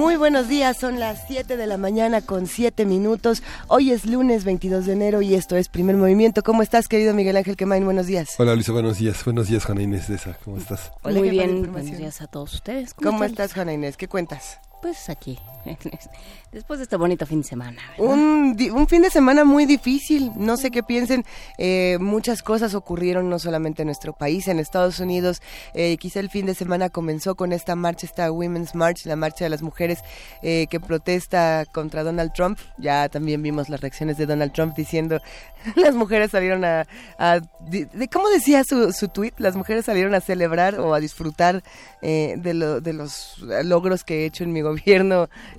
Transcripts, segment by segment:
Muy buenos días, son las 7 de la mañana con 7 minutos. Hoy es lunes 22 de enero y esto es Primer Movimiento. ¿Cómo estás, querido Miguel Ángel Quemain? Buenos días. Hola, Luisa, buenos días. Buenos días, Juana Inés de esa. ¿Cómo estás? Muy bien, buenos días a todos ustedes. ¿Cómo, estás, Juana Inés? ¿Qué cuentas? Pues aquí, después de este bonito fin de semana. Un, un, fin de semana muy difícil, no sé qué piensen, eh, muchas cosas ocurrieron no solamente en nuestro país, en Estados Unidos, eh, quizá el fin de semana comenzó con esta marcha, esta Women's March, la marcha de las mujeres eh, que protesta contra Donald Trump, ya también vimos las reacciones de Donald Trump diciendo, las mujeres salieron a, de, ¿cómo decía su, su tweet? Las mujeres salieron a celebrar o a disfrutar de, lo, de los logros que he hecho en mi gobierno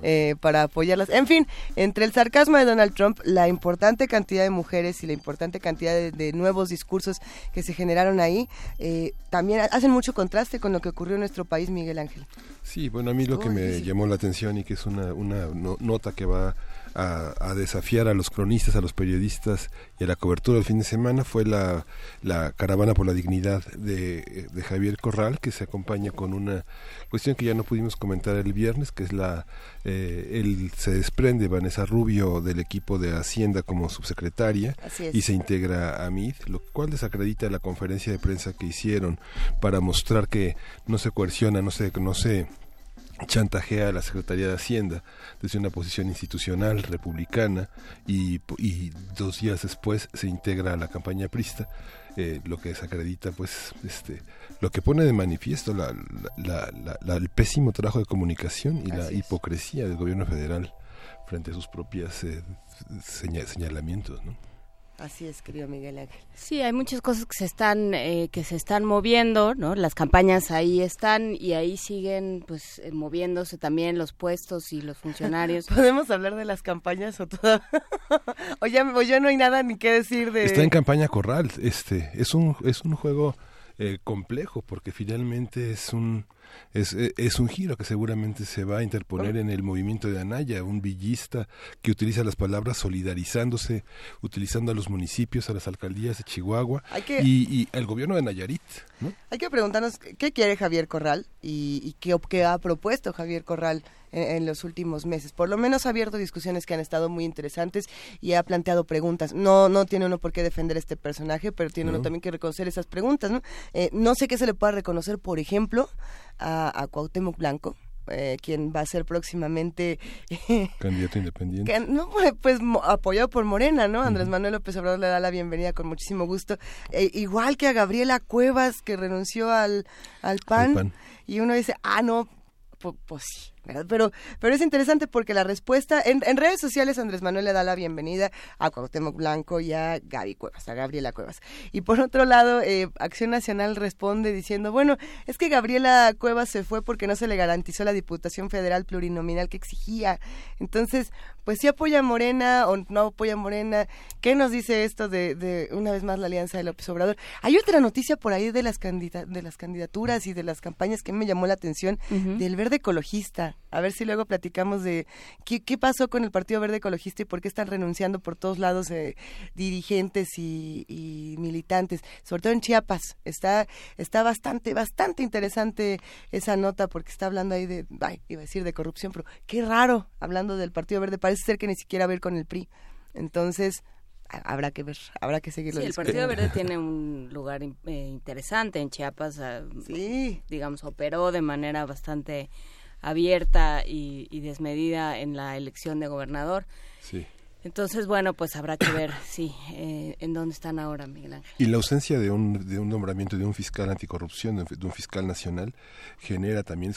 eh, para apoyarlas. En fin, entre el sarcasmo de Donald Trump, la importante cantidad de mujeres y la importante cantidad de, nuevos discursos que se generaron ahí, eh, también hacen mucho contraste con lo que ocurrió en nuestro país, Miguel Ángel. Sí, bueno, a mí lo que me llamó la atención y que es una, una nota que va a, desafiar a los cronistas, a los periodistas y a la cobertura del fin de semana fue la, la caravana por la dignidad de, de, Javier Corral, que se acompaña con una cuestión que ya no pudimos comentar el viernes, que es la, eh, él se desprende Vanessa Rubio del equipo de Hacienda como subsecretaria y se integra a MID, lo cual desacredita la conferencia de prensa que hicieron para mostrar que no se coerciona, no se, no se chantajea a la Secretaría de Hacienda desde una posición institucional republicana y, dos días después se integra a la campaña prista, eh, lo que desacredita pues este lo que pone de manifiesto la, el pésimo trabajo de comunicación y la hipocresía del gobierno federal frente a sus propias eh, señalamientos, ¿no? Así es, querido Miguel Ángel. Sí, hay muchas cosas que se están eh, que se están moviendo, ¿no? Las campañas ahí están y ahí siguen, pues, eh, moviéndose también los puestos y los funcionarios. ¿Podemos hablar de las campañas o todo? o, ya, no hay nada ni qué decir de. Está en campaña Corral. Este es un es un juego eh, complejo porque finalmente es un es, eh, es, un giro que seguramente se va a interponer en el movimiento de Anaya, un villista que utiliza las palabras solidarizándose, utilizando a los municipios, a las alcaldías de Chihuahua y, al gobierno de Nayarit. Hay que preguntarnos qué quiere Javier Corral y, qué, qué ha propuesto Javier Corral en, los últimos meses. Por lo menos ha abierto discusiones que han estado muy interesantes y ha planteado preguntas. No, no tiene uno por qué defender este personaje, pero tiene uno también que reconocer esas preguntas. ¿no? Eh, no sé qué se le pueda reconocer, por ejemplo, a, a Cuauhtémoc Blanco. Eh, quien va a ser próximamente candidato independiente. no, pues, pues apoyado por Morena, ¿no? Andrés Manuel López Obrador le da la bienvenida con muchísimo gusto. Eh, igual que a Gabriela Cuevas, que renunció al, al PAN, Y uno dice, ah, no, pues sí pero, pero es interesante porque la respuesta, en, redes sociales Andrés Manuel le da la bienvenida a Cuauhtémoc Blanco y a Gaby Cuevas, a Gabriela Cuevas. Y por otro lado, eh, Acción Nacional responde diciendo, bueno, es que Gabriela Cuevas se fue porque no se le garantizó la Diputación Federal Plurinominal que exigía. Entonces, pues si apoya a Morena o no apoya a Morena. ¿Qué nos dice esto de, de una vez más la alianza de López Obrador? Hay otra noticia por ahí de las, de las candidaturas y de las campañas que me llamó la atención del verde ecologista. A ver si luego platicamos de qué, qué, pasó con el Partido Verde Ecologista y por qué están renunciando por todos lados eh, dirigentes y, militantes, sobre todo en Chiapas. Está, está bastante, bastante interesante esa nota porque está hablando ahí de, iba a decir de corrupción, pero qué raro hablando del Partido Verde parece ser que ni siquiera ver con el PRI. Entonces, habrá que ver, habrá que seguirlo. Sí, el Partido Verde tiene un lugar eh, interesante en Chiapas. Ah, sí. Digamos, operó de manera bastante abierta y, desmedida en la elección de gobernador. Sí. Entonces, bueno, pues habrá que ver, sí, eh, en dónde están ahora, Miguel Ángel. Y la ausencia de un, de un nombramiento de un fiscal anticorrupción, de un, fiscal nacional, genera también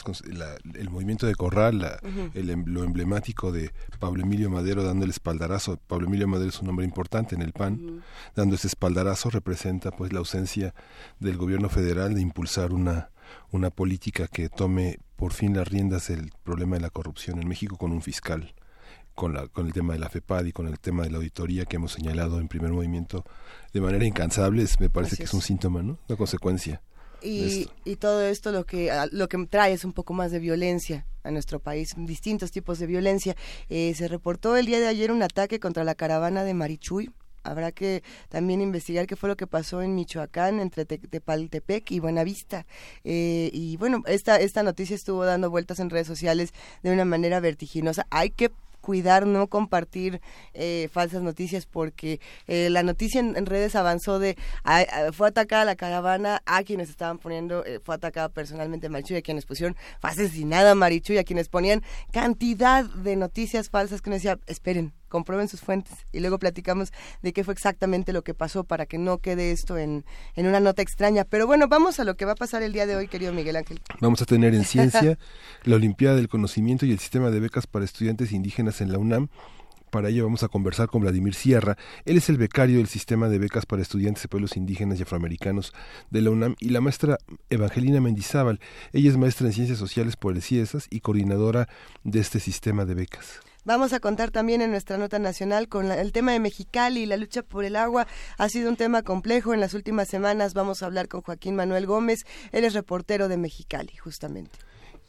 el movimiento de Corral, em, lo emblemático de Pablo Emilio Madero dando el espaldarazo. Pablo Emilio Madero es un hombre importante en el PAN, dando ese espaldarazo representa pues la ausencia del gobierno federal de impulsar una, una política que tome por fin las riendas del problema de la corrupción en México con un fiscal con, la, con el tema de la FEPAD y con el tema de la auditoría que hemos señalado en primer movimiento de manera incansable, me parece que es. un síntoma, ¿no? Una consecuencia. Y, y, todo esto lo que lo que trae es un poco más de violencia a nuestro país, distintos tipos de violencia. Eh, se reportó el día de ayer un ataque contra la caravana de Marichuy, habrá que también investigar qué fue lo que pasó en Michoacán entre Tepaltepec y Buenavista. Eh, y bueno, esta, esta noticia estuvo dando vueltas en redes sociales de una manera vertiginosa. Hay que cuidar, no compartir eh, falsas noticias, porque eh, la noticia en, redes avanzó de fue atacada la caravana a quienes estaban poniendo, eh, fue atacada personalmente Marichuy, a quienes pusieron, fue asesinada Marichuy, a quienes ponían cantidad de noticias falsas que uno decía, esperen, comprueben sus fuentes y luego platicamos de qué fue exactamente lo que pasó para que no quede esto en, en una nota extraña. Pero bueno, vamos a lo que va a pasar el día de hoy, querido Miguel Ángel. Vamos a tener en ciencia la Olimpiada del Conocimiento y el sistema de becas para estudiantes indígenas en la UNAM. Para ello vamos a conversar con Vladimir Sierra. Él es el becario del sistema de becas para estudiantes de pueblos indígenas y afroamericanos de la UNAM y la maestra Evangelina Mendizábal. Ella es maestra en ciencias sociales por el CIESAS y coordinadora de este sistema de becas. Vamos a contar también en nuestra nota nacional con el tema de Mexicali y la lucha por el agua. Ha sido un tema complejo. En las últimas semanas vamos a hablar con Joaquín Manuel Gómez. Él es reportero de Mexicali, justamente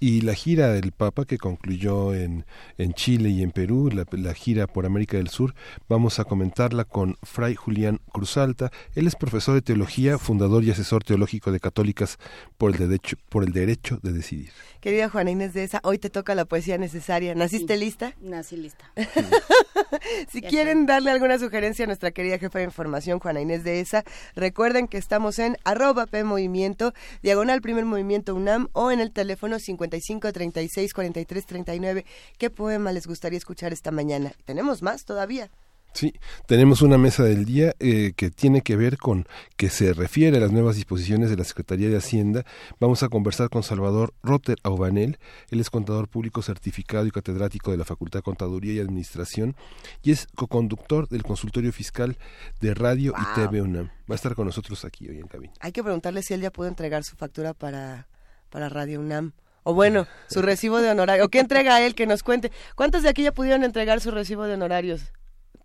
y la gira del Papa que concluyó en, en Chile y en Perú, la, la, gira por América del Sur, vamos a comentarla con Fray Julián Cruzalta. Él es profesor de teología, fundador y asesor teológico de Católicas por el derecho, por el derecho de decidir. Querida Juana Inés de esa, hoy te toca la poesía necesaria. ¿Naciste lista? Nací lista. si quieren darle alguna sugerencia a nuestra querida jefa de información, Juana Inés de esa, recuerden que estamos en arroba P Movimiento, diagonal primer movimiento UNAM o en el teléfono 55 36 43 39. ¿Qué poema les gustaría escuchar esta mañana? Tenemos más todavía. Sí, tenemos una mesa del día eh, que tiene que ver con que se refiere a las nuevas disposiciones de la Secretaría de Hacienda. Vamos a conversar con Salvador Rotter Aubanel. Él es contador público certificado y catedrático de la Facultad de Contaduría y Administración y es coconductor del consultorio fiscal de Radio y TV UNAM. Va a estar con nosotros aquí hoy en cabina. Hay que preguntarle si él ya pudo entregar su factura para, para Radio UNAM. O bueno, su recibo de honorarios. ¿O qué entrega él? Que nos cuente. ¿Cuántos de aquí ya pudieron entregar su recibo de honorarios?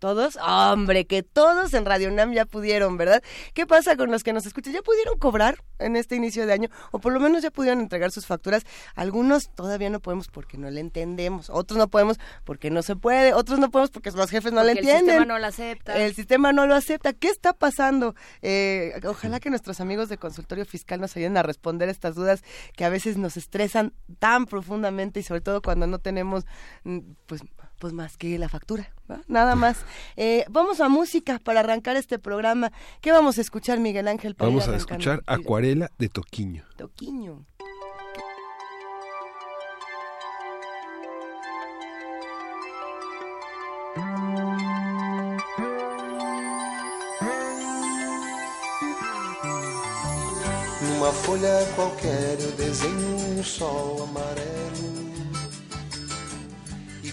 ¿Todos? Hombre, que todos en Radio Nam ya pudieron, ¿verdad? ¿Qué pasa con los que nos escuchan? ¿Ya pudieron cobrar en este inicio de año? O por lo menos ya pudieron entregar sus facturas. Algunos todavía no podemos porque no le entendemos. Otros no podemos porque no se puede. Otros no podemos porque los jefes no le entienden. El sistema no lo acepta. El sistema no lo acepta. ¿Qué está pasando? Eh, ojalá que nuestros amigos de consultorio fiscal nos ayuden a responder estas dudas que a veces nos estresan tan profundamente y sobre todo cuando no tenemos, mm, pues pues más que la factura, nada más. Eh, vamos a música para arrancar este programa. ¿Qué vamos a escuchar, Miguel Ángel? vamos a escuchar Acuarela de Toquiño. Toquiño. Numa folha qualquer eu desenho um sol amarelo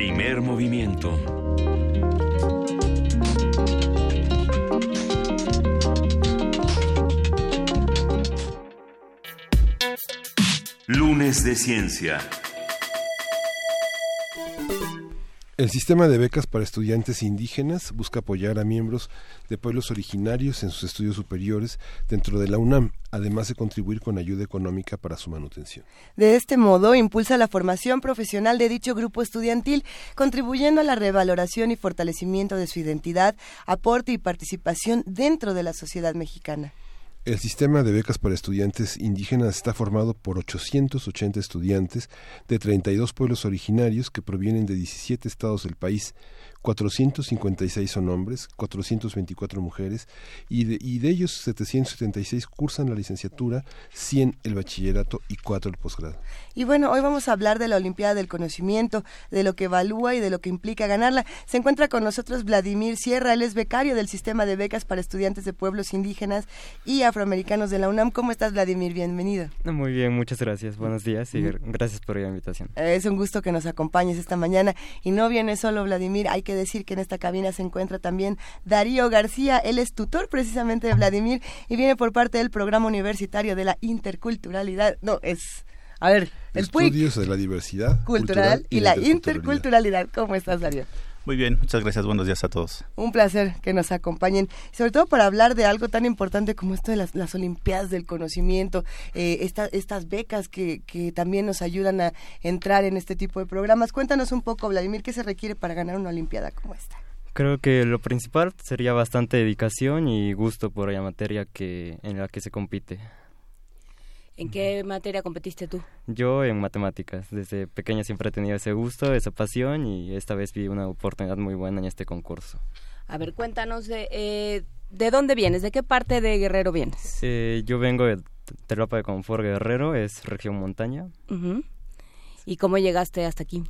Primer movimiento. Lunes de Ciencia. El sistema de becas para estudiantes indígenas busca apoyar a miembros de pueblos originarios en sus estudios superiores dentro de la UNAM, además de contribuir con ayuda económica para su manutención. De este modo, impulsa la formación profesional de dicho grupo estudiantil, contribuyendo a la revaloración y fortalecimiento de su identidad, aporte y participación dentro de la sociedad mexicana. El sistema de becas para estudiantes indígenas está formado por 880 estudiantes de 32 pueblos originarios que provienen de 17 estados del país, 456 son hombres, 424 mujeres y de, y de ellos 776 cursan la licenciatura, 100 el bachillerato y 4 el posgrado. Y bueno, hoy vamos a hablar de la Olimpiada del Conocimiento, de lo que evalúa y de lo que implica ganarla. Se encuentra con nosotros Vladimir Sierra, él es becario del sistema de becas para estudiantes de pueblos indígenas y afroamericanos de la UNAM. ¿Cómo estás, Vladimir? Bienvenido. Muy bien, muchas gracias. Buenos días y gracias por la invitación. Es un gusto que nos acompañes esta mañana. Y no viene solo Vladimir, hay que decir que en esta cabina se encuentra también Darío García, él es tutor precisamente de Vladimir y viene por parte del programa universitario de la interculturalidad. No, es... A ver, el Estudios de la diversidad cultural, y, la interculturalidad. ¿Cómo estás, Darío? Muy bien, muchas gracias. Buenos días a todos. Un placer que nos acompañen, sobre todo para hablar de algo tan importante como esto de las, Olimpiadas del Conocimiento, eh, estas becas que, que también nos ayudan a entrar en este tipo de programas. Cuéntanos un poco, Vladimir, qué se requiere para ganar una Olimpiada como esta. Creo que lo principal sería bastante dedicación y gusto por la materia que en la que se compite. ¿En qué materia competiste tú? Yo en matemáticas. Desde pequeña siempre he tenido ese gusto, esa pasión y esta vez vi una oportunidad muy buena en este concurso. A ver, cuéntanos de, eh, de dónde vienes, de qué parte de Guerrero vienes. Eh, yo vengo de Terapa de Confort Guerrero, es región montaña. ¿Y cómo llegaste hasta aquí?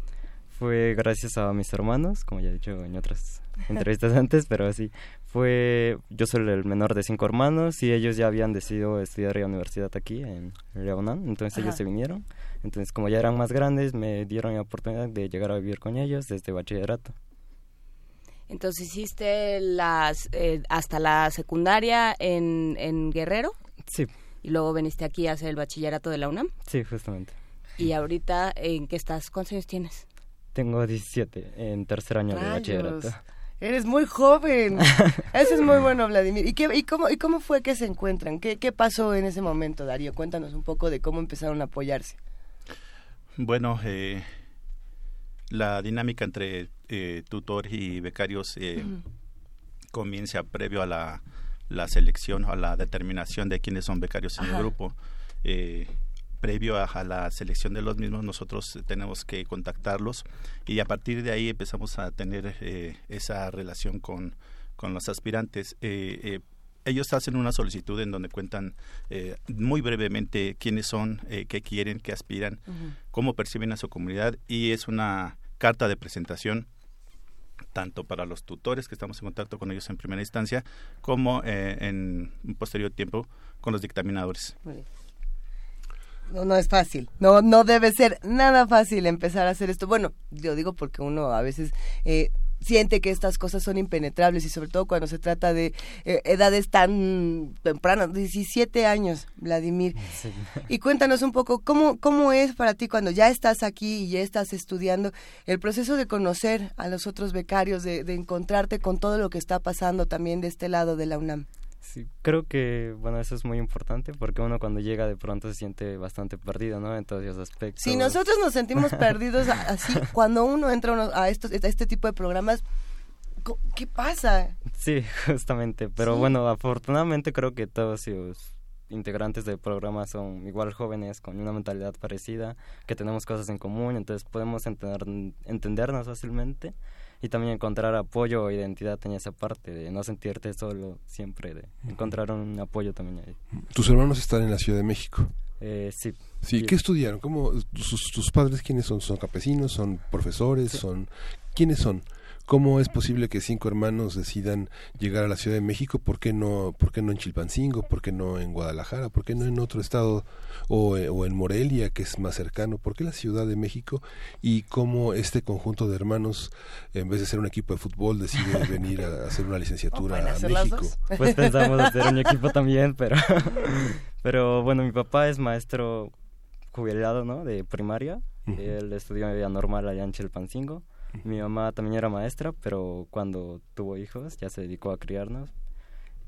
Fue gracias a mis hermanos, como ya he dicho en otras entrevistas antes, pero sí, fue, yo soy el menor de cinco hermanos y ellos ya habían decidido estudiar la universidad aquí en Leonán, entonces ellos se vinieron, entonces como ya eran más grandes me dieron la oportunidad de llegar a vivir con ellos desde bachillerato. Entonces hiciste las eh, hasta la secundaria en, en Guerrero. Sí. Y luego viniste aquí a hacer el bachillerato de la UNAM. Sí, justamente. ¿Y ahorita en qué estás? ¿Cuántos años tienes? Tengo 17, en tercer año de bachillerato. Eres muy joven. Eso es muy bueno, Vladimir. ¿Y, qué, y, cómo, ¿Y cómo fue que se encuentran? ¿Qué, ¿Qué pasó en ese momento, Darío? Cuéntanos un poco de cómo empezaron a apoyarse. Bueno, eh, la dinámica entre eh, tutor y becarios eh, comienza previo a la, la selección, a la determinación de quiénes son becarios en el grupo. Eh, previo a, la selección de los mismos, nosotros tenemos que contactarlos y a partir de ahí empezamos a tener eh, esa relación con, con los aspirantes. Eh, ellos hacen una solicitud en donde cuentan muy brevemente quiénes son, qué quieren, qué aspiran, cómo perciben a su comunidad y es una carta de presentación tanto para los tutores que estamos en contacto con ellos en primera instancia como en un posterior tiempo con los dictaminadores. No, no es fácil. No, no debe ser nada fácil empezar a hacer esto. Bueno, yo digo porque uno a veces eh, siente que estas cosas son impenetrables y sobre todo cuando se trata de eh, edades tan tempranas, 17 años, Vladimir. Y cuéntanos un poco cómo cómo es para ti cuando ya estás aquí y ya estás estudiando el proceso de conocer a los otros becarios, de encontrarte con todo lo que está pasando también de este lado de la UNAM. Sí, creo que, bueno, eso es muy importante porque uno cuando llega de pronto se siente bastante perdido, ¿no? En todos esos aspectos. Si nosotros nos sentimos perdidos así, cuando uno entra a, estos, a este tipo de programas, ¿qué pasa? Sí, justamente, pero bueno, afortunadamente creo que todos los integrantes del programa son igual jóvenes, con una mentalidad parecida, que tenemos cosas en común, entonces podemos entender, entendernos fácilmente y también encontrar apoyo o identidad en esa parte, de no sentirte solo siempre, de encontrar un apoyo también ahí. ¿Tus hermanos están en la Ciudad de México? Eh, sí. Sí, ¿qué estudiaron? ¿Cómo, sus, padres quiénes son? ¿Son campesinos? ¿Son profesores? ¿Son quiénes son? ¿Cómo es posible que cinco hermanos decidan llegar a la Ciudad de México? ¿Por qué no, por qué no en Chilpancingo? ¿Por qué no en Guadalajara? ¿Por qué no en otro estado o, eh, o en Morelia, que es más cercano? ¿Por qué la Ciudad de México? Y cómo este conjunto de hermanos, en vez de ser un equipo de fútbol, decide venir a hacer una licenciatura a México. Pues pensamos hacer un equipo también, pero, pero bueno, mi papá es maestro jubilado, ¿no? De primaria. Él estudió vida normal allá en Chilpancingo mi mamá también era maestra, pero cuando tuvo hijos ya se dedicó a criarnos.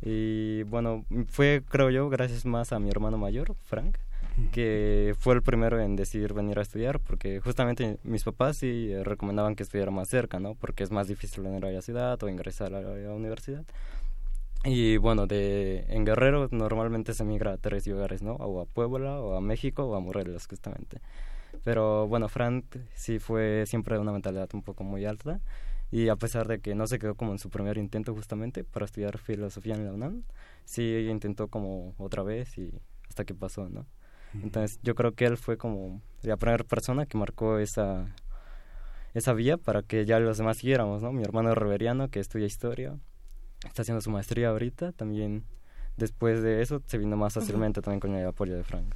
Y bueno, fue, creo yo, gracias más a mi hermano mayor, Frank, que fue el primero en decidir venir a estudiar, porque justamente mis papás sí recomendaban que estudiara más cerca, ¿no? Porque es más difícil venir a la ciudad o ingresar a la universidad. Y bueno, de, en Guerrero normalmente se migra a tres lugares, ¿no? O a Puebla, o a México, o a Morelos, justamente. Pero bueno, Frank sí fue siempre de una mentalidad un poco muy alta y a pesar de que no se quedó como en su primer intento justamente para estudiar filosofía en la UNAM, sí intentó como otra vez y hasta que pasó, ¿no? Entonces yo creo que él fue como la primera persona que marcó esa, esa vía para que ya los demás siguiéramos, ¿no? Mi hermano Reveriano, que estudia historia, está haciendo su maestría ahorita, también después de eso se vino más fácilmente también con el apoyo de Frank.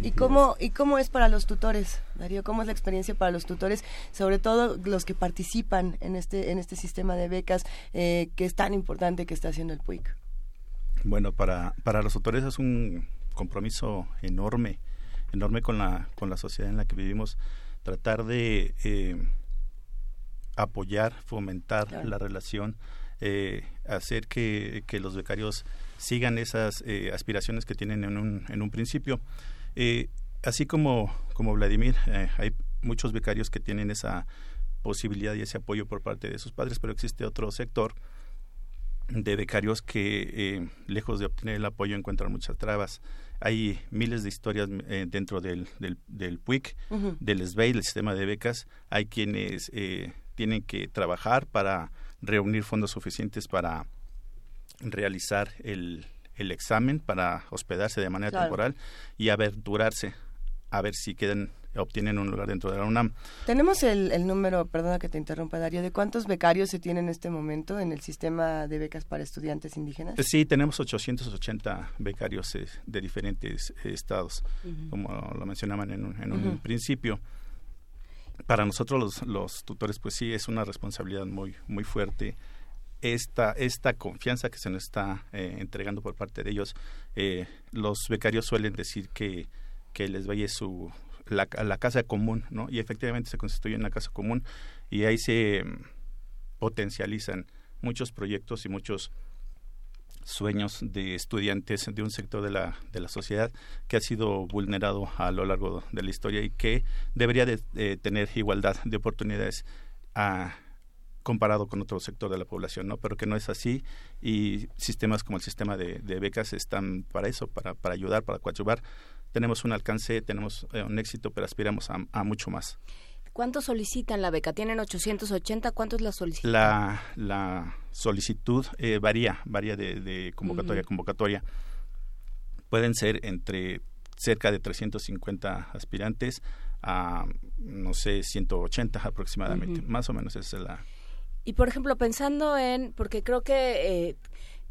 ¿Y cómo, ¿Y cómo es para los tutores, Darío? ¿Cómo es la experiencia para los tutores, sobre todo los que participan en este, en este sistema de becas eh, que es tan importante que está haciendo el PUIC? Bueno, para, para los tutores es un compromiso enorme, enorme con la, con la sociedad en la que vivimos, tratar de eh, apoyar, fomentar la relación, eh, hacer que, que, los becarios sigan esas aspiraciones que tienen en un, en un principio. Eh, así como, como Vladimir, eh, hay muchos becarios que tienen esa posibilidad y ese apoyo por parte de sus padres, pero existe otro sector de becarios que, eh, lejos de obtener el apoyo, encuentran muchas trabas. Hay miles de historias dentro del, del, del PUIC, del SBEI, el sistema de becas. Hay quienes tienen que trabajar para reunir fondos suficientes para realizar el, el examen para hospedarse de manera temporal y aventurarse a ver si quedan obtienen un lugar dentro de la UNAM. Tenemos el, número, perdona que te interrumpa Darío, de cuántos becarios se tienen en este momento en el sistema de becas para estudiantes indígenas. Sí, tenemos 880 becarios eh, de diferentes eh, estados, como lo mencionaban en un, principio. Para nosotros los, los tutores, pues sí, es una responsabilidad muy, muy fuerte esta, esta confianza que se nos está eh, entregando por parte de ellos. Eh, los becarios suelen decir que, que les vaya su, la, la casa común, ¿no? Y efectivamente se constituye en la casa común y ahí se mm, potencializan muchos proyectos y muchos sueños de estudiantes de un sector de la, de la sociedad que ha sido vulnerado a lo largo de la historia y que debería de, tener igualdad de oportunidades a, comparado con otro sector de la población, ¿no? Pero que no es así y sistemas como el sistema de, becas están para eso, para, para ayudar, para coadyuvar. Tenemos un alcance, tenemos eh, un éxito, pero aspiramos a mucho más. ¿Cuánto solicitan la beca? ¿Tienen 880? ¿Cuánto es la solicitud? La, la solicitud eh, varía, varía de, convocatoria a convocatoria. Pueden ser entre cerca de 350 aspirantes a, no sé, 180 aproximadamente. Más o menos esa es la... Y, por ejemplo, pensando en, porque creo que... Eh,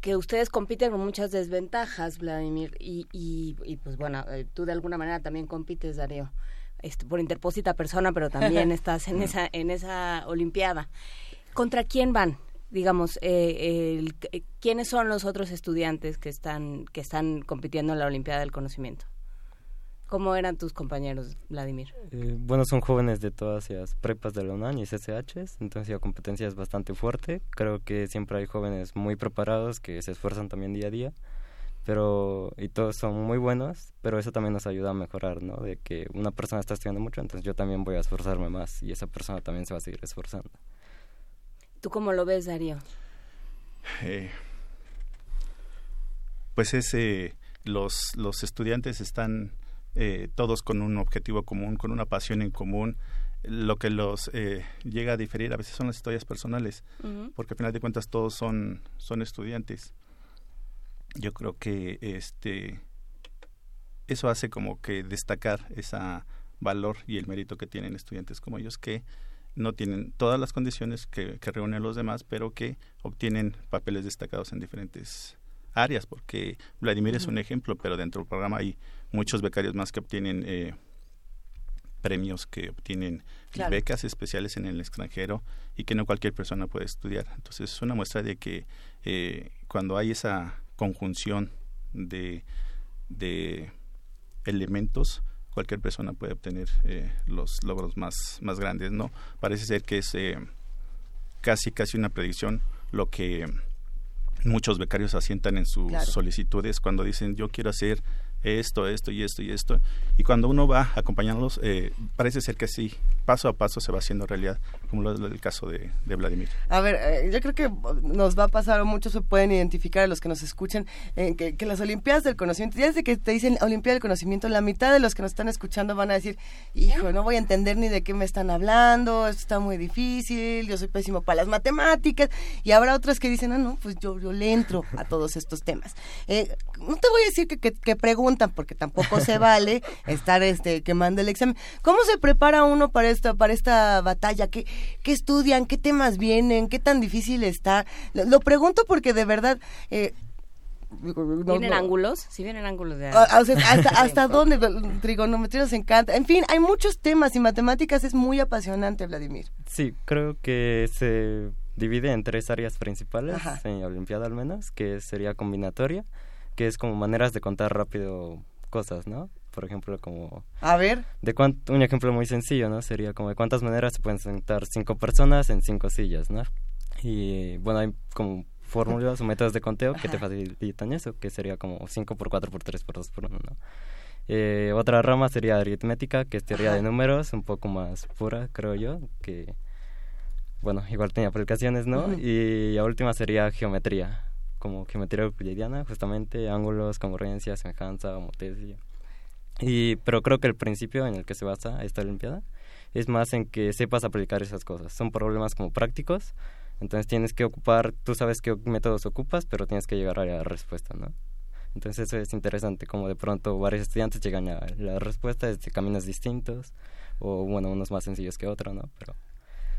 que ustedes compiten con muchas desventajas, Vladimir, y, y, y pues bueno, eh, tú de alguna manera también compites, Darío. Este, por interpósita persona, pero también estás en esa, en esa Olimpiada. ¿Contra quién van? Digamos, eh, eh, ¿quiénes son los otros estudiantes que están, que están compitiendo en la Olimpiada del Conocimiento? ¿Cómo eran tus compañeros, Vladimir? Eh, bueno, son jóvenes de todas las prepas de la UNAM y CCHs, entonces la competencia es bastante fuerte. Creo que siempre hay jóvenes muy preparados que se esfuerzan también día a día pero y todos son muy buenos, pero eso también nos ayuda a mejorar, ¿no? De que una persona está estudiando mucho, entonces yo también voy a esforzarme más y esa persona también se va a seguir esforzando. ¿Tú cómo lo ves, Darío? Eh, pues es, los, los estudiantes están eh, todos con un objetivo común, con una pasión en común. Lo que los eh, llega a diferir a veces son las historias personales, porque al final de cuentas todos son, son estudiantes yo creo que este eso hace como que destacar ese valor y el mérito que tienen estudiantes como ellos que no tienen todas las condiciones que, reúnen los demás, pero que obtienen papeles destacados en diferentes áreas, porque Vladimir es un ejemplo, pero dentro del programa hay muchos becarios más que obtienen eh, premios, que obtienen becas especiales en el extranjero y que no cualquier persona puede estudiar. Entonces es una muestra de que eh, cuando hay esa conjunción de, de elementos, cualquier persona puede obtener eh, los logros más, más grandes, ¿no? Parece ser que es eh, casi, casi una predicción lo que muchos becarios asientan en sus solicitudes cuando dicen yo quiero hacer esto, esto y esto y esto. Y cuando uno va acompañándolos, eh, parece ser que sí, paso a paso se va haciendo realidad, como lo es el caso de, Vladimir. A ver, eh, yo creo que nos va a pasar, o muchos se pueden identificar a los que nos escuchan, en que, las Olimpiadas del Conocimiento, ya desde que te dicen Olimpiada del Conocimiento, la mitad de los que nos están escuchando van a decir, hijo, no voy a entender ni de qué me están hablando, esto está muy difícil, yo soy pésimo para las matemáticas, y habrá otros que dicen, ah, no, pues yo, yo le entro a todos estos temas. Eh, no te voy a decir que, que, que porque tampoco se vale estar este quemando el examen. ¿Cómo se prepara uno para esta para esta batalla? ¿Qué, qué estudian? ¿Qué temas vienen? ¿Qué tan difícil está? Lo, pregunto porque de verdad eh, ¿Vienen ángulos? Sí, vienen ángulos de... Ah, hasta, hasta dónde? Trigonometría nos encanta. En fin, hay muchos temas y matemáticas es muy apasionante, Vladimir. Sí, creo que se divide en tres áreas principales, en Olimpiada al menos, que sería combinatoria, que es como maneras de contar rápido cosas, ¿no? Por ejemplo, como... A ver. De un ejemplo muy sencillo, ¿no? Sería como de cuántas maneras se pueden sentar cinco personas en cinco sillas, ¿no? Y bueno, hay como fórmulas o métodos de conteo que te facilitan eso, que sería como 5 por 4 por 3 por 2 por 1, ¿no? Eh, otra rama sería aritmética, que es teoría de números, un poco más pura, creo yo, que, bueno, igual tenía aplicaciones, ¿no? Y la última sería geometría, como geometría euclidiana, justamente ángulos, congruencia, semejanza, homotesia. Y, pero creo que el principio en el que se basa esta Olimpiada es más en que sepas aplicar esas cosas. Son problemas como prácticos, entonces tienes que ocupar, tú sabes qué métodos ocupas, pero tienes que llegar a la respuesta, ¿no? Entonces eso es interesante, como de pronto varios estudiantes llegan a la respuesta desde caminos distintos, o bueno, unos más sencillos que otros, ¿no? Pero...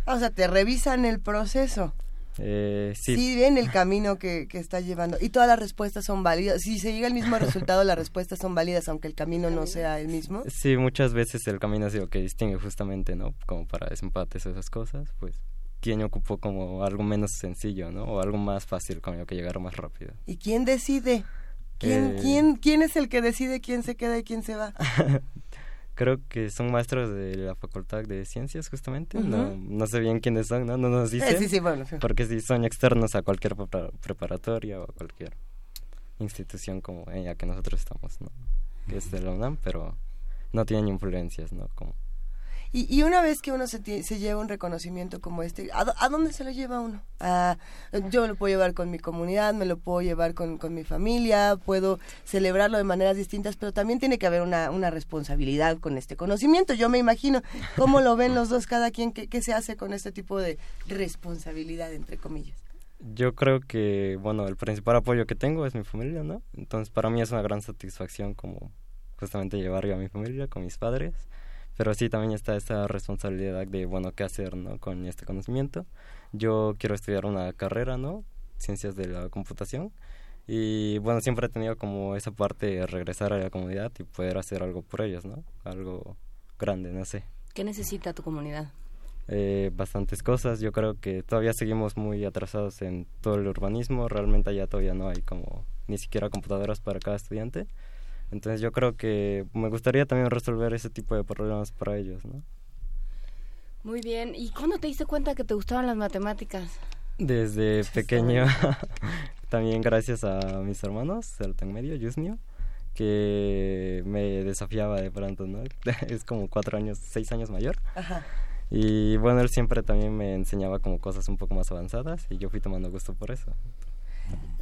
O sea, te revisan el proceso. Eh, sí. sí ven el camino que, que, está llevando y todas las respuestas son válidas. Si se llega al mismo resultado, las respuestas son válidas aunque el camino no sea el mismo. Sí, muchas veces el camino es lo que distingue justamente, ¿no? Como para desempates esas cosas, pues quién ocupó como algo menos sencillo, ¿no? O algo más fácil con lo que llegar más rápido. ¿Y quién decide? ¿Quién, eh, quién, ¿Quién es el que decide quién se queda y quién se va? creo que son maestros de la Facultad de Ciencias, justamente. no, no sé bien quiénes son, ¿no? No nos dicen. sí, sí, bueno, Porque si son externos a cualquier preparatoria o a cualquier. institución como en la que nosotros estamos, ¿no? Que es de la UNAM, pero no tienen influencias, ¿no? Como y, una vez que uno se, lleva un reconocimiento como este, ¿a, dónde se lo lleva uno? yo me lo puedo llevar con mi comunidad, me lo puedo llevar con, mi familia, puedo celebrarlo de maneras distintas, pero también tiene que haber una, responsabilidad con este conocimiento. Yo me imagino cómo lo ven los dos, cada quien, qué, qué se hace con este tipo de responsabilidad, entre comillas. Yo creo que, bueno, el principal apoyo que tengo es mi familia, ¿no? Entonces, para mí es una gran satisfacción como justamente llevar a mi familia con mis padres pero sí también está esta responsabilidad de, bueno, qué hacer, ¿no? Con este conocimiento. Yo quiero estudiar una carrera, ¿no? Ciencias de la computación. Y bueno, siempre he tenido como esa parte de regresar a la comunidad y poder hacer algo por ellos, ¿no? Algo grande, no sé. ¿Qué necesita tu comunidad? Eh, bastantes cosas. Yo creo que todavía seguimos muy atrasados en todo el urbanismo. Realmente allá todavía no hay como ni siquiera computadoras para cada estudiante. Entonces yo creo que me gustaría también resolver ese tipo de problemas para ellos, ¿no? Muy bien. ¿Y cuándo te diste cuenta que te gustaban las matemáticas? Desde pequeño, también gracias a mis hermanos, el tan medio, Yusnio, que me desafiaba de pronto, ¿no? es como cuatro años, seis años mayor. Ajá. Y bueno, él siempre también me enseñaba como cosas un poco más avanzadas y yo fui tomando gusto por eso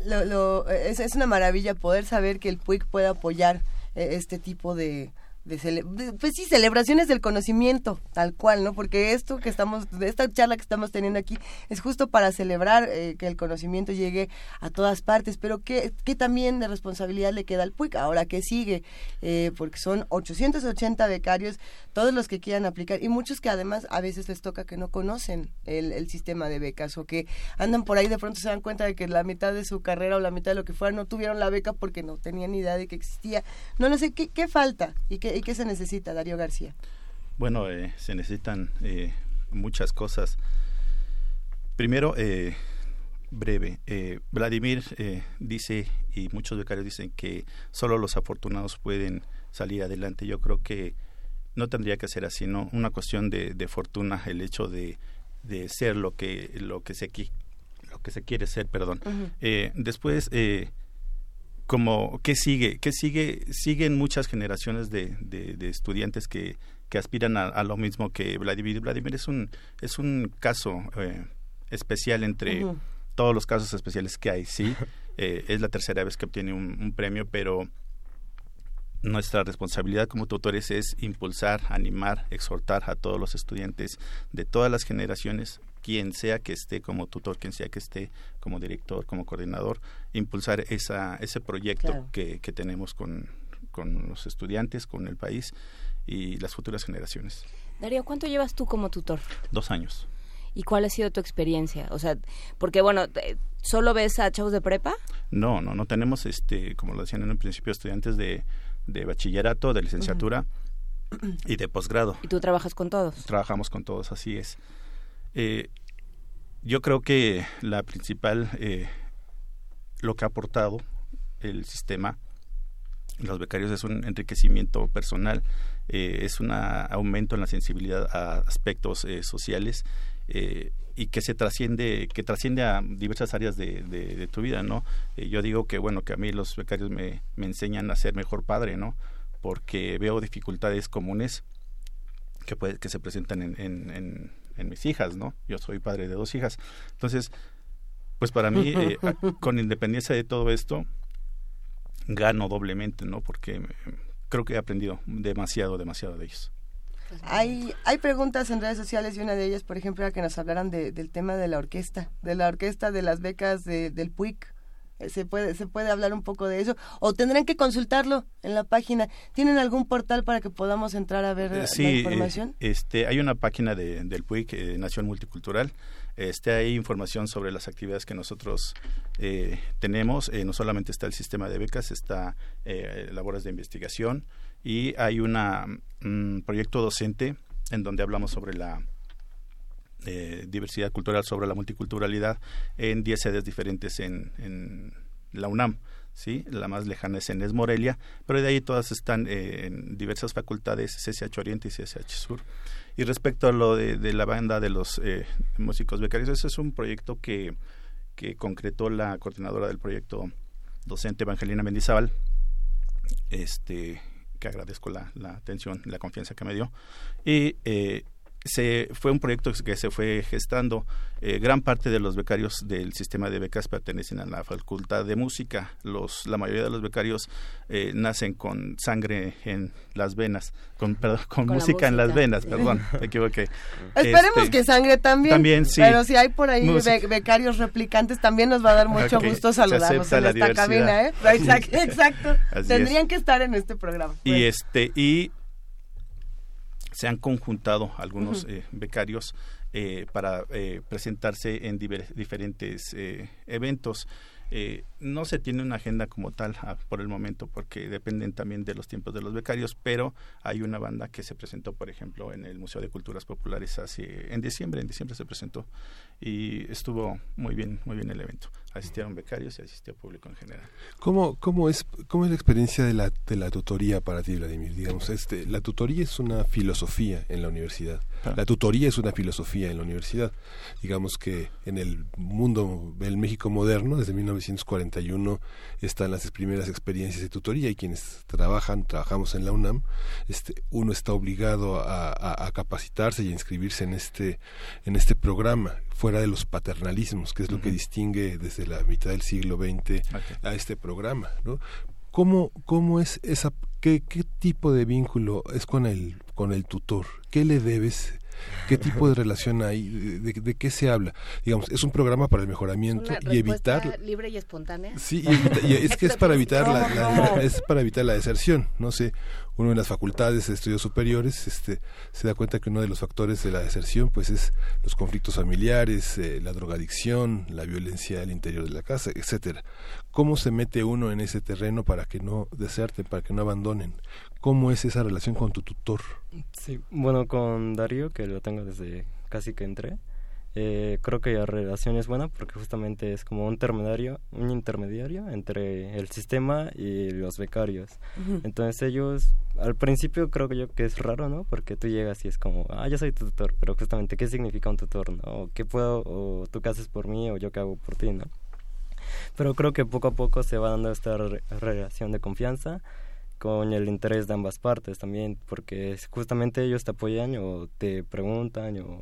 lo, lo, es, es, una maravilla poder saber que el PUIC puede apoyar eh, este tipo de, de, pues sí, celebraciones del conocimiento, tal cual, ¿no? Porque esto que estamos, de esta charla que estamos teniendo aquí, es justo para celebrar eh, que el conocimiento llegue a todas partes, pero ¿qué, qué también de responsabilidad le queda al PUIC? Ahora, ¿qué sigue? Eh, porque son 880 becarios, todos los que quieran aplicar, y muchos que además a veces les toca que no conocen el, el sistema de becas, o que andan por ahí de pronto se dan cuenta de que la mitad de su carrera o la mitad de lo que fuera no tuvieron la beca porque no tenían ni idea de que existía. No, no sé, ¿qué, qué falta? ¿Y qué, ¿Y qué se necesita, Darío García? Bueno, eh, se necesitan eh, muchas cosas. Primero, eh, breve. Vladimir dice, y muchos becarios dicen, que solo los afortunados pueden salir adelante. Yo creo que no tendría que ser así, ¿no? Una cuestión de, fortuna, el hecho de, de, ser lo que, lo que se lo que se quiere ser, perdón. después, como qué sigue qué sigue siguen muchas generaciones de, de, estudiantes que, que aspiran a, lo mismo que Vladimir. Vladimir es un es un caso eh, especial entre todos los casos especiales que hay sí eh, es la tercera vez que obtiene un, premio pero nuestra responsabilidad como tutores es impulsar animar exhortar a todos los estudiantes de todas las generaciones quien sea que esté como tutor, quien sea que esté como director, como coordinador, impulsar esa, ese proyecto que, que, tenemos con, con los estudiantes, con el país y las futuras generaciones. Darío, ¿cuánto llevas tú como tutor? Dos años. ¿Y cuál ha sido tu experiencia? O sea, porque bueno, ¿solo ves a chavos de prepa? No, no, no tenemos, este, como lo decían en un principio, estudiantes de, de bachillerato, de licenciatura y de posgrado. ¿Y tú trabajas con todos? Trabajamos con todos, así es. Eh, yo creo que la principal, eh, lo que ha aportado el sistema, los becarios, es un enriquecimiento personal, eh, es un aumento en la sensibilidad a aspectos eh, sociales y que se trasciende, que trasciende a diversas áreas de, tu vida, ¿no? yo digo que, bueno, que a mí los becarios me, me enseñan a ser mejor padre, ¿no? Porque veo dificultades comunes que, puede, que se presentan en, en en mis hijas, ¿no? Yo soy padre de dos hijas. Entonces, pues para mí, eh, con independencia de todo esto, gano doblemente, ¿no? Porque creo que he aprendido demasiado, demasiado de ellos. Hay, hay preguntas en redes sociales y una de ellas, por ejemplo, era que nos hablaran del tema de la orquesta, de la orquesta de las becas del PUIC se puede se puede hablar un poco de eso o tendrán que consultarlo en la página. Tienen algún portal para que podamos entrar a ver eh, la eh, información este hay una página de, del PUIC eh, Nación Multicultural. Este hay información sobre las actividades que nosotros tenemos. No solamente está el sistema de becas está labores de investigación y hay un mm, proyecto docente en donde hablamos sobre la diversidad cultural sobre la multiculturalidad en 10 sedes diferentes en, la UNAM. ¿sí? La más lejana es en Es Morelia, pero de ahí todas están eh, en diversas facultades, CSH Oriente y CSH Sur. Y respecto a lo de, de la banda de los eh, músicos becarios, ese es un proyecto que, que concretó la coordinadora del proyecto docente Evangelina Mendizábal, este, que agradezco la, la atención, la confianza que me dio. Y eh, se fue un proyecto que se fue gestando. Eh, gran parte de los becarios del sistema de becas pertenecen a la Facultad de Música. Los, la mayoría de los becarios eh, nacen con sangre en las venas, con, con, música, en las venas, perdón, me equivoqué. Esperemos este, que sangre también. También, sí. Pero si hay por ahí becarios replicantes, también nos va a dar mucho gusto saludarlos en esta cabina, ¿eh? Exacto. Tendrían que estar en este programa. Y este, y se han conjuntado algunos eh, becarios eh, para eh, presentarse en diferentes eventos. no se tiene una agenda como tal ah, por el momento porque dependen también de los tiempos de los becarios, pero hay una banda que se presentó, por ejemplo, en el Museo de Culturas Populares hace, en diciembre, en diciembre se presentó y estuvo muy bien, muy bien el evento asistieron becarios y asistió público en general. ¿Cómo, cómo, es, cómo es la experiencia de la, de la tutoría para ti, Vladimir? Digamos, este, la tutoría es una filosofía en la universidad. Ah. La tutoría es una filosofía en la universidad. Digamos que en el mundo, el México moderno, desde 1941, están las primeras experiencias de tutoría y quienes trabajan, trabajamos en la UNAM, este, uno está obligado a, a, capacitarse y a inscribirse en este, en este programa fuera de los paternalismos, que es lo que distingue desde la mitad del siglo XX a este programa, ¿no? ¿Cómo, cómo es esa, qué, qué tipo de vínculo es con el, con el tutor? ¿Qué le debes ¿Qué tipo de relación hay? ¿De, qué se habla? Digamos, es un programa para el mejoramiento y evitar libre y espontánea. Sí, es que es para evitar la, es para evitar la deserción. No sé, uno en las facultades de estudios superiores este, se da cuenta que uno de los factores de la deserción pues es los conflictos familiares, eh, la drogadicción, la violencia al interior de la casa, etcétera. ¿Cómo se mete uno en ese terreno para que no deserten, para que no abandonen? ¿Cómo es esa relación con tu tutor? Sí, bueno, con Darío, que lo tengo desde casi que entré, eh, creo que la relación es buena porque justamente es como un intermediario, un intermediario entre el sistema y los becarios. Entonces ellos, al principio creo que yo que es raro, ¿no? Porque tú llegas y es como, ah, yo soy tu tutor, pero justamente, ¿qué significa un tutor, no? ¿Qué puedo, o tú qué haces por mí, o yo qué hago por ti, ¿no? Pero creo que poco a poco se va dando esta relación de confianza con el interés de ambas partes también, porque justamente ellos te apoyan o te preguntan o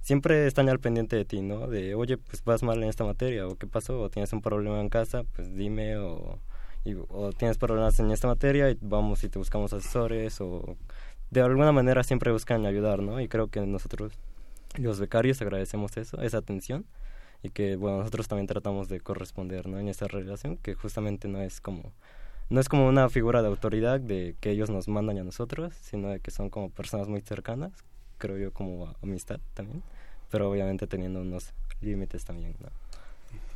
siempre están al pendiente de ti, ¿no? De, oye, pues vas mal en esta materia, o qué pasó, o tienes un problema en casa, pues dime, o, o tienes problemas en esta materia y vamos y te buscamos asesores, o de alguna manera siempre buscan ayudar, ¿no? Y creo que nosotros, los becarios, agradecemos eso, esa atención, y que, bueno, nosotros también tratamos de corresponder, ¿no? En esta relación, que justamente no es como no es como una figura de autoridad de que ellos nos mandan a nosotros, sino de que son como personas muy cercanas, creo yo como amistad también, pero obviamente teniendo unos límites también,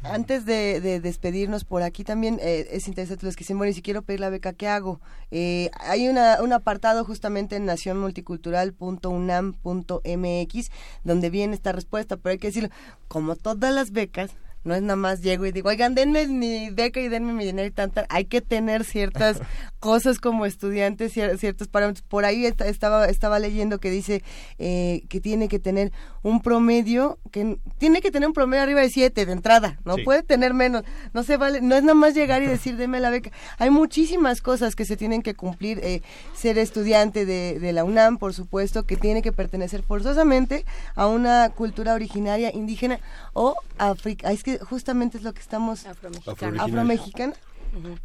Antes de, despedirnos por aquí también eh, es interesante los que dicen, bueno, y si quiero pedir la beca, ¿qué hago? Eh, hay una, un apartado justamente en nacionmulticultural.unam.mx donde viene esta respuesta, pero hay que decirlo, como todas las becas, no es nada más llego y digo, oigan, denme mi beca y denme mi dinero y tanta. Hay que tener ciertas cosas como estudiantes, ciertos parámetros. Por ahí estaba, estaba leyendo que dice eh, que tiene que tener un promedio, que tiene que tener un promedio arriba de 7 de entrada, no puede tener menos. No se vale, no es nada más llegar y decir, denme la beca. Hay muchísimas cosas que se tienen que cumplir. Eh, ser estudiante de, de la UNAM, por supuesto, que tiene que pertenecer forzosamente a una cultura originaria indígena o africana. Es que justamente es lo que estamos afromexicana.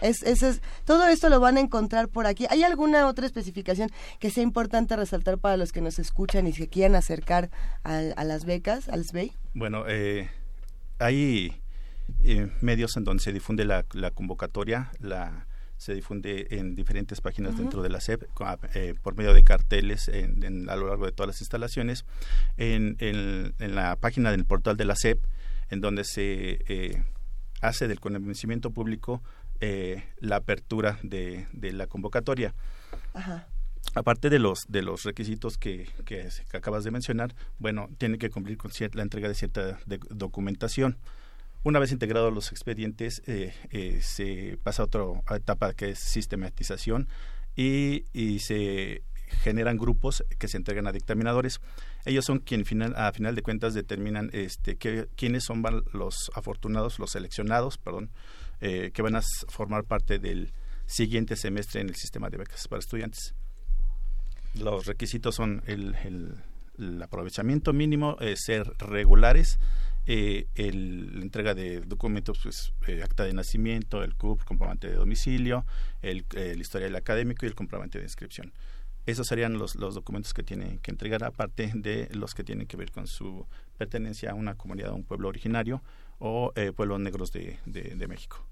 es, es, todo esto lo van a encontrar por aquí. ¿Hay alguna otra especificación que sea importante resaltar para los que nos escuchan y se quieran acercar a, las becas, al SBEI? Bueno, eh, hay eh, medios en donde se difunde la, convocatoria, la se difunde en diferentes páginas dentro de la SEP eh, por medio de carteles en, a lo largo de todas las instalaciones. En, en, la página del portal de la SEP en donde se eh, hace del conocimiento público eh, la apertura de, la convocatoria. Aparte de los de los requisitos que, que, acabas de mencionar, bueno, tiene que cumplir con la entrega de cierta documentación. Una vez integrados los expedientes, eh, se pasa a otra etapa que es sistematización y, y se generan grupos que se entregan a dictaminadores. Ellos son quienes a final de cuentas determinan este, quiénes son los afortunados, los seleccionados, perdón, eh, que van a formar parte del siguiente semestre en el sistema de becas para estudiantes. Los requisitos son el, aprovechamiento mínimo, eh, ser regulares, eh, el, la entrega de documentos, pues, acta de nacimiento, el CUP, comprobante de domicilio, el, el historial académico y el comprobante de inscripción. Esos serían los, los documentos que tienen que entregar, aparte de los que tienen que ver con su pertenencia a una comunidad, a un pueblo originario o eh, pueblos negros de, de, México.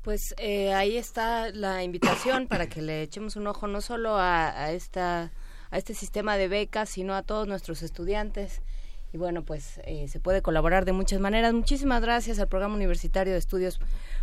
Pues eh, ahí está la invitación para que le echemos un ojo no solo a, a, esta, a este sistema de becas, sino a todos nuestros estudiantes. Y bueno, pues eh, se puede colaborar de muchas maneras. Muchísimas gracias al Programa Universitario de Estudios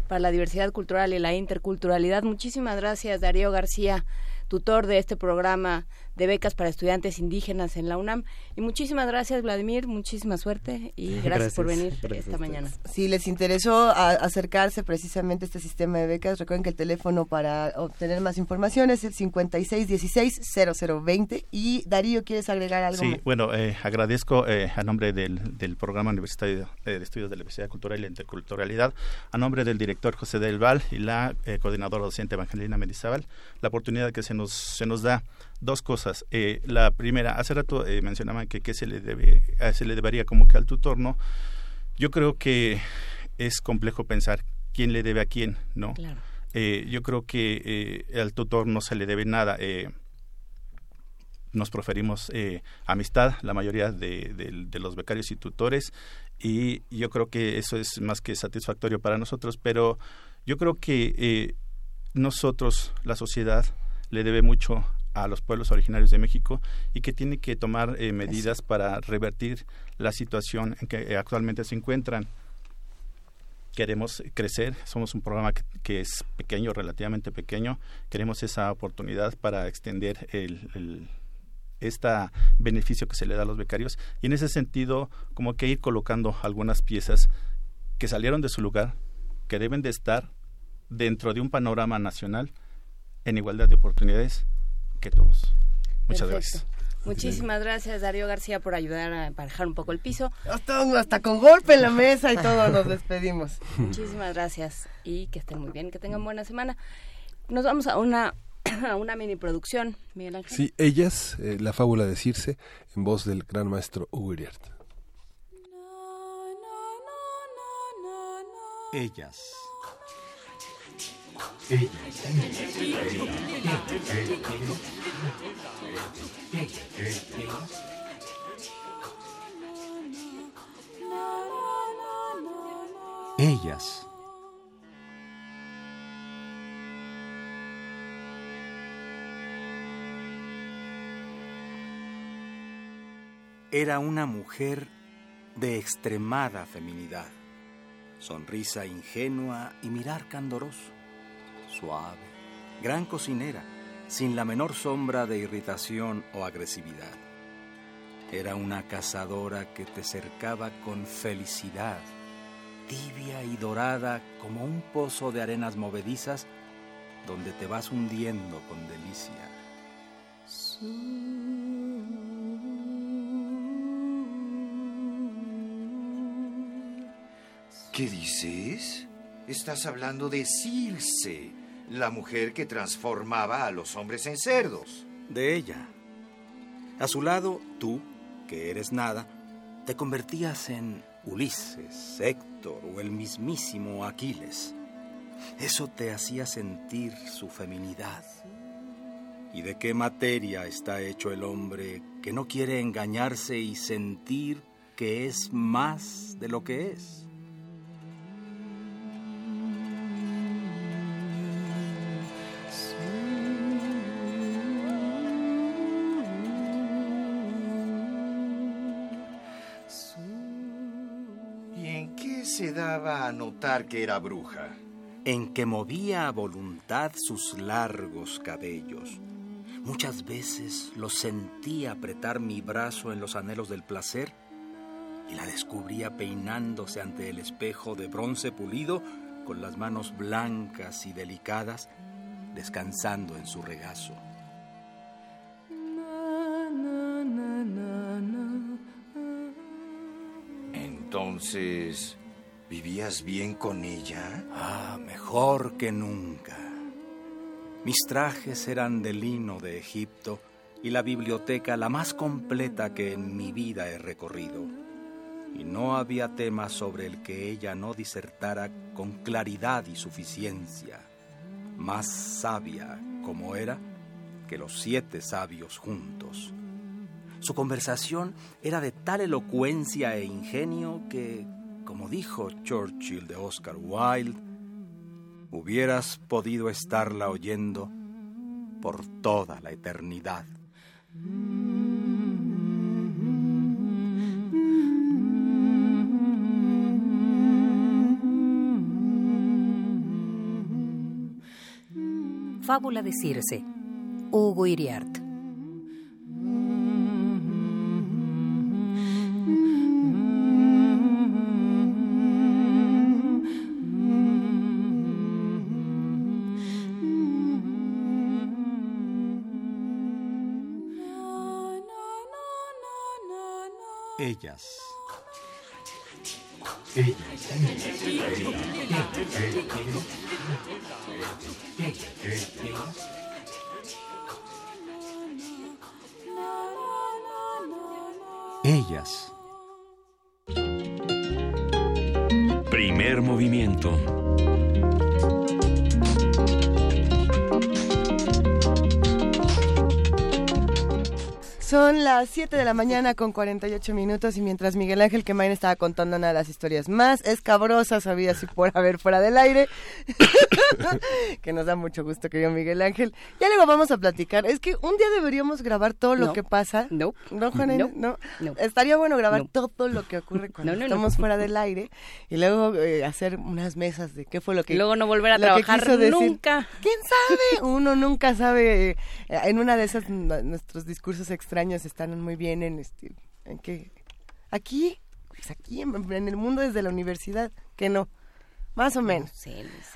para la Diversidad Cultural y la Interculturalidad. Muchísimas gracias, Darío García tutor de este programa de becas para estudiantes indígenas en la UNAM. Y muchísimas gracias, Vladimir, muchísima suerte y gracias, por venir esta mañana. Si les interesó acercarse precisamente a este sistema de becas, recuerden que el teléfono para obtener más información es el 5616-0020. Y Darío, ¿quieres agregar algo? Sí, bueno, eh, agradezco eh, a nombre del, del Programa Universitario de Estudios de la Diversidad Cultural y la Interculturalidad, a nombre del director José Del Val y la eh, coordinadora docente Evangelina Mendizábal, la oportunidad que se nos, se nos da dos cosas. Eh, la primera, hace rato eh, mencionaban que qué se le debe, se le debería como que al tutor, ¿no? Yo creo que es complejo pensar quién le debe a quién, ¿no? Eh, yo creo que al tutor no se le debe nada. nos proferimos amistad, la mayoría de, de, los becarios y tutores, y yo creo que eso es más que satisfactorio para nosotros, pero yo creo que nosotros, la sociedad, le debe mucho a los pueblos originarios de México y que tiene que tomar eh, medidas para revertir la situación en que eh, actualmente se encuentran. Queremos crecer, somos un programa que, es pequeño, relativamente pequeño, queremos esa oportunidad para extender el, el este beneficio que se le da a los becarios y en ese sentido como que ir colocando algunas piezas que salieron de su lugar, que deben de estar dentro de un panorama nacional en igualdad de oportunidades que todos. Muchas gracias. Muchísimas gracias Darío García por ayudar a emparejar un poco el piso. Hasta, hasta con golpe en la mesa y todo nos despedimos. Muchísimas gracias y que estén muy bien, que tengan buena semana. Nos vamos a una a una mini producción, Miguel Ángel. Sí, ellas, eh, la fábula de Circe, en voz del gran maestro Hugo Ellas. Ellas. Era una mujer de extremada feminidad, sonrisa ingenua y mirar candoroso suave, gran cocinera, sin la menor sombra de irritación o agresividad. Era una cazadora que te cercaba con felicidad, tibia y dorada como un pozo de arenas movedizas donde te vas hundiendo con delicia. ¿Qué dices? Estás hablando de Circe, la mujer que transformaba a los hombres en cerdos. De ella. A su lado, tú, que eres nada, te convertías en Ulises, Héctor o el mismísimo Aquiles. Eso te hacía sentir su feminidad. ¿Y de qué materia está hecho el hombre que no quiere engañarse y sentir que es más de lo que es? A notar que era bruja? En que movía a voluntad sus largos cabellos. Muchas veces lo sentía apretar mi brazo en los anhelos del placer y la descubría peinándose ante el espejo de bronce pulido con las manos blancas y delicadas descansando en su regazo. Entonces, ¿Vivías bien con ella? Ah, mejor que nunca. Mis trajes eran de lino de Egipto y la biblioteca la más completa que en mi vida he recorrido. Y no había tema sobre el que ella no disertara con claridad y suficiencia, más sabia como era que los siete sabios juntos. Su conversación era de tal elocuencia e ingenio que, como dijo Churchill de Oscar Wilde, hubieras podido estarla oyendo por toda la eternidad. Fábula de Circe, Hugo Iriart. Ellas. Ellas. Primer movimiento. Son las 7 de la mañana con 48 minutos y mientras Miguel Ángel Quemain estaba contando una de las historias más escabrosas había y por haber fuera del aire, que nos da mucho gusto, querido Miguel Ángel. Ya luego vamos a platicar. Es que un día deberíamos grabar todo lo que pasa. No. No, Juan, no. Estaría bueno grabar todo lo que ocurre cuando estamos fuera del aire y luego eh, hacer unas mesas de qué fue lo que... Y luego no volver a trabajar nunca. ¿Quién sabe? Uno nunca sabe. Eh, en una de esas nuestros discursos extraños están muy bien en este, en que aquí, pues aquí en, el mundo desde la universidad, que no. Más o menos.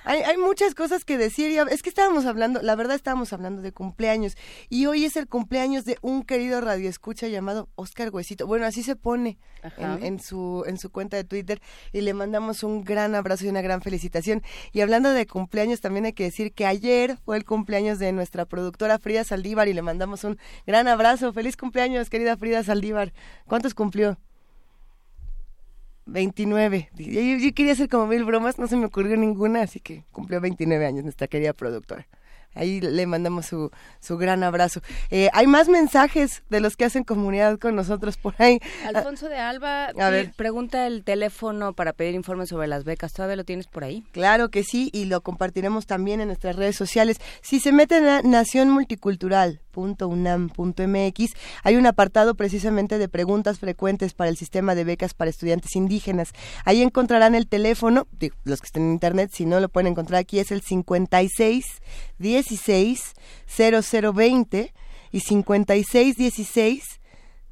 hay, hay, muchas cosas que decir. Y es que estábamos hablando, la verdad estábamos hablando de cumpleaños. Y hoy es el cumpleaños de un querido radioescucha llamado Oscar Huesito. Bueno, así se pone en, en, su, en su cuenta de Twitter. Y le mandamos un gran abrazo y una gran felicitación. Y hablando de cumpleaños, también hay que decir que ayer fue el cumpleaños de nuestra productora Frida Saldívar. Y le mandamos un gran abrazo. Feliz cumpleaños, querida Frida Saldívar. ¿Cuántos cumplió? 29. Yo, quería hacer como mil bromas, no se me ocurrió ninguna, así que cumplió 29 años nuestra querida productora. Ahí le mandamos su, su gran abrazo. Eh, hay más mensajes de los que hacen comunidad con nosotros por ahí. Alfonso de Alba a ver. pregunta el teléfono para pedir informes sobre las becas. ¿Todavía lo tienes por ahí? Claro que sí, y lo compartiremos también en nuestras redes sociales. Si se meten a Nación Multicultural, .unam.mx hay un apartado precisamente de preguntas frecuentes para el sistema de becas para estudiantes indígenas. Ahí encontrarán el teléfono, los que estén en internet, si no lo pueden encontrar aquí, es el 56 16 0020 y 56 16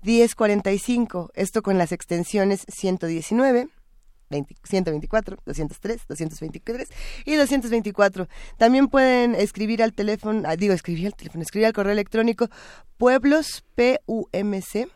1045. Esto con las extensiones 119 124, 203, 223 y 224. También pueden escribir al teléfono, ah, digo, escribir al teléfono, escribir al correo electrónico pueblos, P-U-M-C,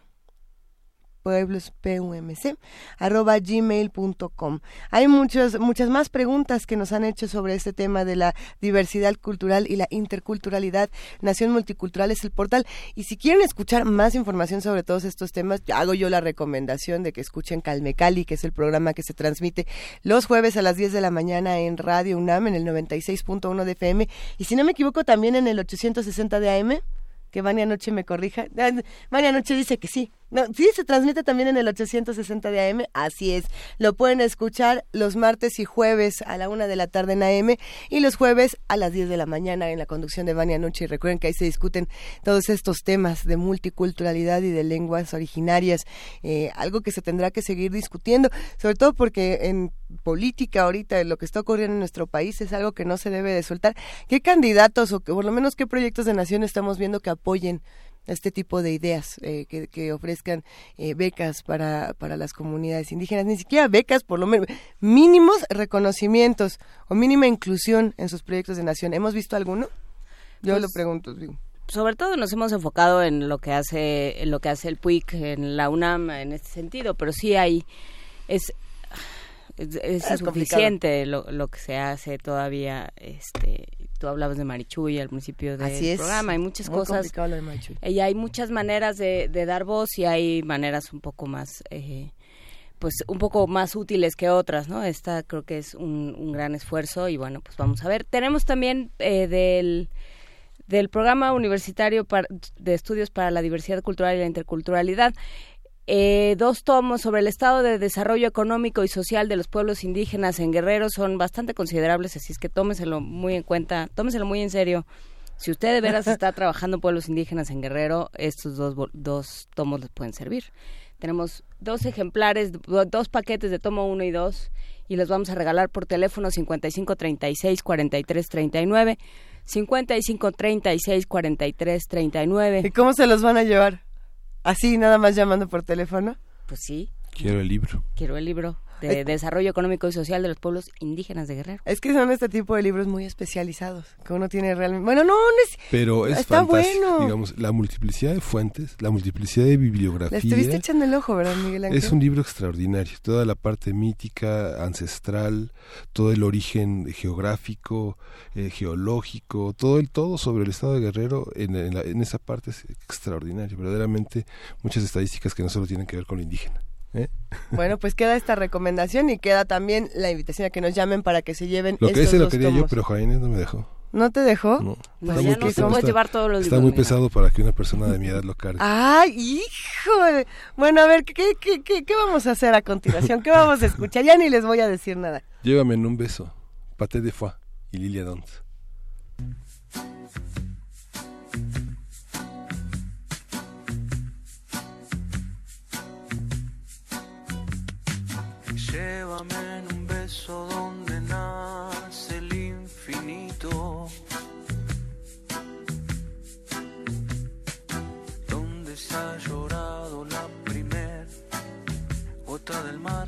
pueblospumc arroba gmail.com. Hay muchas, muchas más preguntas que nos han hecho sobre este tema de la diversidad cultural y la interculturalidad. Nación Multicultural es el portal. Y si quieren escuchar más información sobre todos estos temas, hago yo la recomendación de que escuchen Calme Cali, que es el programa que se transmite los jueves a las 10 de la mañana en Radio UNAM en el 96.1 de FM. Y si no me equivoco, también en el 860 de AM que Vania Noche me corrija. Vania Noche dice que sí, no, sí, se transmite también en el 860 de AM, así es. Lo pueden escuchar los martes y jueves a la una de la tarde en AM y los jueves a las 10 de la mañana en la conducción de Vania Noche. Y recuerden que ahí se discuten todos estos temas de multiculturalidad y de lenguas originarias, eh, algo que se tendrá que seguir discutiendo, sobre todo porque en política ahorita lo que está ocurriendo en nuestro país es algo que no se debe de soltar. ¿Qué candidatos o que, por lo menos qué proyectos de nación estamos viendo que apoyen este tipo de ideas eh, que, que, ofrezcan eh, becas para, para las comunidades indígenas, ni siquiera becas, por lo menos mínimos reconocimientos o mínima inclusión en sus proyectos de nación. ¿Hemos visto alguno? Yo lo pues, pregunto. Sobre todo nos hemos enfocado en lo que hace en lo que hace el PUIC en la UNAM en este sentido, pero sí hay es es, suficiente lo, lo, que se hace todavía este tú hablabas de Marichuy al principio del programa hay muchas cosas y hay muchas maneras de, dar voz y hay maneras un poco más eh, pues un poco más útiles que otras no esta creo que es un, un gran esfuerzo y bueno pues vamos a ver. Tenemos también eh, del del programa universitario de estudios para la diversidad cultural y la interculturalidad eh, dos tomos sobre el estado de desarrollo económico y social de los pueblos indígenas en Guerrero son bastante considerables, así es que tómeselo muy en cuenta, tómeselo muy en serio. Si usted de veras está trabajando pueblos indígenas en Guerrero, estos dos, dos tomos les pueden servir. Tenemos dos ejemplares, dos paquetes de tomo 1 y 2 y los vamos a regalar por teléfono 55 36 43 39 55 36 43 39. ¿Y cómo se los van a llevar? Así, nada más llamando por teléfono. Pues sí. Quiero el libro. Quiero el libro de Desarrollo Económico y Social de los Pueblos Indígenas de Guerrero. Es que son este tipo de libros muy especializados, que uno tiene realmente... Bueno, no, no es... Pero es está bueno. digamos, la multiplicidad de fuentes, la multiplicidad de bibliografía... Le estuviste echando el ojo, ¿verdad, Miguel Ángel? Es un libro extraordinario, toda la parte mítica, ancestral, todo el origen geográfico, eh, geológico, todo el todo sobre el estado de Guerrero en, en esa parte es extraordinario, verdaderamente muchas estadísticas que no solo tienen que ver con lo indígena. ¿Eh? Bueno, pues queda esta recomendación y queda también la invitación a que nos llamen para que se lleven Lo que ese lo quería yo, pero Jaime no me dejó. ¿No te dejó? No. Está muy, no se llevar todos los Está muy pesado para que una persona de mi edad lo cargue. ¡Ay, hijo! Bueno, a ver, ¿qué, qué, qué, qué vamos a hacer a continuación? ¿Qué vamos a escuchar? Ya ni les voy a decir nada. Llévame en un beso. Pate de foie y Lilia Dont. Llévame en un beso donde nace el infinito. Donde se ha llorado la primer gota del mar.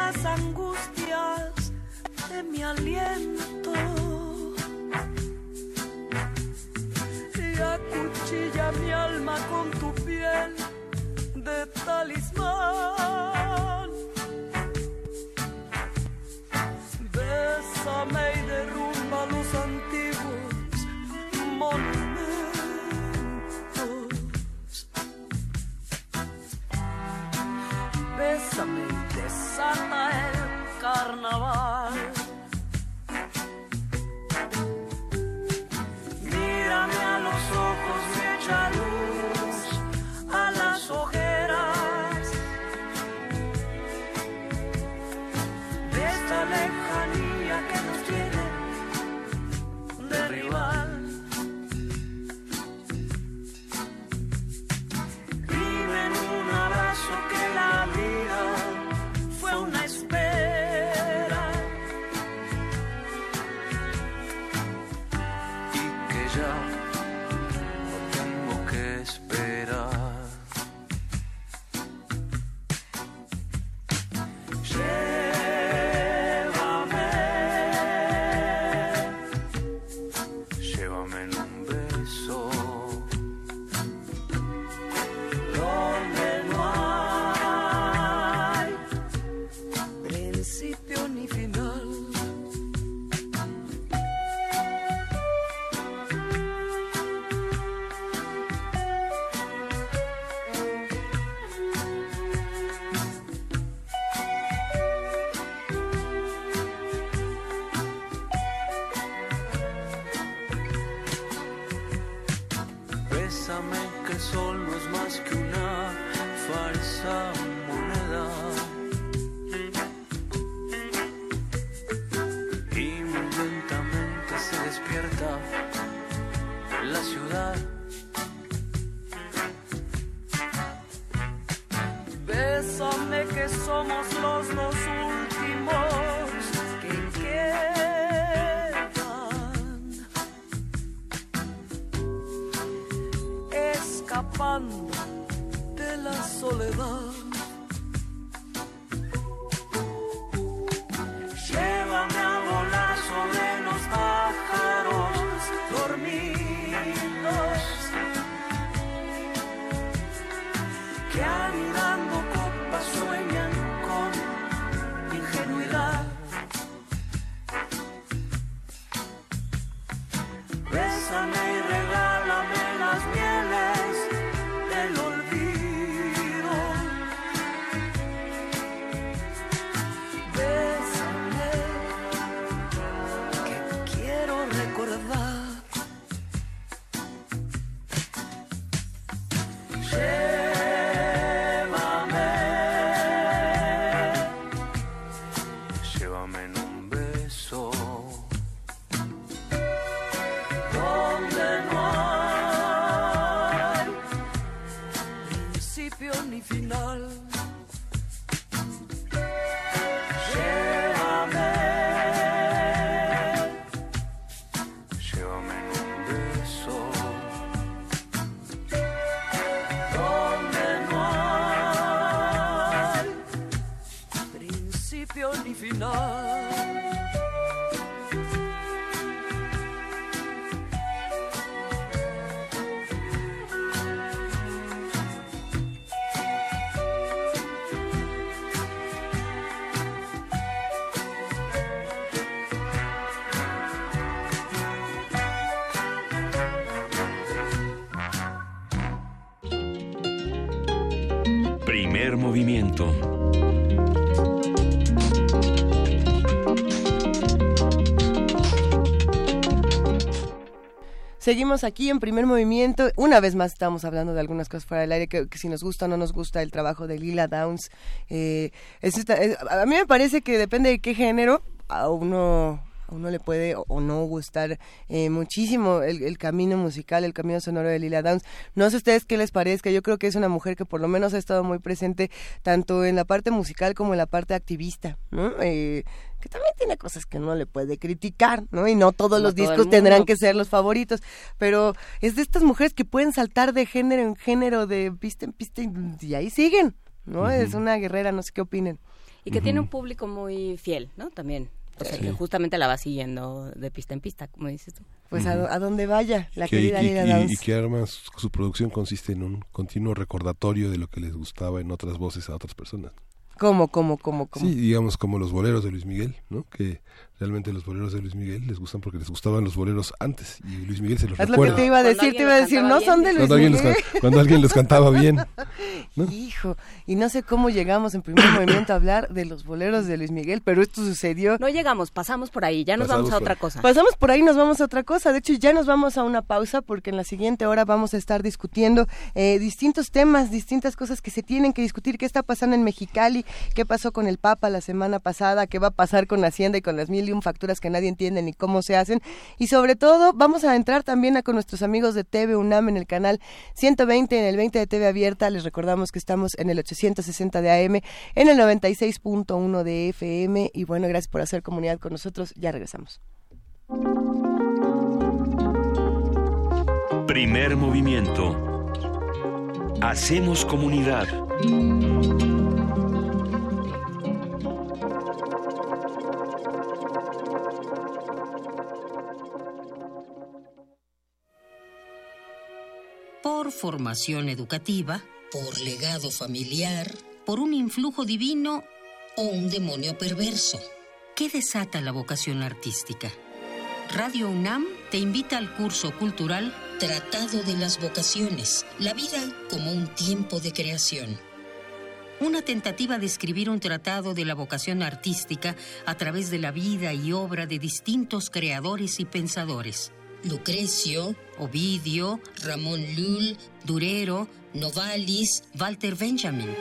Las angustias de mi aliento. Y acuchilla mi alma con tu piel de talismán. Bésame y derrumba los antiguos monumentos. Carnaval. Mírame a los ojos y echa luz Seguimos aquí en primer movimiento. Una vez más estamos hablando de algunas cosas fuera del aire, que, si nos gusta o no nos gusta el trabajo de Lila Downs. Eh, es esta- es- a mí me parece que depende de qué género a uno a uno le puede o, no gustar eh, muchísimo el, el camino musical, el camino sonoro de Lila Downs. No sé ustedes qué les parezca, yo creo que es una mujer que por lo menos ha estado muy presente tanto en la parte musical como en la parte activista, ¿no? Eh, que también tiene cosas que uno le puede criticar, ¿no? Y no todos Como los todo discos tendrán que ser los favoritos, pero es de estas mujeres que pueden saltar de género en género, de pista en pista, y, ahí siguen, ¿no? Es una guerrera, no sé qué opinen. Y que tiene un público muy fiel, ¿no? También. O sea, que justamente la va siguiendo de pista en pista, como dices tú. Pues a, do- a donde vaya la que, querida y, Lila y- Downs. y que además su producción consiste en un continuo recordatorio de lo que les gustaba en otras voces a otras personas. ¿Cómo, cómo, cómo, cómo? Sí, digamos como los boleros de Luis Miguel, ¿no? Que realmente los boleros de Luis Miguel les gustan porque les gustaban los boleros antes y Luis Miguel se los Es lo recuerda. que te iba a decir, te iba a decir, no son de. Luis cuando alguien, los, Miguel. cuando alguien los cantaba bien. ¿no? Hijo, y no sé cómo llegamos en primer movimiento a hablar de los boleros de Luis Miguel, pero esto sucedió. No llegamos, pasamos por ahí, ya nos Pasamos vamos a por- otra cosa. Pasamos por ahí, nos vamos a otra cosa. De hecho, ya nos vamos a una pausa porque en la siguiente hora vamos a estar discutiendo eh, distintos temas, distintas cosas que se tienen que discutir. ¿Qué está pasando en Mexicali? ¿Qué pasó con el Papa la semana pasada? ¿Qué va a pasar con Hacienda y con las mil facturas que nadie entiende ni cómo se hacen? Y sobre todo, vamos a entrar también con nuestros amigos de TV UNAM en el canal 120, en el 20 de TV Abierta. Les recordamos que estamos en el 860 de AM, en el 96.1 de FM. Y bueno, gracias por hacer comunidad con nosotros. Ya regresamos. Primer movimiento. Hacemos comunidad. Por formación educativa, por legado familiar, por un influjo divino o un demonio perverso. ¿Qué desata la vocación artística? Radio UNAM te invita al curso cultural Tratado de las Vocaciones, la vida como un tiempo de creación. Una tentativa de escribir un tratado de la vocación artística a través de la vida y obra de distintos creadores y pensadores. Lucrecio, Ovidio, Ramón Lull, Durero, Novalis, Walter Benjamin.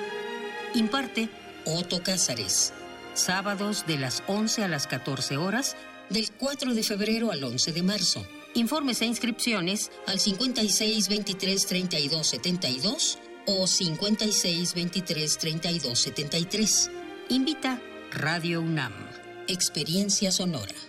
Imparte Otto Cázares. Sábados de las 11 a las 14 horas, del 4 de febrero al 11 de marzo. Informes e inscripciones al 56 23 32 72 o 56 23 32 73. Invita Radio UNAM. Experiencia sonora.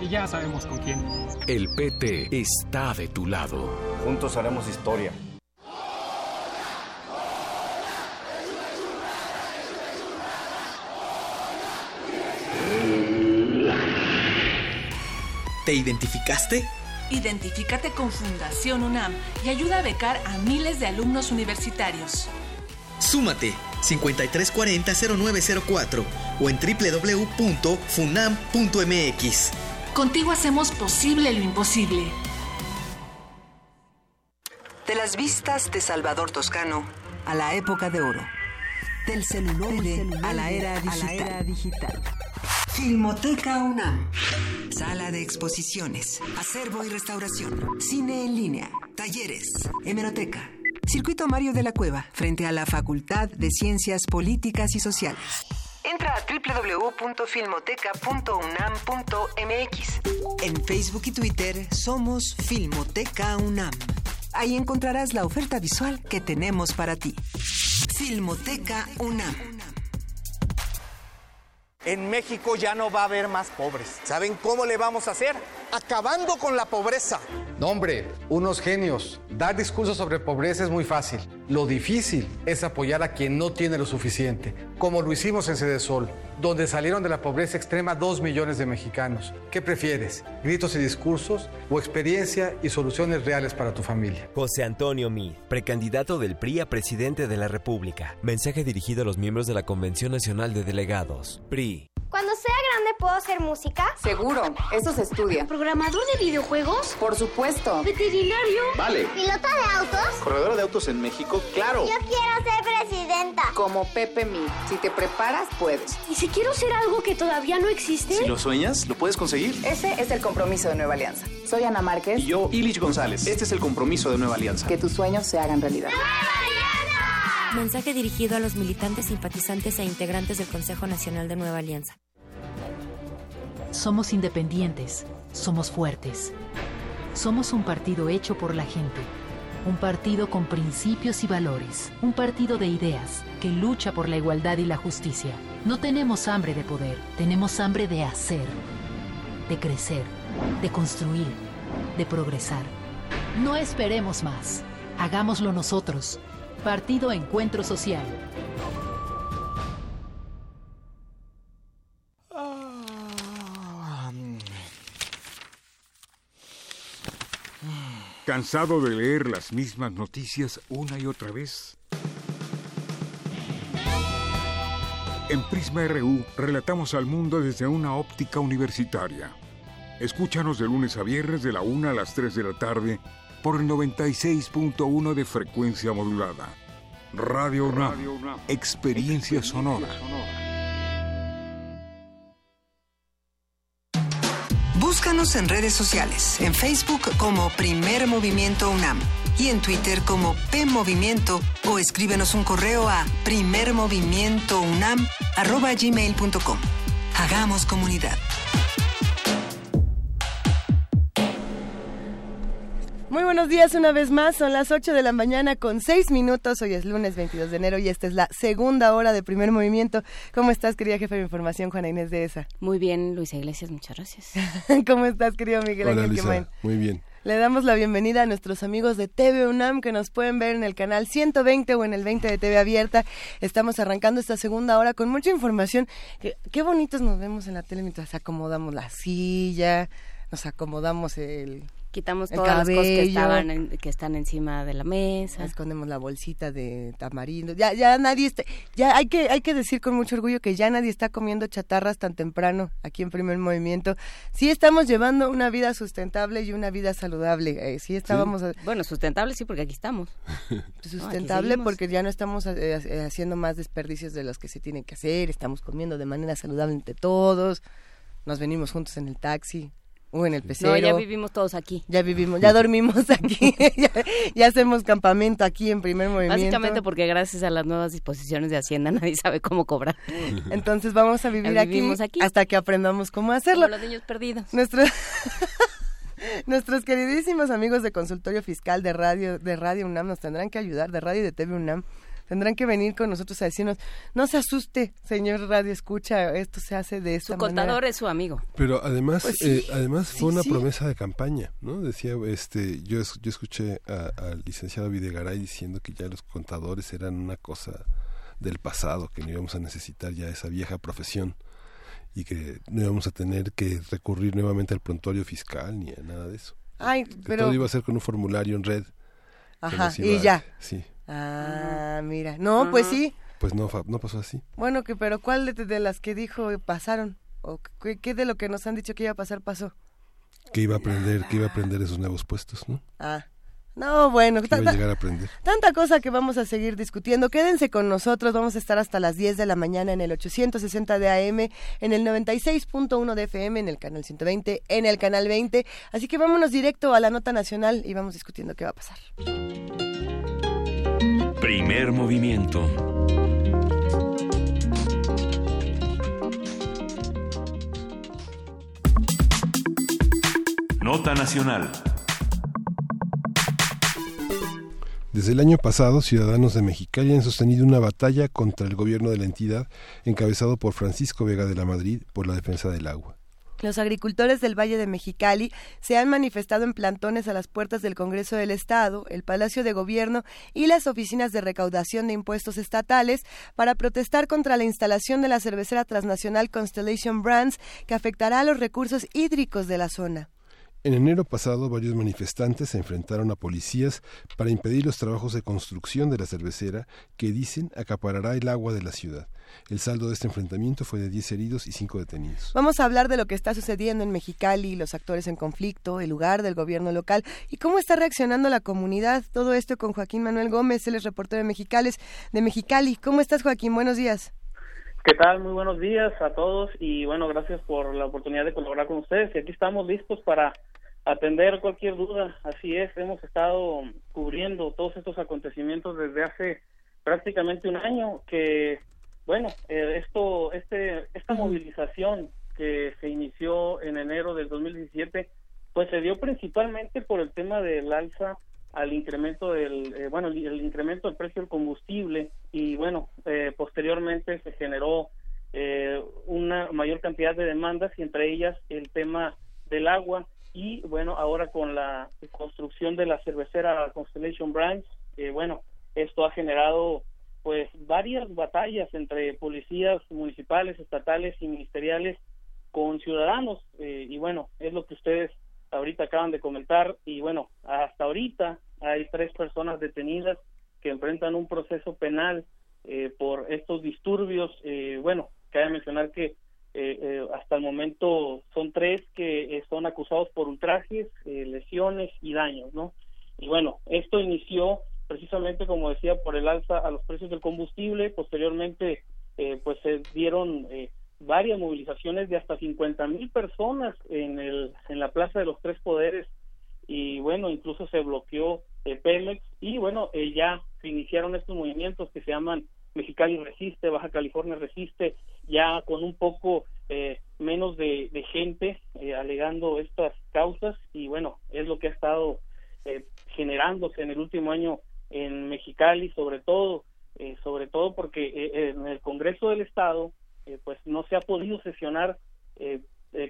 y ya sabemos con quién. El PT está de tu lado. Juntos haremos historia. ¿Te identificaste? Identifícate con Fundación UNAM y ayuda a becar a miles de alumnos universitarios. Súmate 5340-0904 o en www.funam.mx. Contigo hacemos posible lo imposible. De las vistas de Salvador Toscano a la época de oro. Del celuloide, a, la era digital. Filmoteca UNAM. Sala de exposiciones, acervo y restauración, cine en línea, talleres, hemeroteca. Circuito Mario de la Cueva, frente a la Facultad de Ciencias Políticas y Sociales. Entra a www.filmoteca.unam.mx. En Facebook y Twitter somos Filmoteca UNAM. Ahí encontrarás la oferta visual que tenemos para ti. Filmoteca UNAM. En México ya no va a haber más pobres. ¿Saben cómo le vamos a hacer? Acabando con la pobreza. No, hombre, unos genios. Dar discursos sobre pobreza es muy fácil. Lo difícil es apoyar a quien no tiene lo suficiente, como lo hicimos en Sede Sol, donde salieron de la pobreza extrema dos millones de mexicanos. ¿Qué prefieres? ¿Gritos y discursos o experiencia y soluciones reales para tu familia? José Antonio Mí, precandidato del PRI a presidente de la República. Mensaje dirigido a los miembros de la Convención Nacional de Delegados. PRI. Cuando sea grande, ¿puedo hacer música? Seguro, eso se estudia. ¿Programador de videojuegos? Por supuesto. ¿Veterinario? Vale. ¿Piloto de autos? ¿Corredor de autos en México? Claro. Yo quiero ser presidenta. Como Pepe Mi. Si te preparas, puedes. ¿Y si quiero ser algo que todavía no existe? Si lo sueñas, lo puedes conseguir. Ese es el compromiso de Nueva Alianza. Soy Ana Márquez. Y yo, Ilich González. Este es el compromiso de Nueva Alianza. Que tus sueños se hagan realidad. ¡Nueva Alianza! Mensaje dirigido a los militantes, simpatizantes e integrantes del Consejo Nacional de Nueva Alianza. Somos independientes, somos fuertes. Somos un partido hecho por la gente, un partido con principios y valores, un partido de ideas que lucha por la igualdad y la justicia. No tenemos hambre de poder, tenemos hambre de hacer, de crecer, de construir, de progresar. No esperemos más, hagámoslo nosotros. Partido Encuentro Social. ¿Cansado de leer las mismas noticias una y otra vez? En Prisma RU relatamos al mundo desde una óptica universitaria. Escúchanos de lunes a viernes de la 1 a las 3 de la tarde por el 96.1 de frecuencia modulada. Radio UNAM, experiencia sonora. Búscanos en redes sociales, en Facebook como Primer Movimiento UNAM y en Twitter como P Movimiento o escríbenos un correo a primermovimientounam@gmail.com. Hagamos comunidad. Muy buenos días una vez más, son las 8 de la mañana con 6 minutos, hoy es lunes 22 de enero y esta es la segunda hora de primer movimiento. ¿Cómo estás, querida jefe de información, Juana Inés de ESA? Muy bien, Luisa Iglesias, muchas gracias. ¿Cómo estás, querido Miguel Hola, Ángel? Muy bien. Le damos la bienvenida a nuestros amigos de TV UNAM que nos pueden ver en el canal 120 o en el 20 de TV Abierta. Estamos arrancando esta segunda hora con mucha información. Qué, qué bonitos nos vemos en la tele mientras acomodamos la silla, nos acomodamos el Quitamos todas las cosas que, estaban que están encima de la mesa. Escondemos la bolsita de tamarindo. Ya, ya nadie está, ya hay que, hay que decir con mucho orgullo que ya nadie está comiendo chatarras tan temprano aquí en Primer Movimiento. Sí estamos llevando una vida sustentable y una vida saludable. Eh, sí estábamos. Bueno, sustentable sí, porque aquí estamos. Sustentable porque ya no estamos eh, eh, haciendo más desperdicios de los que se tienen que hacer. Estamos comiendo de manera saludable entre todos. Nos venimos juntos en el taxi o en el pecero. No, ya vivimos todos aquí. Ya vivimos, ya dormimos aquí, ya, hacemos campamento aquí en primer movimiento. Básicamente porque gracias a las nuevas disposiciones de Hacienda nadie sabe cómo cobrar. Entonces vamos a vivir aquí, hasta que aprendamos cómo hacerlo. Como los niños perdidos. Nuestros, nuestros queridísimos amigos de consultorio fiscal de radio, de Radio UNAM nos tendrán que ayudar, de radio y de TV UNAM tendrán que venir con nosotros a decirnos, no se asuste, señor Radio Escucha, esto se hace de esta Su contador es su amigo. Pero además, pues eh, además fue una promesa de campaña, ¿no? Decía, este, yo, yo escuché al licenciado Videgaray diciendo que ya los contadores eran una cosa del pasado, que no íbamos a necesitar ya esa vieja profesión y que no íbamos a tener que recurrir nuevamente al prontuario fiscal ni a nada de eso. Ay, pero... Todo iba a ser con un formulario en red. Ajá, y ya. Sí. Ah, mira. No, pues sí. Pues no, no pasó así. Bueno, que pero ¿cuál de, las que dijo pasaron? ¿O qué, de lo que nos han dicho que iba a pasar pasó? Que iba a aprender, que iba a aprender esos nuevos puestos, ¿no? Ah. No, bueno, tanta, llegar a aprender. tanta cosa que vamos a seguir discutiendo. Quédense con nosotros, vamos a estar hasta las 10 de la mañana en el 860 de AM, en el 96.1 de FM, en el canal 120, en el canal 20. Así que vámonos directo a la nota nacional y vamos discutiendo qué va a pasar. Primer movimiento. Nota nacional. Desde el año pasado, ciudadanos de Mexicali han sostenido una batalla contra el gobierno de la entidad encabezado por Francisco Vega de la Madrid por la defensa del agua. Los agricultores del Valle de Mexicali se han manifestado en plantones a las puertas del Congreso del Estado, el Palacio de Gobierno y las oficinas de recaudación de impuestos estatales para protestar contra la instalación de la cervecera transnacional Constellation Brands que afectará a los recursos hídricos de la zona. En enero pasado, varios manifestantes se enfrentaron a policías para impedir los trabajos de construcción de la cervecera que dicen acaparará el agua de la ciudad. El saldo de este enfrentamiento fue de 10 heridos y 5 detenidos. Vamos a hablar de lo que está sucediendo en Mexicali, los actores en conflicto, el lugar del gobierno local y cómo está reaccionando la comunidad. Todo esto con Joaquín Manuel Gómez, él es reportero de Mexicali. De Mexicali. ¿Cómo estás, Joaquín? Buenos días. ¿Qué tal? Muy buenos días a todos y bueno, gracias por la oportunidad de colaborar con ustedes. Y aquí estamos listos para atender cualquier duda. Así es, hemos estado cubriendo todos estos acontecimientos desde hace prácticamente un año que bueno, eh, esto, este, esta movilización que se inició en enero del 2017, pues se dio principalmente por el tema del alza al incremento del, eh, bueno, el, incremento del precio del combustible y bueno, eh, posteriormente se generó una mayor cantidad de demandas y entre ellas el tema del agua y bueno, ahora con la construcción de la cervecera Constellation Branch, bueno, esto ha generado pues varias batallas entre policías municipales, estatales y ministeriales con ciudadanos eh, y bueno, es lo que ustedes ahorita acaban de comentar y bueno, hasta ahorita hay tres personas detenidas que enfrentan un proceso penal eh, por estos disturbios. Eh, bueno, cabe mencionar que hasta el momento son tres que son acusados por ultrajes, lesiones y daños, ¿no? Y bueno, esto inició precisamente como decía por el alza a los precios del combustible. Posteriormente eh, pues se dieron eh, varias movilizaciones de hasta 50 mil personas en el en la plaza de los tres poderes. Y bueno incluso se bloqueó eh, Pemex. Y bueno eh, ya se iniciaron estos movimientos que se llaman Mexicali resiste Baja California resiste ya con un poco menos de, gente alegando estas causas y bueno es lo que ha estado generándose en el último año en Mexicali, sobre todo, eh, sobre todo porque eh, en el Congreso del Estado, eh, pues no se ha podido sesionar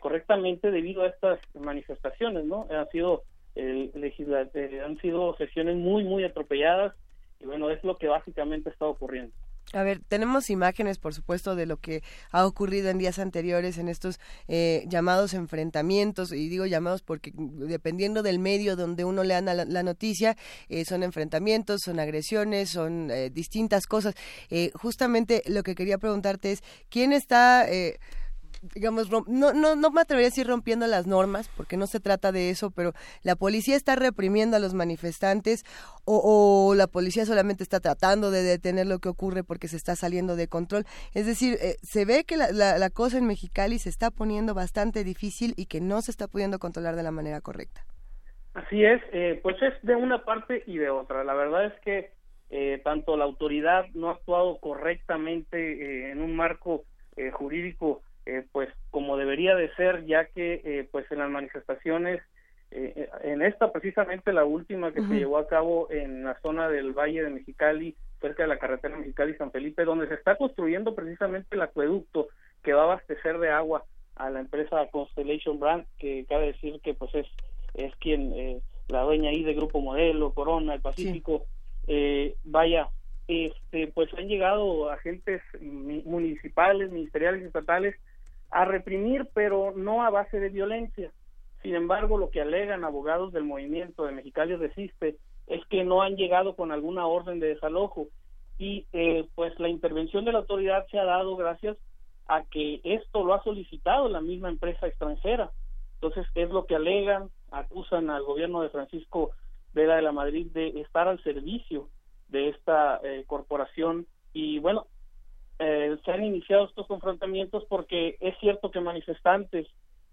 correctamente debido a estas manifestaciones, ¿no? Han sido han sido sesiones muy, muy atropelladas y bueno, es lo que básicamente está ocurriendo. A ver, tenemos imágenes, por supuesto, de lo que ha ocurrido en días anteriores en estos eh, llamados enfrentamientos, y digo llamados porque dependiendo del medio donde uno lea la, la noticia, eh, son enfrentamientos, son agresiones, son eh, distintas cosas. justamente lo que quería preguntarte es, ¿quién está digamos, no, no, no me atrevería a decir rompiendo las normas, porque no se trata de eso, pero la policía está reprimiendo a los manifestantes o, la policía solamente está tratando de detener lo que ocurre porque se está saliendo de control. Es decir, eh, se ve que la, la, cosa en Mexicali se está poniendo bastante difícil y que no se está pudiendo controlar de la manera correcta. Así es, eh, pues es de una parte y de otra. La verdad es que eh, tanto la autoridad no ha actuado correctamente en un marco jurídico eh, pues como debería de ser ya que eh, pues en las manifestaciones eh, en esta precisamente la última que se llevó a cabo en la zona del Valle de Mexicali cerca de la carretera Mexicali San Felipe donde se está construyendo precisamente el acueducto que va a abastecer de agua a la empresa Constellation Brand que cabe decir que pues es es quien la dueña ahí de Grupo Modelo Corona el Pacífico. Vaya este pues han llegado agentes municipales ministeriales estatales a reprimir, pero no a base de violencia. Sin embargo, lo que alegan abogados del movimiento de Mexicali Resiste es que no han llegado con alguna orden de desalojo y eh, pues la intervención de la autoridad se ha dado gracias a que esto lo ha solicitado la misma empresa extranjera. Entonces es lo que alegan, acusan al gobierno de Francisco Vera de la Madrid de estar al servicio de esta eh, corporación y bueno, eh, se han iniciado estos confrontamientos porque es cierto que manifestantes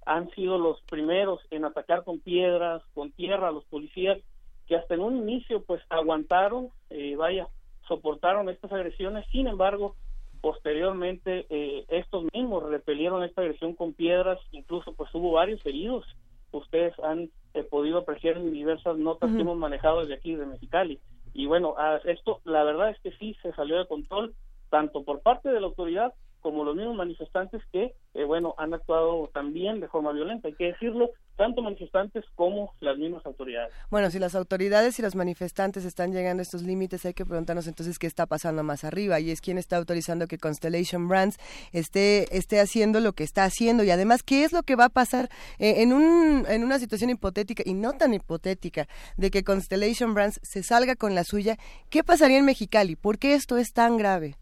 han sido los primeros en atacar con piedras, con tierra a los policías, que hasta en un inicio pues aguantaron, eh, vaya, soportaron estas agresiones, sin embargo, posteriormente eh, estos mismos repelieron esta agresión con piedras, incluso pues hubo varios heridos, ustedes han podido apreciar en diversas notas que hemos manejado desde aquí, de Mexicali. Y bueno, esto la verdad es que sí se salió de control, tanto por parte de la autoridad como los mismos manifestantes que, eh, bueno, han actuado también de forma violenta, hay que decirlo, tanto manifestantes como las mismas autoridades. Bueno, si las autoridades y los manifestantes están llegando a estos límites, hay que preguntarnos entonces qué está pasando más arriba y es quién está autorizando que Constellation Brands esté, esté haciendo lo que está haciendo y además qué es lo que va a pasar eh, en, un, en una situación hipotética y no tan hipotética de que Constellation Brands se salga con la suya, ¿qué pasaría en Mexicali? ¿Por qué esto es tan grave?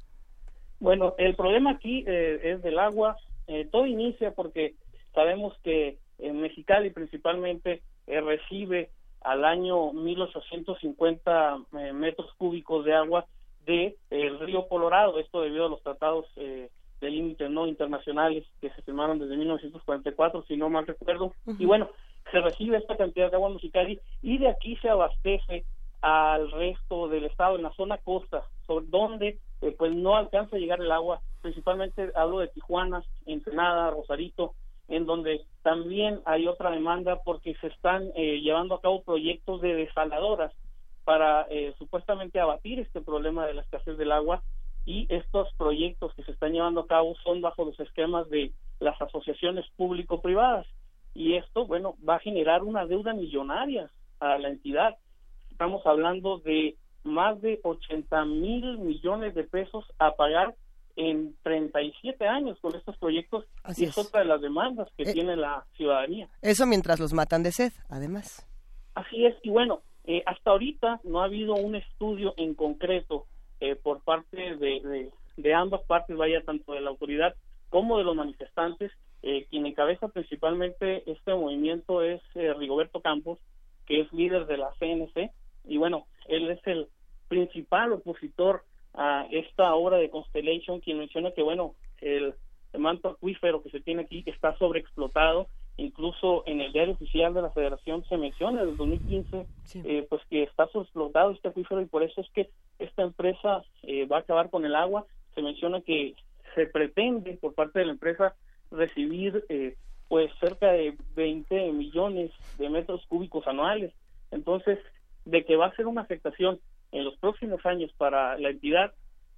Bueno, el problema aquí eh, es del agua. Eh, todo inicia porque sabemos que en Mexicali principalmente eh, recibe al año 1850 metros cúbicos de agua de el río Colorado. Esto debido a los tratados de límites no internacionales que se firmaron desde 1944, si no mal recuerdo. Y bueno, se recibe esta cantidad de agua en Mexicali y de aquí se abastece al resto del estado en la zona costa, sobre donde eh, pues no alcanza a llegar el agua, principalmente hablo de Tijuana, Ensenada, Rosarito, en donde también hay otra demanda porque se están eh, llevando a cabo proyectos de desaladoras para eh, supuestamente abatir este problema de la escasez del agua y estos proyectos que se están llevando a cabo son bajo los esquemas de las asociaciones público-privadas y esto, bueno, va a generar una deuda millonaria a la entidad. Estamos hablando de más de 80 mil millones de pesos a pagar en 37 años con estos proyectos y es, otra de las demandas que eh, tiene la ciudadanía. Eso mientras los matan de sed, además. Así es, y bueno, eh, hasta ahorita no ha habido un estudio en concreto eh, por parte de, de, ambas partes, vaya, tanto de la autoridad como de los manifestantes. quien encabeza principalmente este movimiento es Rigoberto Campos, que es líder de la CNC, y bueno, él es el principal opositor a esta obra de Constellation, quien menciona que, bueno, el, manto acuífero que se tiene aquí está sobreexplotado. Incluso en el diario oficial de la Federación se menciona desde 2015 eh, pues que está sobreexplotado este acuífero y por eso es que esta empresa eh, va a acabar con el agua. Se menciona que se pretende por parte de la empresa recibir eh, pues cerca de 20 millones de metros cúbicos anuales. Entonces, que va a ser una afectación en los próximos años para la entidad,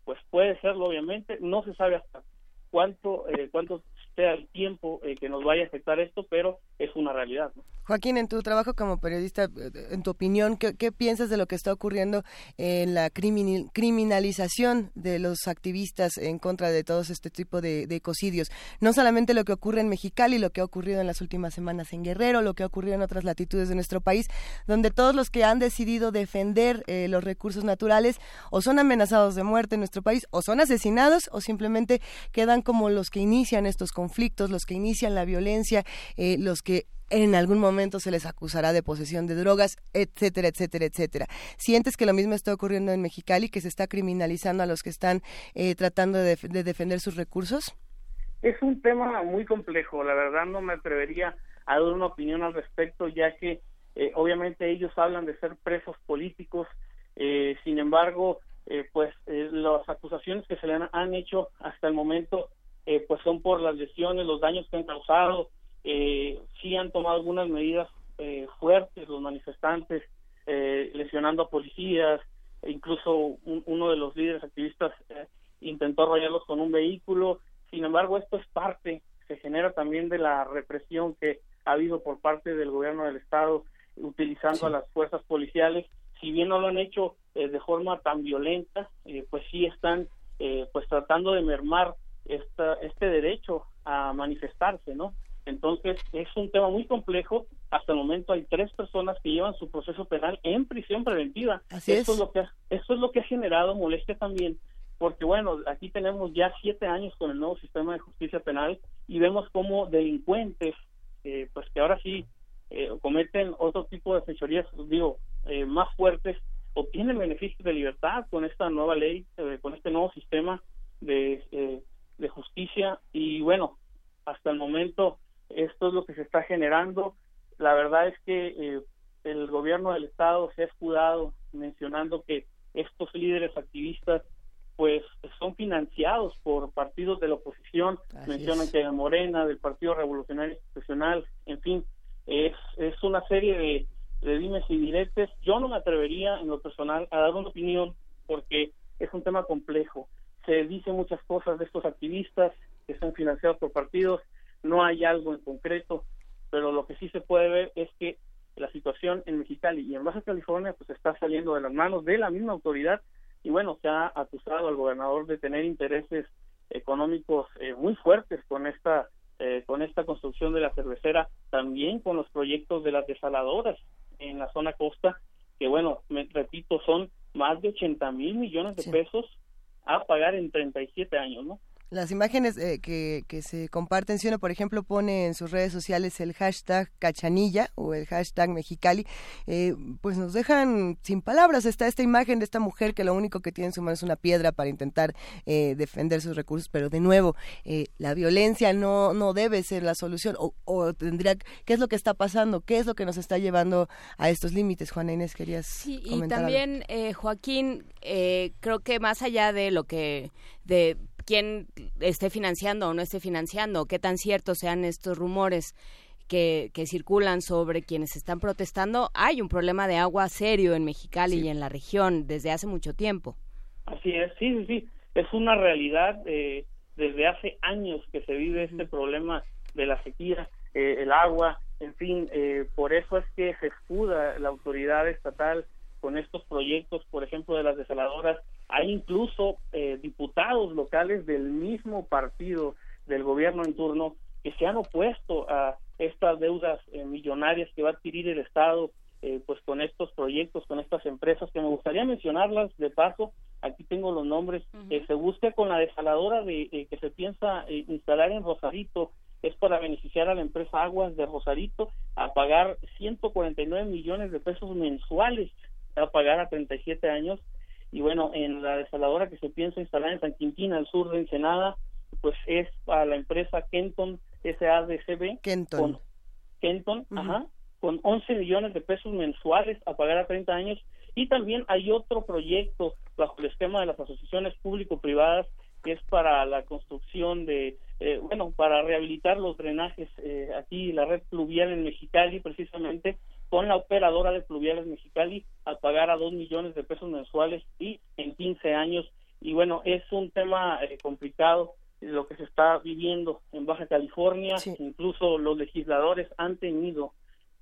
pues puede serlo obviamente, no se sabe hasta cuánto, eh, cuánto sea el tiempo eh, que nos vaya a afectar esto, pero es una realidad. Joaquín, en tu trabajo como periodista, en tu opinión, ¿qué, piensas de lo que está ocurriendo en la criminalización de los activistas en contra de todos este tipo de, ecocidios? No solamente lo que ocurre en Mexicali, lo que ha ocurrido en las últimas semanas en Guerrero, lo que ha ocurrido en otras latitudes de nuestro país, donde todos los que han decidido defender eh, los recursos naturales o son amenazados de muerte en nuestro país, o son asesinados, o simplemente quedan como los que inician estos conflictos, los que inician la violencia, eh, los que en algún momento se les acusará de posesión de drogas, etcétera, etcétera, etcétera. ¿Sientes que lo mismo está ocurriendo en Mexicali, que se está criminalizando a los que están eh, tratando de, defender sus recursos? Es un tema muy complejo, la verdad no me atrevería a dar una opinión al respecto, ya que eh, obviamente ellos hablan de ser presos políticos, eh, sin embargo, pues las acusaciones que se le han, han hecho hasta el momento, pues son por las lesiones, los daños que han causado, eh, sí han tomado algunas medidas eh, fuertes los manifestantes, eh, lesionando a policías, e incluso uno de los líderes activistas eh, intentó arrollarlos con un vehículo. Sin embargo, esto es parte, se genera también de la represión que ha habido por parte del gobierno del Estado utilizando a las fuerzas policiales. Si bien no lo han hecho de forma tan violenta, pues sí están pues tratando de mermar esta, este derecho a manifestarse, ¿no? Entonces, es un tema muy complejo. Hasta el momento hay tres personas que llevan su proceso penal en prisión preventiva. Así es. lo que, eso es lo que ha generado molestia también, porque bueno, aquí tenemos ya siete años con el nuevo sistema de justicia penal y vemos como delincuentes, eh, pues que ahora sí eh, cometen otro tipo de fechorías, digo, eh, más fuertes, obtienen beneficios de libertad con esta nueva ley, con este nuevo sistema de, de justicia y bueno, hasta el momento esto es lo que se está generando. La verdad es que eh, el gobierno del estado se ha escudado mencionando que estos líderes activistas pues son financiados por partidos de la oposición, mencionan que de Morena, del Partido Revolucionario Institucional, en fin, es, es una serie de, de dimes y diretes. Yo no me atrevería en lo personal a dar una opinión porque es un tema complejo. Se dicen muchas cosas de estos activistas que son financiados por partidos, no hay algo en concreto, pero lo que sí se puede ver es que la situación en Mexicali y en Baja California pues está saliendo de las manos de la misma autoridad y bueno, se ha acusado al gobernador de tener intereses económicos eh, muy fuertes con esta eh, con esta construcción de la cervecera, también con los proyectos de las desaladoras en la zona costa, que bueno, me repito, son más de 80 mil millones de pesos a pagar en 37 años, ¿no? Las imágenes eh, que, que, se comparten, si uno, por ejemplo, pone en sus redes sociales el hashtag cachanilla o el hashtag mexicali, eh, pues nos dejan sin palabras. Está esta imagen de esta mujer que lo único que tiene en su mano es una piedra para intentar eh, defender sus recursos, pero de nuevo, la violencia no, no debe ser la solución. O, o, tendría, ¿qué es lo que está pasando? ¿Qué es lo que nos está llevando a estos límites? Juana Inés, querías sí, y también, Joaquín, creo que más allá de lo que de quién esté financiando o no esté financiando, qué tan ciertos sean estos rumores que, que, circulan sobre quienes están protestando, hay un problema de agua serio en Mexicali y en la región desde hace mucho tiempo. Así es, sí, sí, sí, es una realidad eh, desde hace años que se vive este problema de la sequía, eh, el agua, en fin, eh, por eso es que se escuda la autoridad estatal con estos proyectos, por ejemplo, de las desaladoras hay incluso eh, diputados locales del mismo partido del gobierno en turno que se han opuesto a estas deudas eh, millonarias que va a adquirir el Estado eh, pues con estos proyectos, con estas empresas, que me gustaría mencionarlas de paso, aquí tengo los nombres, se busca con la desaladora de, que se piensa instalar en Rosarito, es para beneficiar a la empresa Aguas de Rosarito a pagar 149 millones de pesos mensuales, a pagar a 37 años, y bueno, en la desaladora que se piensa instalar en San Quintín, al sur de Ensenada, pues es para la empresa Kenton SADCB. Kenton. Con, Kenton, ajá, con 11 millones de pesos mensuales a pagar a 30 años. Y también hay otro proyecto bajo el esquema de las asociaciones público-privadas que es para la construcción de, eh, bueno, para rehabilitar los drenajes eh, aquí, la red pluvial en Mexicali precisamente, con la operadora de pluviales Mexicali a pagar a dos millones de pesos mensuales y en 15 años. Y bueno, es un tema eh, complicado lo que se está viviendo en Baja California. Incluso los legisladores han tenido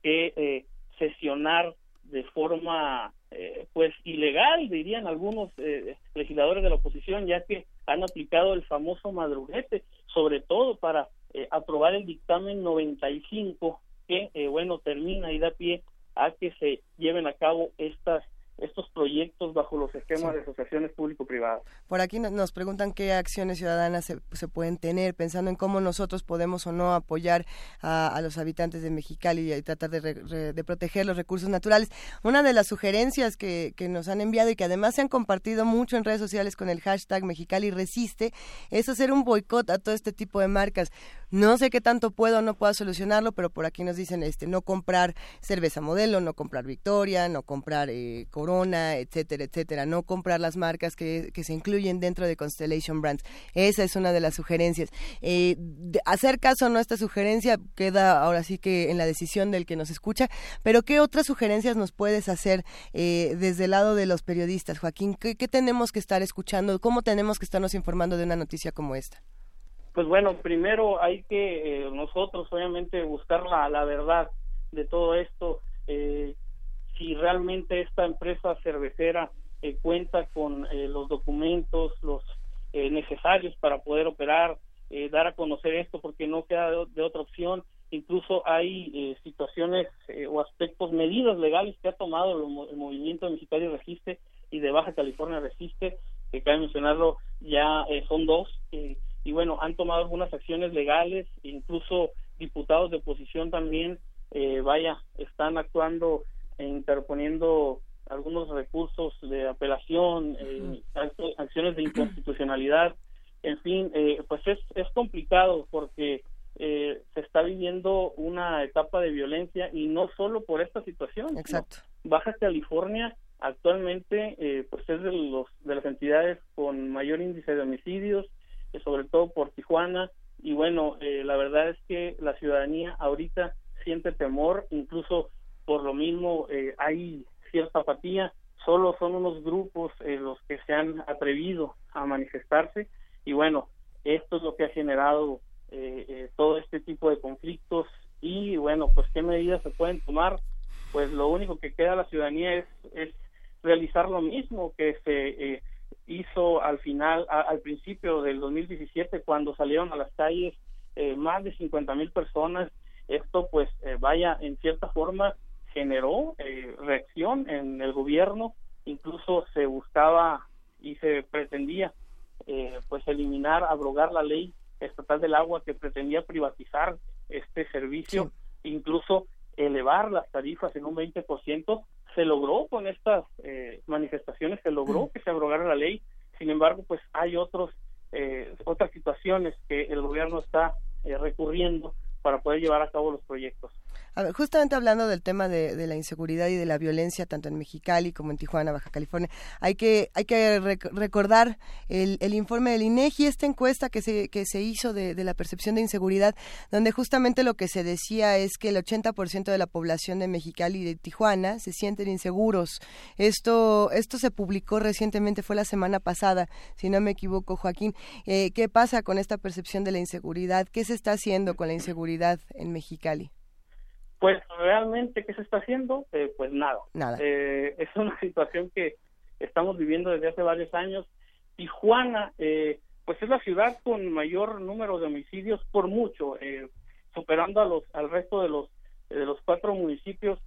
que eh, sesionar de forma eh, pues ilegal, dirían algunos eh, legisladores de la oposición, ya que han aplicado el famoso madruguete, sobre todo para eh, aprobar el dictamen 95 que, bueno, termina y da pie a que se lleven a cabo estas estos proyectos bajo los esquemas de asociaciones público-privadas. Por aquí nos preguntan qué acciones ciudadanas se, se, pueden tener, pensando en cómo nosotros podemos o no apoyar a, los habitantes de Mexicali y tratar de, de, proteger los recursos naturales. Una de las sugerencias que, que, nos han enviado y que además se han compartido mucho en redes sociales con el hashtag Mexicali Resiste es hacer un boicot a todo este tipo de marcas. No sé qué tanto puedo o no puedo solucionarlo, pero por aquí nos dicen este no comprar cerveza modelo, no comprar Victoria, no comprar eh, Corona, etcétera, etcétera, no comprar las marcas que, que, se incluyen dentro de Constellation Brands. Esa es una de las sugerencias. Eh, hacer caso no a esta sugerencia queda ahora sí que en la decisión del que nos escucha, pero ¿qué otras sugerencias nos puedes hacer eh, desde el lado de los periodistas, Joaquín? ¿Qué, ¿Qué tenemos que estar escuchando? ¿Cómo tenemos que estarnos informando de una noticia como esta? Pues bueno, primero hay que eh, nosotros obviamente buscar la, la verdad de todo esto, eh, si realmente esta empresa cervecera eh, cuenta con los documentos, los necesarios para poder operar, dar a conocer esto porque no queda de, otra opción. Incluso hay situaciones o aspectos, medidas legales que ha tomado el, movimiento de Resiste y de Baja California Resiste, que cabe mencionarlo, ya son dos y bueno, han tomado algunas acciones legales, incluso diputados de oposición también, eh, vaya, están actuando interponiendo algunos recursos de apelación, eh, acciones de inconstitucionalidad, en fin, eh, pues es, es complicado porque se está viviendo una etapa de violencia y no solo por esta situación. Exacto. Baja California actualmente pues es de los de las entidades con mayor índice de homicidios, sobre todo por Tijuana. Y bueno, eh, la verdad es que la ciudadanía ahorita siente temor, incluso por lo mismo eh, hay cierta apatía. Solo son unos grupos eh, los que se han atrevido a manifestarse y bueno, esto es lo que ha generado todo este tipo de conflictos y bueno, pues qué medidas se pueden tomar. Pues lo único que queda a la ciudadanía es, es realizar lo mismo que se hizo al final, al principio del 2017, cuando salieron a las calles eh, más de 50 mil personas, esto pues eh, vaya, en cierta forma generó eh, reacción en el gobierno, incluso se buscaba y se pretendía pues eliminar, abrogar la ley estatal del agua que pretendía privatizar este servicio, incluso elevar las tarifas en un 20%, se logró con estas eh, manifestaciones, se logró que se abrogara la ley, sin embargo, pues hay otros eh, otras situaciones que el gobierno está eh, recurriendo para poder llevar a cabo los proyectos justamente hablando del tema de, la inseguridad y de la violencia, tanto en Mexicali como en Tijuana, Baja California, hay que, hay que recordar el, el, informe del INEGI, esta encuesta que se, que se hizo de, de la percepción de inseguridad, donde justamente lo que se decía es que el 80% de la población de Mexicali y de Tijuana se sienten inseguros. Esto, esto se publicó recientemente, fue la semana pasada, si no me equivoco, Joaquín. Eh, ¿Qué pasa con esta percepción de la inseguridad? ¿Qué se está haciendo con la inseguridad en Mexicali? Pues realmente, ¿qué se está haciendo? Eh, pues nada. Nada. Eh, es una situación que estamos viviendo desde hace varios años. Tijuana, eh, pues es la ciudad con mayor número de homicidios por mucho, superando a los al resto de los de los cuatro municipios.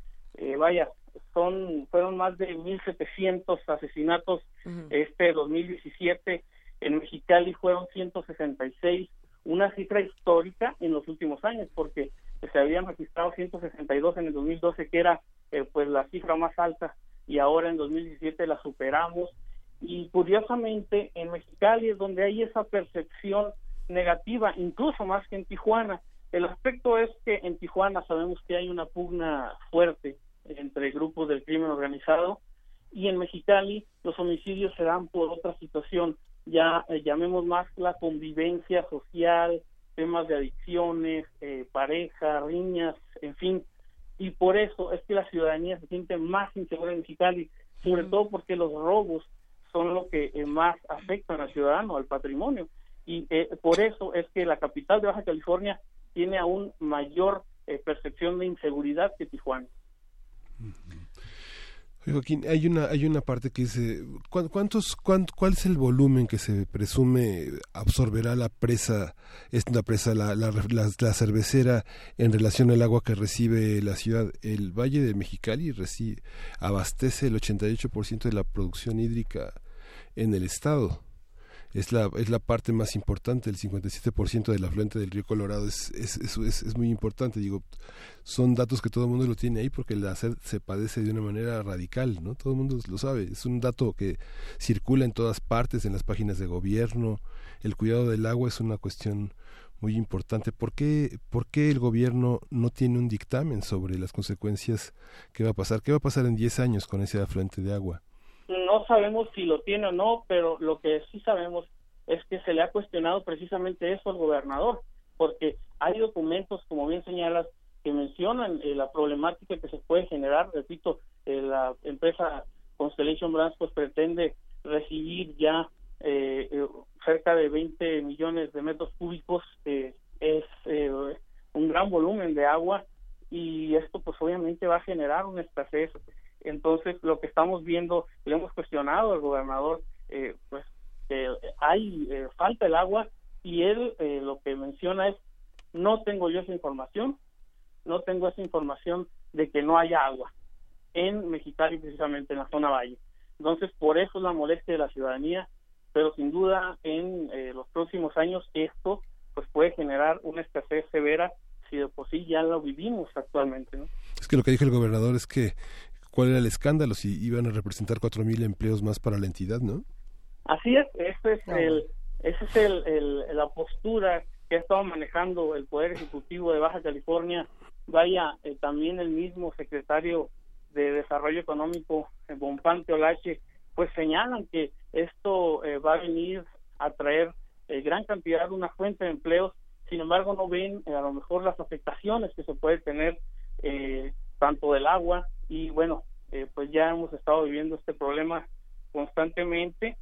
vaya, son fueron más de 1.700 asesinatos este 2017. En Mexicali fueron 166, una cifra histórica en los últimos años, porque se habían registrado 162 en el 2012, que era eh, pues la cifra más alta, y ahora en 2017 la superamos. Y curiosamente en Mexicali es donde hay esa percepción negativa, incluso más que en Tijuana. El aspecto es que en Tijuana sabemos que hay una pugna fuerte entre grupos del crimen organizado y en Mexicali los homicidios se dan por otra situación, ya eh, llamemos más la convivencia social, temas de adicciones, eh, pareja, riñas, en fin, y por eso es que la ciudadanía se siente más insegura en Mexicali, sobre todo porque los robos son lo que eh, más afectan al ciudadano, al patrimonio. y eh, por eso es que la capital de Baja California tiene aún mayor eh, percepción de inseguridad que Tijuana. Joaquín, hay una, hay una parte que dice, ¿cuántos, ¿cuál es el volumen que se presume absorberá la presa, es una presa, la, la, la, cervecera en relación al agua que recibe la ciudad? El Valle de Mexicali recibe, abastece el 88% de la producción hídrica en el estado es la, es la parte más importante, el 57% del afluente del río Colorado es, es, es, es, muy importante. Digo, son datos que todo el mundo lo tiene ahí porque el hacer se padece de una manera radical, ¿no? Todo el mundo lo sabe. Es un dato que circula en todas partes, en las páginas de gobierno. El cuidado del agua es una cuestión muy importante. ¿Por qué, ¿Por qué el gobierno no tiene un dictamen sobre las consecuencias que va a pasar? ¿Qué va a pasar en 10 años con ese afluente de agua? No sabemos si lo tiene o no, pero lo que sí sabemos es que se le ha cuestionado precisamente eso al gobernador, porque hay documentos, como bien señalas, que mencionan eh, la problemática que se puede generar. Repito, eh, la empresa Constellation Brands pues pretende recibir ya eh, cerca de 20 millones de metros cúbicos, es un gran volumen de agua y esto pues obviamente va a generar una escasez entonces, lo que estamos viendo, le hemos cuestionado al gobernador, eh, pues hay eh, falta el agua y él eh, lo que menciona es, no tengo yo esa información, no tengo esa información de que no haya agua en Mexicali, precisamente en la zona valle. Entonces, por eso es la molestia de la ciudadanía, pero sin duda en los próximos años esto pues puede generar una escasez severa si de por sí ya lo vivimos actualmente. ¿no? Es que lo que dijo el gobernador es que cuál era el escándalo, si iban a representar cuatro mil empleos más para la entidad, ¿no? Así es, ese es el, esa es el, la postura que ha estado manejando el Poder Ejecutivo de Baja California. Vaya, eh, también el mismo secretario de Desarrollo Económico, eh, Bompante Olache, pues señalan que esto eh, va a venir a traer gran cantidad de una fuente de empleos, sin embargo no ven a lo mejor las afectaciones que se puede tener tanto del agua y bueno, eh, pues ya hemos estado viviendo este problema constantemente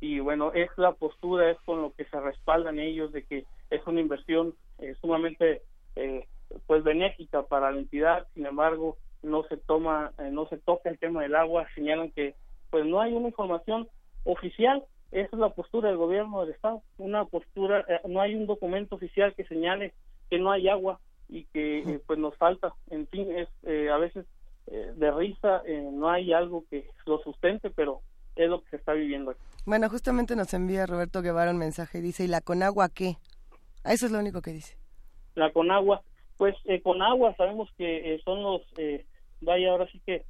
y bueno, es la postura, es con lo que se respaldan ellos de que es una inversión eh, sumamente eh, pues benéfica para la entidad, sin embargo no se toma, no se toca el tema del agua, señalan que pues no hay una información oficial, esa es la postura del gobierno del estado, una postura, no hay un documento oficial que señale que no hay agua y que eh, pues nos falta en fin es eh, a veces eh, de risa no hay algo que lo sustente pero es lo que se está viviendo aquí. bueno justamente nos envía Roberto Guevara un mensaje y dice y la Conagua qué eso es lo único que dice la Conagua pues con agua sabemos que son los vaya ahora sí que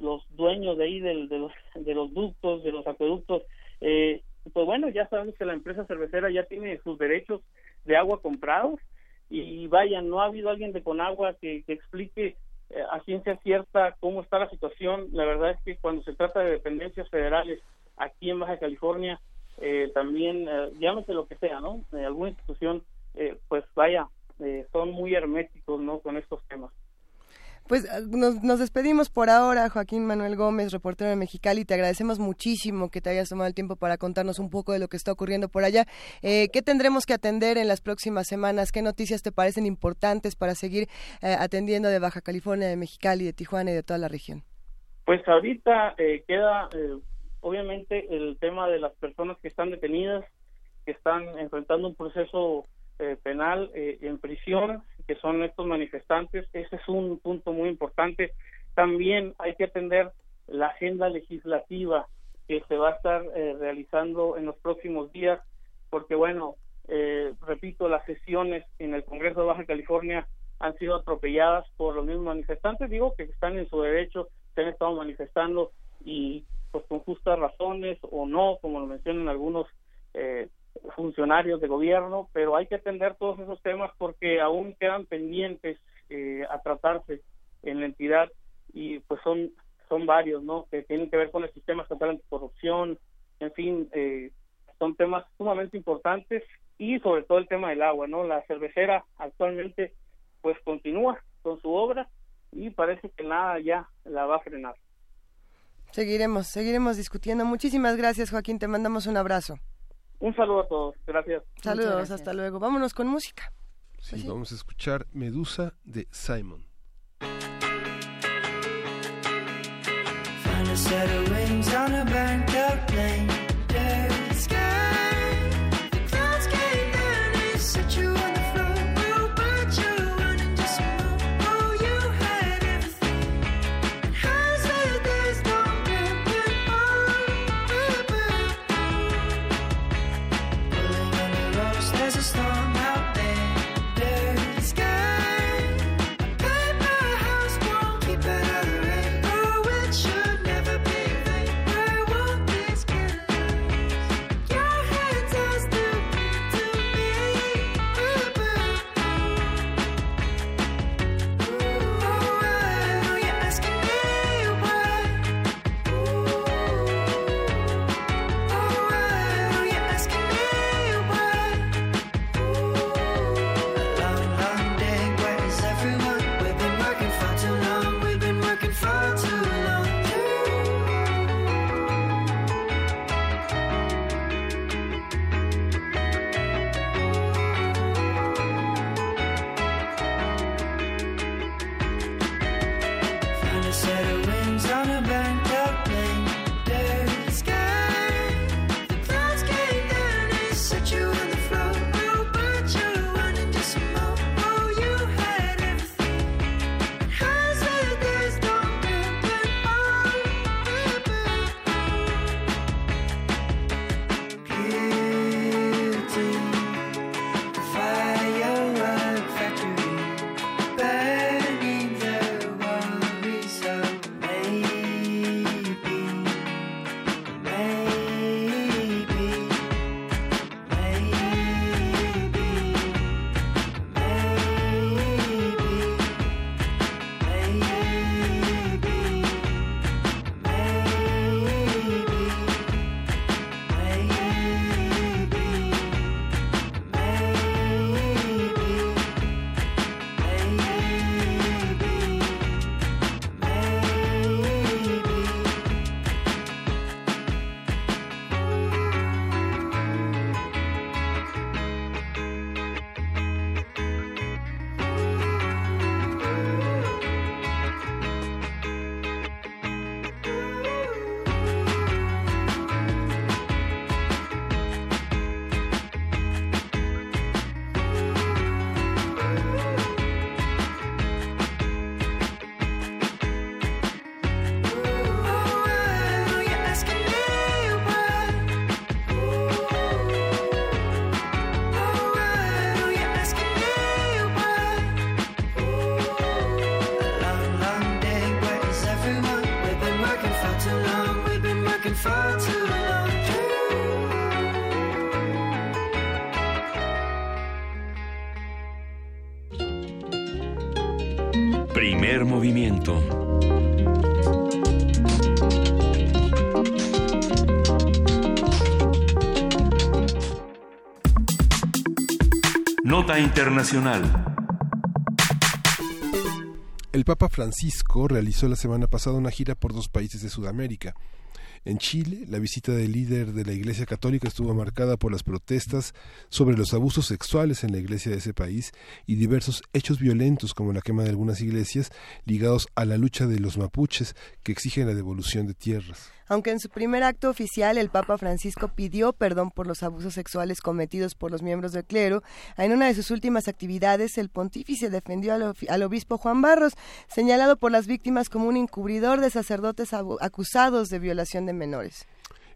los dueños de ahí del, de los de los ductos de los acueductos pues bueno ya sabemos que la empresa cervecera ya tiene sus derechos de agua comprados y vaya, no ha habido alguien de Conagua que, que explique eh, a ciencia cierta cómo está la situación. La verdad es que cuando se trata de dependencias federales aquí en Baja California, eh, también, eh, llámese lo que sea, ¿no? alguna institución, pues vaya, son muy herméticos, ¿no? Con estos temas. Pues ah, nos, despedimos por ahora, Joaquín Manuel Gómez, reportero de Mexicali. Te agradecemos muchísimo que te hayas tomado el tiempo para contarnos un poco de lo que está ocurriendo por allá. Eh, ¿Qué tendremos que atender en las próximas semanas? ¿Qué noticias te parecen importantes para seguir eh, atendiendo de Baja California, de Mexicali, de Tijuana y de toda la región? Pues ahorita eh, queda, obviamente, el tema de las personas que están detenidas, que están enfrentando un proceso penal en prisión que son estos manifestantes. Ese es un punto muy importante. También hay que atender la agenda legislativa que se va a estar eh, realizando en los próximos días, porque bueno, eh, repito, las sesiones en el Congreso de Baja California han sido atropelladas por los mismos manifestantes, digo que están en su derecho, se han estado manifestando y pues con justas razones o no, como lo mencionan algunos eh, funcionarios de gobierno, pero hay que atender todos esos temas porque aún quedan pendientes eh, a tratarse en la entidad y pues son son varios, ¿no? Que tienen que ver con el sistema estatal anticorrupción, en fin, eh, son temas sumamente importantes y sobre todo el tema del agua, ¿no? La cervecera actualmente pues continúa con su obra y parece que nada ya la va a frenar. Seguiremos, seguiremos discutiendo. Muchísimas gracias, Joaquín. Te mandamos un abrazo. Un saludo a todos. Gracias. Saludos, hasta luego. Vámonos con música. Sí, vamos a escuchar Medusa de Simon. Find a set of wings on a banked up plane. Nota Internacional. El Papa Francisco realizó la semana pasada una gira por dos países de Sudamérica. En Chile, la visita del líder de la Iglesia Católica estuvo marcada por las protestas sobre los abusos sexuales en la iglesia de ese país y diversos hechos violentos como la quema de algunas iglesias ligados a la lucha de los mapuches que exigen la devolución de tierras. Aunque en su primer acto oficial el Papa Francisco pidió perdón por los abusos sexuales cometidos por los miembros del clero, en una de sus últimas actividades el pontífice defendió al, obispo Juan Barros, señalado por las víctimas como un encubridor de sacerdotes acusados de violación de menores.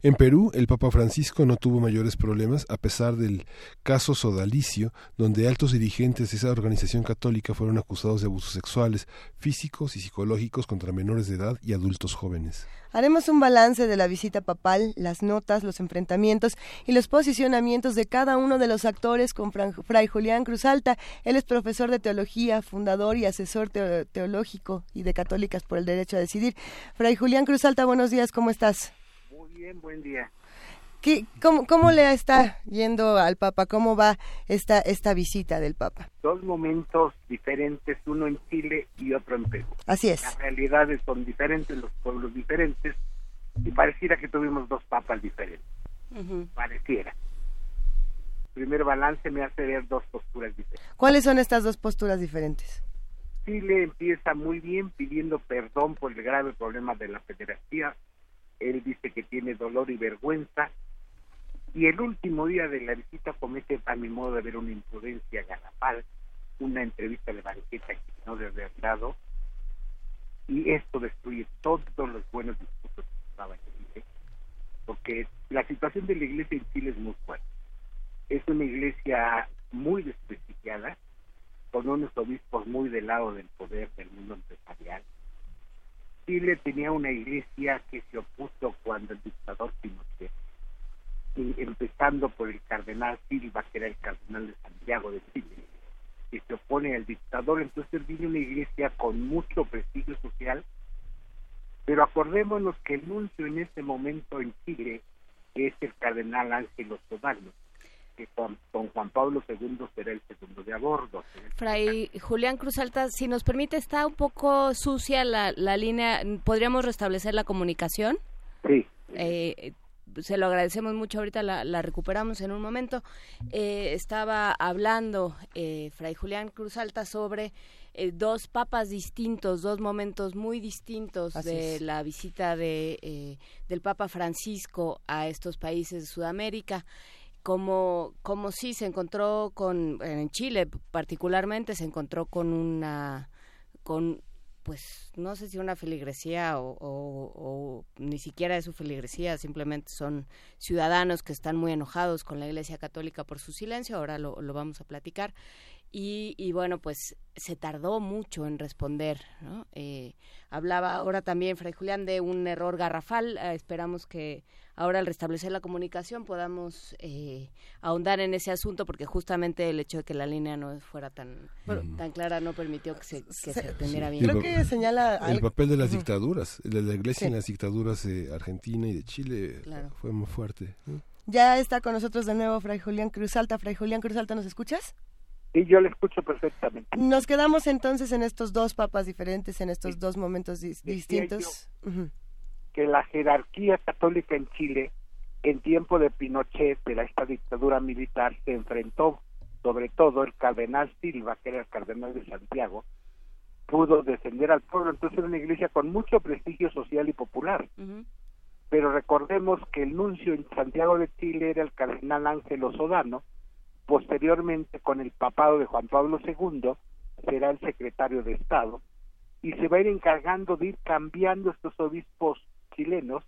En Perú, el Papa Francisco no tuvo mayores problemas a pesar del caso Sodalicio, donde altos dirigentes de esa organización católica fueron acusados de abusos sexuales, físicos y psicológicos contra menores de edad y adultos jóvenes. Haremos un balance de la visita papal, las notas, los enfrentamientos y los posicionamientos de cada uno de los actores con Fray Julián Cruz Alta. Él es profesor de teología, fundador y asesor teológico y de Católicas por el Derecho a Decidir. Fray Julián Cruz Alta, buenos días, ¿cómo estás? Bien, buen día. ¿Qué, cómo, ¿Cómo le está yendo al Papa? ¿Cómo va esta, esta visita del Papa? Dos momentos diferentes, uno en Chile y otro en Perú. Así es. Las realidades son diferentes, los pueblos diferentes, y pareciera que tuvimos dos papas diferentes. Uh -huh. Pareciera. primer balance me hace ver dos posturas diferentes. ¿Cuáles son estas dos posturas diferentes? Chile empieza muy bien pidiendo perdón por el grave problema de la federación. Él dice que tiene dolor y vergüenza. Y el último día de la visita comete, a mi modo de ver, una imprudencia garrafal, una entrevista de banqueta que no debe haber dado. Y esto destruye todos los buenos discursos que estaba en Chile. Porque la situación de la iglesia en Chile es muy fuerte. Es una iglesia muy desprestigiada, con unos obispos muy del lado del poder del mundo empresarial. Chile tenía una iglesia que se opuso cuando el dictador Pinochet, y empezando por el cardenal Silva, que era el cardenal de Santiago de Chile, que se opone al dictador, entonces viene una iglesia con mucho prestigio social, pero acordémonos que el nuncio en este momento en Chile es el cardenal Ángel Sodano, con, Juan Pablo II será el segundo de abordo. Fray Julián Cruz Alta, si nos permite, está un poco sucia la, la línea, ¿podríamos restablecer la comunicación? Sí. Eh, se lo agradecemos mucho, ahorita la, recuperamos en un momento. Eh, estaba hablando eh, Fray Julián Cruz Alta sobre dos papas distintos, dos momentos muy distintos de la visita de, del Papa Francisco a estos países de Sudamérica como, como sí se encontró con, en Chile particularmente, se encontró con una, con, pues no sé si una feligresía o, ni siquiera es su feligresía, simplemente son ciudadanos que están muy enojados con la Iglesia Católica por su silencio, ahora lo, lo vamos a platicar. Y, y, bueno, pues se tardó mucho en responder. ¿no? Eh, hablaba ahora también Fray Julián de un error garrafal. Eh, esperamos que ahora al restablecer la comunicación podamos eh, ahondar en ese asunto porque justamente el hecho de que la línea no fuera tan tan clara no permitió que se, que se atendiera bien. Creo que señala el papel de las dictaduras, de la Iglesia en las dictaduras de Argentina y de Chile fue muy fuerte. Ya está con nosotros de nuevo Fray Julián Cruzalta. Fray Julián Cruzalta, ¿nos escuchas? Y yo le escucho perfectamente. Nos quedamos entonces en estos dos papas diferentes, en estos dos momentos distintos. Que la jerarquía católica en Chile, en tiempo de Pinochet, de la, esta dictadura militar, se enfrentó, sobre todo el cardenal Silva, que era el cardenal de Santiago, pudo defender al pueblo. Entonces era una iglesia con mucho prestigio social y popular. Pero recordemos que el nuncio en Santiago de Chile era el cardenal Ángelo Sodano, Posteriormente, con el papado de Juan Pablo II, será el secretario de Estado y se va a ir encargando de ir cambiando estos obispos chilenos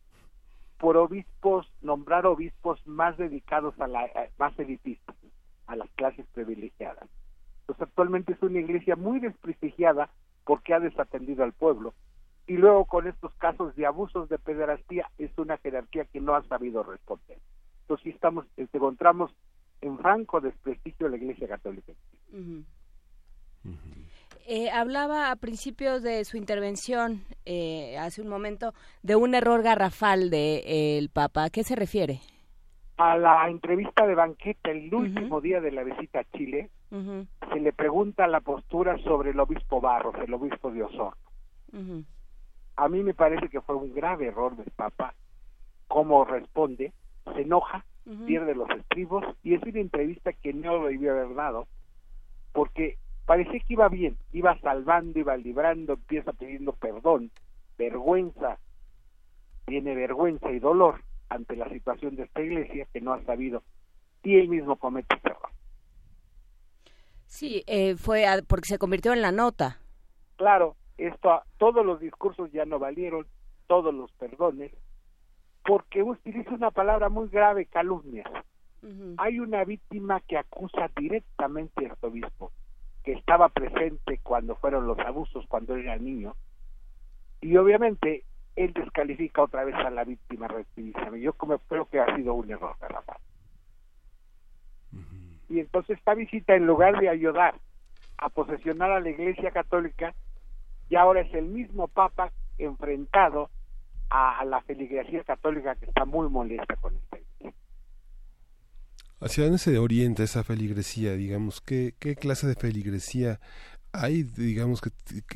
por obispos, nombrar obispos más dedicados a la, más elitistas, a las clases privilegiadas. Entonces actualmente es una iglesia muy desprestigiada porque ha desatendido al pueblo y luego con estos casos de abusos de pederastía es una jerarquía que no ha sabido responder. Entonces estamos, encontramos en franco desprestigio de la Iglesia Católica. Eh, hablaba a principios de su intervención, eh, hace un momento, de un error garrafal del de, el Papa. ¿A qué se refiere? A la entrevista de banqueta el último día de la visita a Chile, se le pregunta la postura sobre el obispo Barros, el obispo de Osorno. A mí me parece que fue un grave error del Papa, cómo responde, se enoja, pierde los estribos y es una entrevista que no lo debió haber dado porque parecía que iba bien, iba salvando, iba librando, empieza pidiendo perdón, vergüenza, tiene vergüenza y dolor ante la situación de esta iglesia que no ha sabido y él mismo comete ese error. Sí, eh, fue porque se convirtió en la nota. Claro, esto, todos los discursos ya no valieron, todos los perdones, porque utiliza una palabra muy grave, calumnias. Hay una víctima que acusa directamente a este obispo, que estaba presente cuando fueron los abusos, cuando era niño, y obviamente él descalifica otra vez a la víctima reactivista. Yo como creo que ha sido un error, Rafa. Y entonces esta visita, en lugar de ayudar a posesionar a la Iglesia Católica, ya ahora es el mismo Papa enfrentado a la feligresía católica que está muy molesta con esta iglesia. ¿Hacia dónde se orienta esa feligresía? Digamos, ¿qué, qué clase de feligresía hay? Digamos que,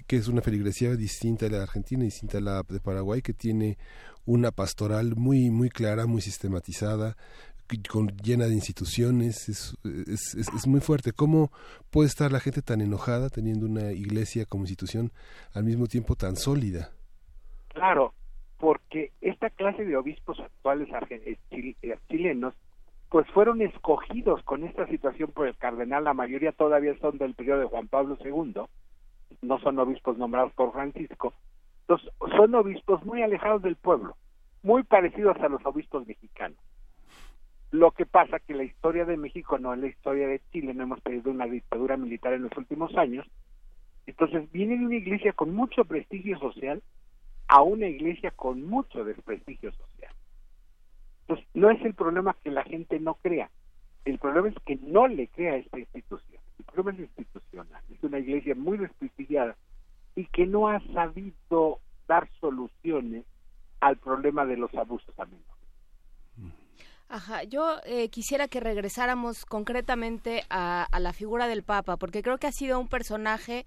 que es una feligresía distinta a la de Argentina, distinta a la de Paraguay, que tiene una pastoral muy, muy clara, muy sistematizada, con, llena de instituciones, es, es, es, muy fuerte. ¿Cómo puede estar la gente tan enojada teniendo una iglesia como institución al mismo tiempo tan sólida? Claro, porque esta clase de obispos actuales eh, eh, chilenos pues fueron escogidos con esta situación por el cardenal, la mayoría todavía son del periodo de Juan Pablo II, no son obispos nombrados por Francisco, entonces, son obispos muy alejados del pueblo, muy parecidos a los obispos mexicanos. Lo que pasa que la historia de México no es la historia de Chile, no hemos tenido una dictadura militar en los últimos años, entonces viene una iglesia con mucho prestigio social a una iglesia con mucho desprestigio social. Entonces, no es el problema que la gente no crea, el problema es que no le crea a esta institución. El problema es institucional, es una iglesia muy desprestigiada y que no ha sabido dar soluciones al problema de los abusos a Ajá, yo eh, quisiera que regresáramos concretamente a, la figura del Papa, porque creo que ha sido un personaje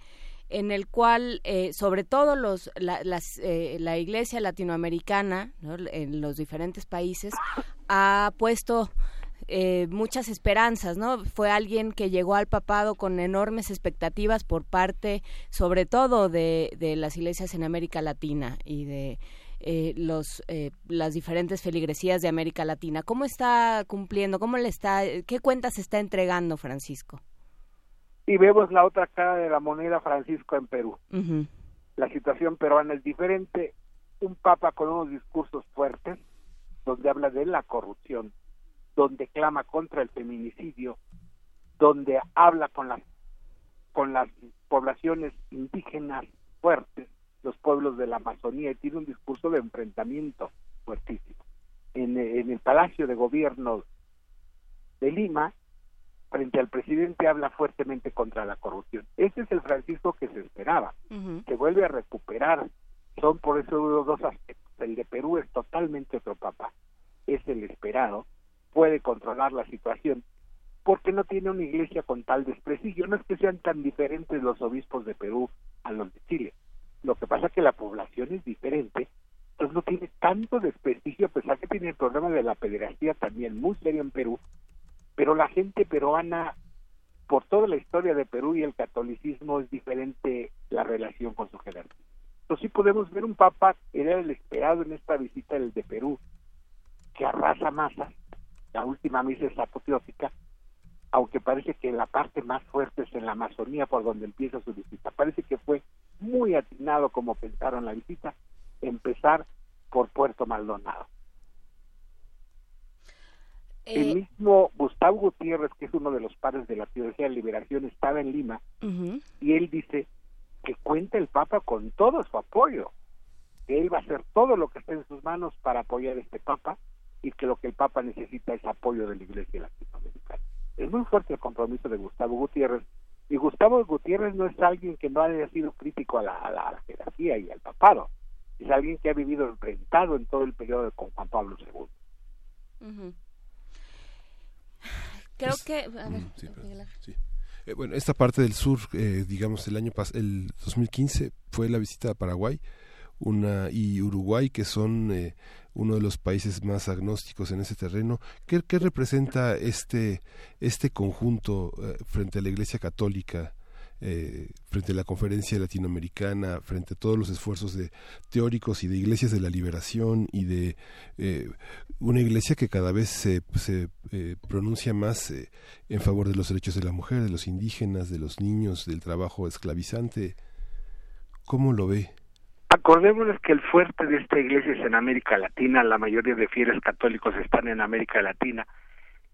en el cual, eh, sobre todo los, la, las, eh, la Iglesia latinoamericana, en los diferentes países, ha puesto eh, muchas esperanzas, ¿no? Fue alguien que llegó al papado con enormes expectativas por parte, sobre todo, de, de las iglesias en América Latina y de eh, los eh, las diferentes feligresías de América Latina. ¿Cómo está cumpliendo? ¿Cómo le está? ¿Qué cuentas está entregando Francisco? Y vemos la otra cara de la moneda Francisco en Perú. La situación peruana es diferente. Un papa con unos discursos fuertes, donde habla de la corrupción, donde clama contra el feminicidio, donde habla con las con las poblaciones indígenas fuertes, los pueblos de la Amazonía, y tiene un discurso de enfrentamiento fuertísimo. En, el Palacio de Gobierno de Lima, frente al presidente, habla fuertemente contra la corrupción. Ese es el Francisco que se esperaba, que vuelve a recuperar. Son por eso dos aspectos. El de Perú es totalmente otro papá, es el esperado, puede controlar la situación porque no tiene una iglesia con tal desprestigio. No es que sean tan diferentes los obispos de Perú a los de Chile. Lo que pasa es que la población es diferente, entonces no tiene tanto desprestigio, a pesar que tiene el problema de la pederastía también muy serio en Perú, pero la gente peruana, por toda la historia de Perú y el catolicismo, es diferente la relación con su jerarquía. Entonces sí podemos ver un papa, era el esperado en esta visita del de Perú, que arrasa masas, la última misa es apoteósica, aunque parece que la parte más fuerte es en la Amazonía por donde empieza su visita. Parece que fue muy atinado como pensaron la visita, empezar por Puerto Maldonado. El eh, mismo Gustavo Gutiérrez, que es uno de los padres de la teología de liberación, estaba en Lima y él dice que cuenta el Papa con todo su apoyo, que él va a hacer todo lo que esté en sus manos para apoyar a este Papa y que lo que el Papa necesita es apoyo de la Iglesia latinoamericana. Es muy fuerte el compromiso de Gustavo Gutiérrez, y Gustavo Gutiérrez no es alguien que no haya sido crítico a la, jerarquía y al papado, es alguien que ha vivido enfrentado en todo el periodo con Juan Pablo II. Creo que... Eh, bueno, esta parte del sur, eh, digamos, el año pasado, el 2015, fue la visita a Paraguay una y Uruguay, que son eh, uno de los países más agnósticos en ese terreno. ¿Qué, qué representa este, este conjunto eh, frente a la Iglesia Católica? Eh, frente a la conferencia latinoamericana, frente a todos los esfuerzos de teóricos y de iglesias de la liberación y de eh, una iglesia que cada vez se, se pronuncia más en favor de los derechos de la mujer, de los indígenas, de los niños, del trabajo esclavizante. ¿Cómo lo ve? Acordémonos que el fuerte de esta iglesia es en América Latina, la mayoría de fieles católicos están en América Latina.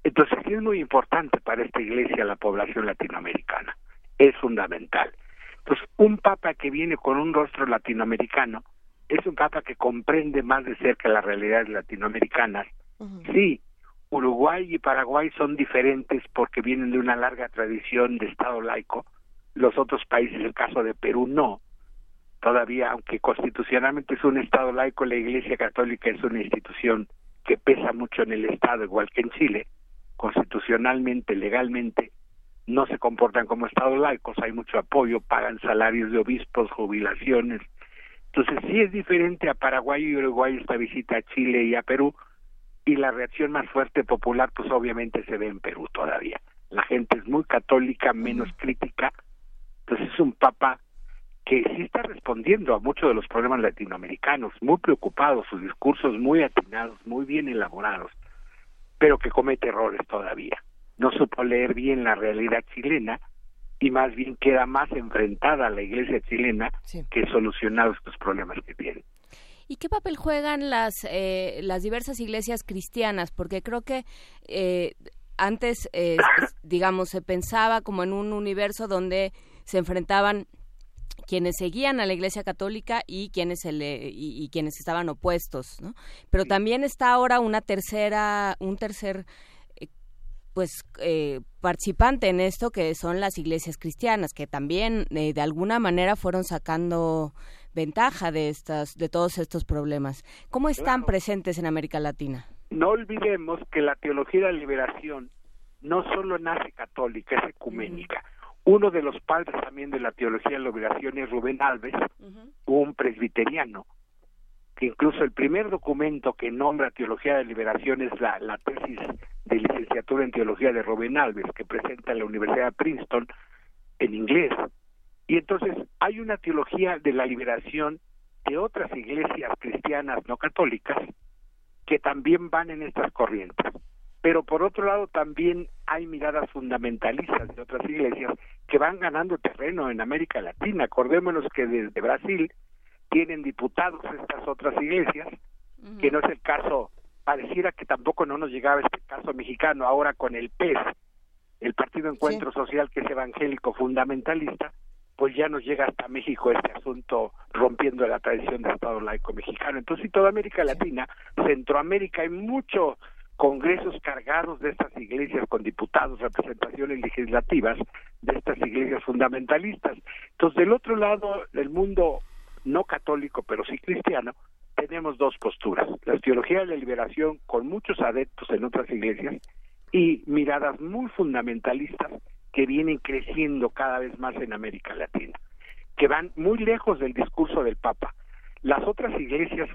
Entonces es muy importante para esta iglesia la población latinoamericana, es fundamental. Entonces un papa que viene con un rostro latinoamericano es un papa que comprende más de cerca las realidades latinoamericanas. Sí, Uruguay y Paraguay son diferentes porque vienen de una larga tradición de Estado laico, los otros países, el caso de Perú, no todavía, aunque constitucionalmente es un Estado laico, la Iglesia Católica es una institución que pesa mucho en el Estado, igual que en Chile, constitucionalmente, legalmente, no se comportan como Estados laicos, hay mucho apoyo, pagan salarios de obispos, jubilaciones. Entonces sí es diferente a Paraguay y Uruguay esta visita a Chile y a Perú, y la reacción más fuerte popular pues obviamente se ve en Perú todavía. La gente es muy católica, menos crítica, pues es un papa que sí está respondiendo a muchos de los problemas latinoamericanos, muy preocupados, sus discursos muy atinados, muy bien elaborados, pero que comete errores todavía. No supo leer bien la realidad chilena y más bien queda más enfrentada a la iglesia chilena que solucionado estos problemas que tiene. ¿Y qué papel juegan las, eh, las diversas iglesias cristianas? Porque creo que eh, antes, eh, digamos, se pensaba como en un universo donde se enfrentaban quienes seguían a la Iglesia Católica y quienes se le, y, quienes estaban opuestos, ¿no? Pero también está ahora una tercera, un tercer pues eh, participante en esto que son las iglesias cristianas que también eh, de alguna manera fueron sacando ventaja de estas de todos estos problemas. ¿Cómo están presentes en América Latina? No olvidemos que la teología de la liberación no solo nace católica, es ecuménica. Uno de los padres también de la teología de la liberación es Rubén Alves, un presbiteriano, que incluso el primer documento que nombra teología de liberación es la, la tesis de licenciatura en teología de Rubén Alves, que presenta en la Universidad de Princeton en inglés. Y entonces hay una teología de la liberación de otras iglesias cristianas no católicas que también van en estas corrientes pero por otro lado también hay miradas fundamentalistas de otras iglesias que van ganando terreno en América Latina. Acordémonos que desde Brasil tienen diputados estas otras iglesias, que no es el caso, pareciera que tampoco no nos llegaba este caso mexicano ahora con el PES, el Partido Encuentro Social que es evangélico fundamentalista, pues ya nos llega hasta México este asunto rompiendo la tradición del Estado laico mexicano. Entonces, en toda América Latina, Centroamérica, hay mucho congresos cargados de estas iglesias con diputados, representaciones legislativas de estas iglesias fundamentalistas. Entonces, del otro lado, del mundo no católico, pero sí cristiano, tenemos dos posturas. La teología de la liberación con muchos adeptos en otras iglesias y miradas muy fundamentalistas que vienen creciendo cada vez más en América Latina, que van muy lejos del discurso del Papa. Las otras iglesias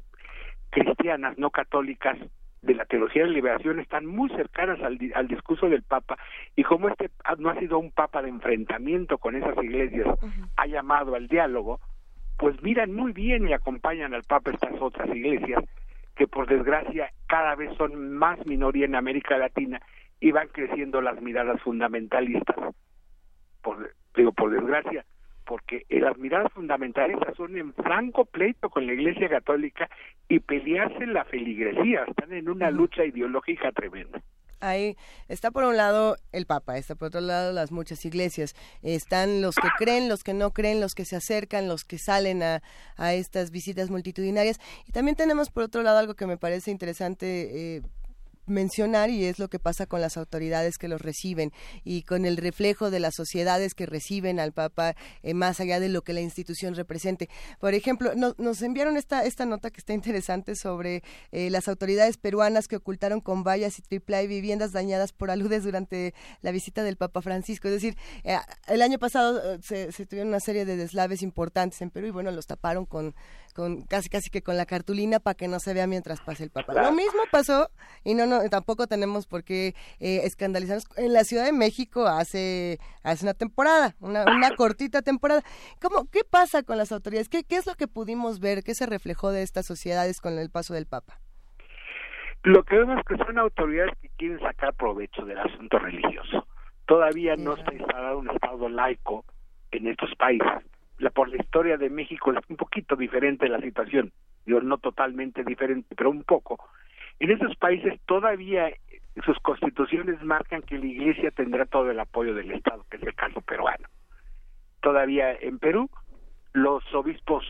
cristianas no católicas de la teología de la liberación están muy cercanas al, al, discurso del Papa y como este no ha sido un Papa de enfrentamiento con esas iglesias, ha llamado al diálogo, pues miran muy bien y acompañan al Papa estas otras iglesias que por desgracia cada vez son más minoría en América Latina y van creciendo las miradas fundamentalistas. Por, digo, por desgracia, porque las miradas fundamentalistas son en franco pleito con la Iglesia Católica y pelearse en la feligresía, están en una lucha ideológica tremenda. Ahí está por un lado el Papa, está por otro lado las muchas iglesias. Están los que creen, los que no creen, los que se acercan, los que salen a, a estas visitas multitudinarias. Y también tenemos por otro lado algo que me parece interesante. Eh, mencionar y es lo que pasa con las autoridades que los reciben y con el reflejo de las sociedades que reciben al Papa eh, más allá de lo que la institución represente. Por ejemplo, nos enviaron esta, esta nota que está interesante sobre eh, las autoridades peruanas que ocultaron con vallas y triple viviendas dañadas por aludes durante la visita del Papa Francisco. Es decir, eh, el año pasado se, se tuvieron una serie de deslaves importantes en Perú y bueno, los taparon con con casi casi que con la cartulina para que no se vea mientras pase el Papa. Lo mismo pasó y no, no tampoco tenemos por qué eh, escandalizarnos en la Ciudad de México hace hace una temporada, una, una cortita temporada. ¿Cómo qué pasa con las autoridades? ¿Qué, ¿Qué es lo que pudimos ver? ¿Qué se reflejó de estas sociedades con el paso del Papa? Lo que vemos es que son autoridades que quieren sacar provecho del asunto religioso. Todavía no está instalado un Estado laico en estos países la, por la historia de México es un poquito diferente la situación, yo no totalmente diferente, pero un poco. En esos países todavía sus constituciones marcan que la Iglesia tendrá todo el apoyo del Estado, que es el caso peruano. Todavía en Perú los obispos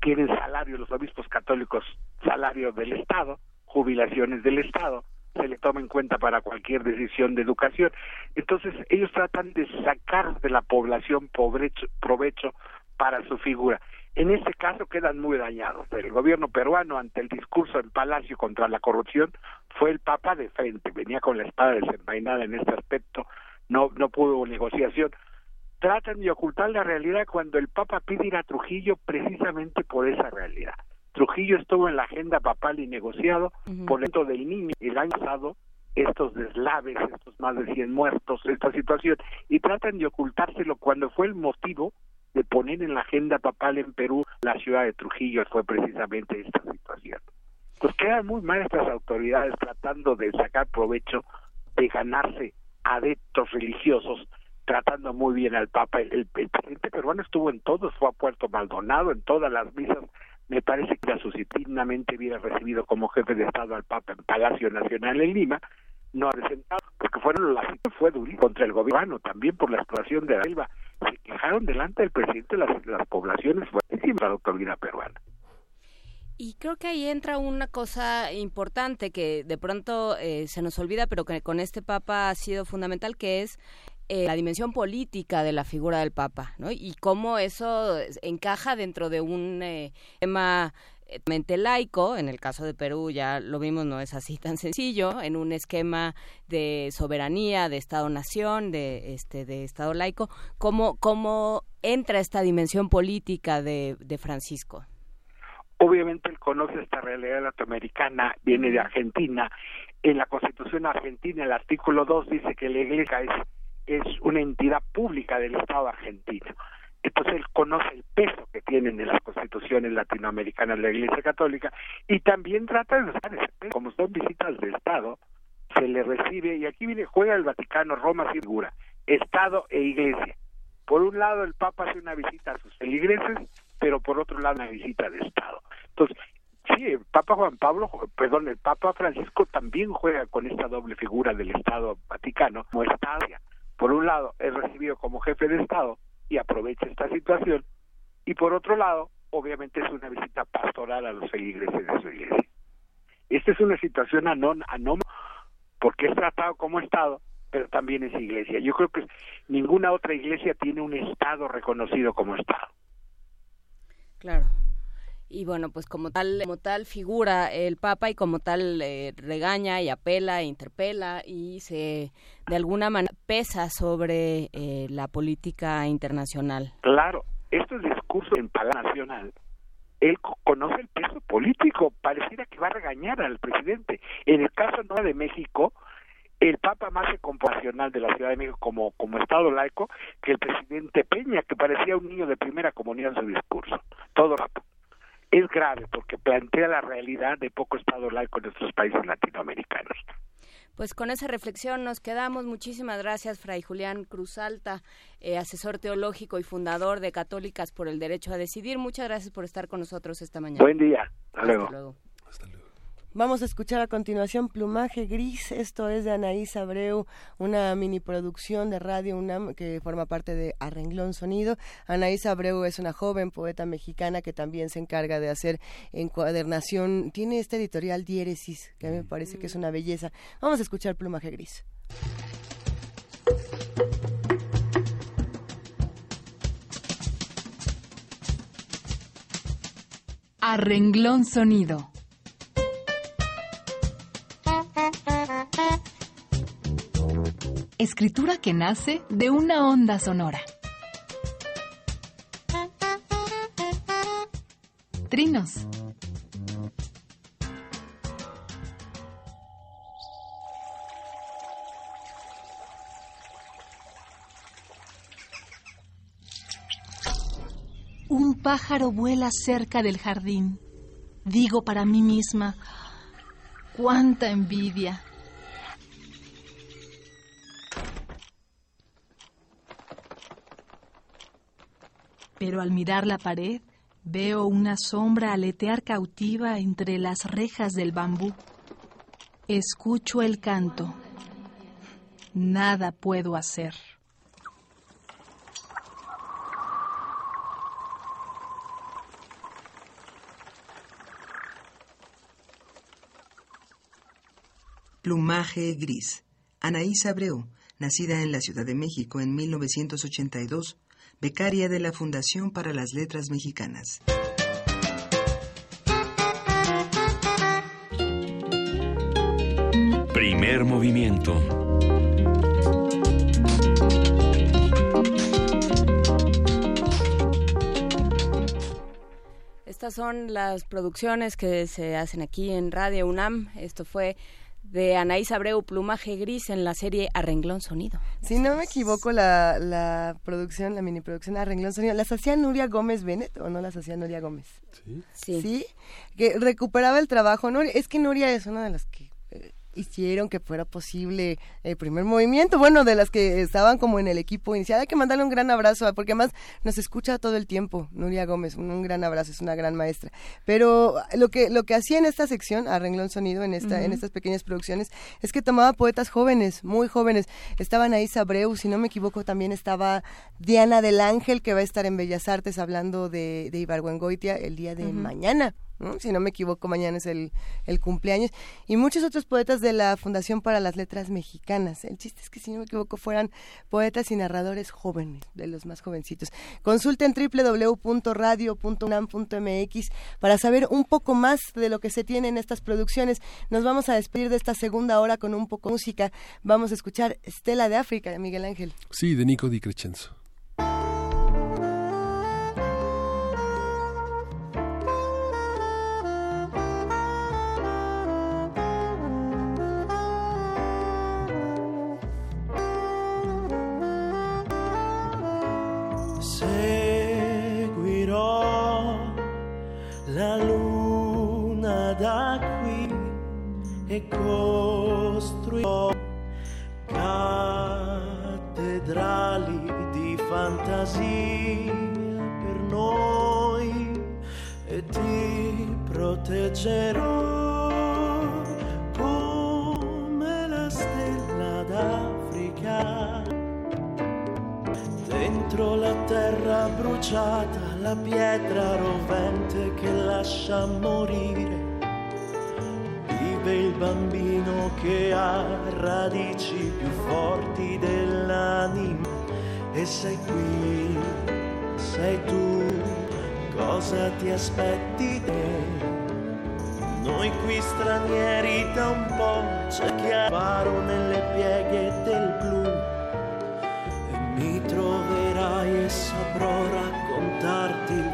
quieren salario, los obispos católicos salario del Estado, jubilaciones del Estado, se le toma en cuenta para cualquier decisión de educación. Entonces, ellos tratan de sacar de la población provecho para su figura. En este caso quedan muy dañados. El gobierno peruano, ante el discurso en Palacio contra la corrupción, fue el Papa de frente, venía con la espada desenvainada en este aspecto, no, no pudo negociación. Tratan de ocultar la realidad cuando el Papa pide ir a Trujillo precisamente por esa realidad. Trujillo estuvo en la agenda papal y negociado por dentro del niño el año pasado estos deslaves, estos más de 100 muertos, esta situación, y tratan de ocultárselo cuando fue el motivo de poner en la agenda papal en Perú la ciudad de Trujillo, fue precisamente esta situación. Pues quedan muy mal estas autoridades tratando de sacar provecho de ganarse adeptos religiosos, tratando muy bien al Papa. El, presidente peruano estuvo en todos, fue a Puerto Maldonado, en todas las misas. Me parece que su dignamente hubiera recibido como jefe de Estado al Papa en Palacio Nacional en Lima, no ha presentado, porque fueron las fue durísimo contra el gobierno, también por la exploración de la selva. Se quejaron delante del presidente las, las poblaciones fuertísimas de la autoridad peruana. Y creo que ahí entra una cosa importante que de pronto eh, se nos olvida, pero que con este Papa ha sido fundamental, que es eh, la dimensión política de la figura del Papa, ¿no? Y cómo eso encaja dentro de un eh, tema mente laico, en el caso de Perú ya lo vimos, no es así tan sencillo, en un esquema de soberanía, de Estado-nación, de, este, de Estado laico, ¿cómo, cómo entra esta dimensión política de, de Francisco? Obviamente él conoce esta realidad latinoamericana, viene de Argentina. En la Constitución argentina, el artículo 2 dice que la Iglesia es, es una entidad pública del Estado argentino. Entonces él conoce el peso que tienen en las constituciones latinoamericanas la Iglesia Católica y también trata de usar ese peso. Como son visitas de Estado, se le recibe, y aquí viene, juega el Vaticano, Roma figura, Estado e Iglesia. Por un lado, el Papa hace una visita a sus feligreses, pero por otro lado, una visita de Estado. Entonces, sí, el Papa Juan Pablo, perdón, el Papa Francisco también juega con esta doble figura del Estado Vaticano como estadia. Por un lado, es recibido como jefe de Estado y aprovecha esta situación, y por otro lado, obviamente es una visita pastoral a los feligreses de su iglesia. Esta es una situación anómala porque es tratado como Estado, pero también es iglesia. Yo creo que ninguna otra iglesia tiene un Estado reconocido como Estado. Claro y bueno pues como tal como tal figura el papa y como tal eh, regaña y apela e interpela y se de alguna manera pesa sobre eh, la política internacional. Claro estos discursos en paga nacional. Él conoce el peso político pareciera que va a regañar al presidente. En el caso no de México el Papa más compasional de la Ciudad de México como, como Estado laico que el presidente Peña, que parecía un niño de primera comunión en su discurso, todo rato es grave porque plantea la realidad de poco Estado laico en nuestros países latinoamericanos. Pues con esa reflexión nos quedamos. Muchísimas gracias, Fray Julián Cruz Alta, eh, asesor teológico y fundador de Católicas por el Derecho a Decidir. Muchas gracias por estar con nosotros esta mañana. Buen día. Hasta, luego. Hasta luego. Vamos a escuchar a continuación Plumaje Gris. Esto es de Anaís Abreu, una mini producción de Radio UNAM que forma parte de Arrenglón Sonido. Anaís Abreu es una joven poeta mexicana que también se encarga de hacer encuadernación. Tiene este editorial Diéresis, que a mí me parece que es una belleza. Vamos a escuchar Plumaje Gris. Arrenglón Sonido. Escritura que nace de una onda sonora. Trinos. Un pájaro vuela cerca del jardín. Digo para mí misma, cuánta envidia. Pero al mirar la pared veo una sombra aletear cautiva entre las rejas del bambú. Escucho el canto. Nada puedo hacer. Plumaje gris. Anaís Abreu, nacida en la Ciudad de México en 1982, becaria de la Fundación para las Letras Mexicanas. Primer movimiento. estas son las producciones que se hacen aquí en Radio UNAM. Esto fue de Anaís Abreu, Plumaje Gris, en la serie Arrenglón Sonido. Si no me equivoco, la, la producción, la mini producción Arrenglón Sonido, ¿las hacía Nuria Gómez Bennett o no las hacía Nuria Gómez? Sí. Sí. Sí, que recuperaba el trabajo. Nuria, es que Nuria es una de las que hicieron que fuera posible el primer movimiento, bueno, de las que estaban como en el equipo inicial. Hay que mandarle un gran abrazo, porque además nos escucha todo el tiempo, Nuria Gómez, un, gran abrazo, es una gran maestra. Pero lo que, lo que hacía en esta sección, arreglón sonido, en, esta, en estas pequeñas producciones, es que tomaba poetas jóvenes, muy jóvenes. Estaban ahí Sabreu, si no me equivoco, también estaba Diana del Ángel, que va a estar en Bellas Artes hablando de, de Ibargüengoitia el día de mañana si no me equivoco, mañana es el, el, cumpleaños, y muchos otros poetas de la Fundación para las Letras Mexicanas. El chiste es que, si no me equivoco, fueran poetas y narradores jóvenes, de los más jovencitos. Consulten www.radio.unam.mx para saber un poco más de lo que se tiene en estas producciones. Nos vamos a despedir de esta segunda hora con un poco de música. Vamos a escuchar Estela de África, de Miguel Ángel. Sí, de Nico Di Crescenzo. E costruirò cattedrali di fantasia per noi e ti proteggerò come la stella d'Africa dentro la terra bruciata la pietra rovente che lascia morire. Vive il bambino che ha radici più forti dell'anima e sei qui, sei tu, cosa ti aspetti te? Noi qui stranieri da un po' c'è chi ha nelle pieghe del blu e mi troverai e saprò raccontarti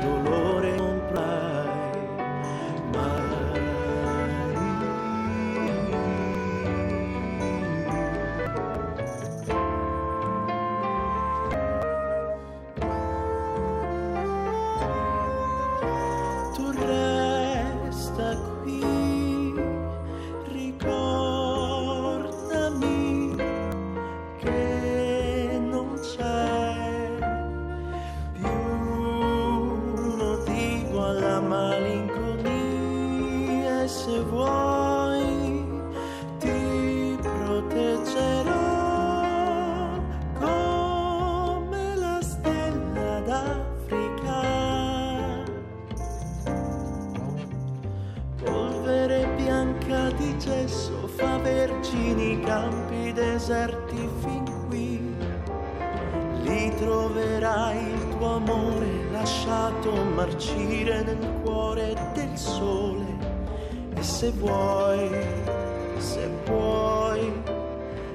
se vuoi, se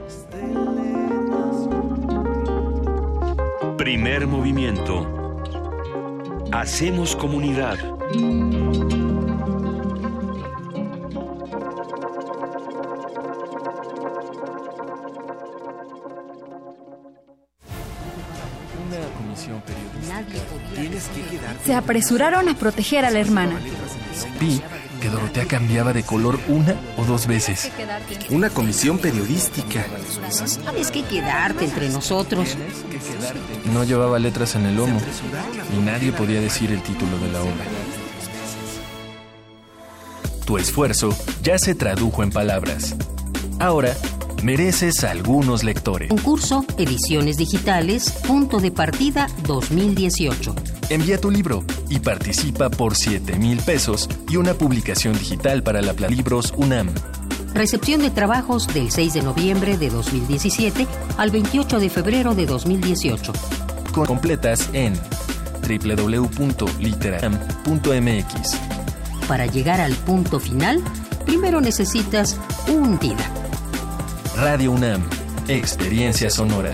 stelle Primer movimiento. Hacemos comunidad. Una comisión periodística. Tienes que quedarte. Se apresuraron a proteger a la hermana. Dorotea cambiaba de color una o dos veces. Una comisión periodística. Tienes que quedarte entre nosotros. No llevaba letras en el lomo y nadie podía decir el título de la obra. Tu esfuerzo ya se tradujo en palabras. Ahora mereces algunos lectores. Concurso Ediciones Digitales, punto de partida 2018. Envía tu libro y participa por 7 mil pesos y una publicación digital para la Libros UNAM. Recepción de trabajos del 6 de noviembre de 2017 al 28 de febrero de 2018. Completas en www.literam.mx. Para llegar al punto final, primero necesitas un día. Radio UNAM, Experiencia Sonora.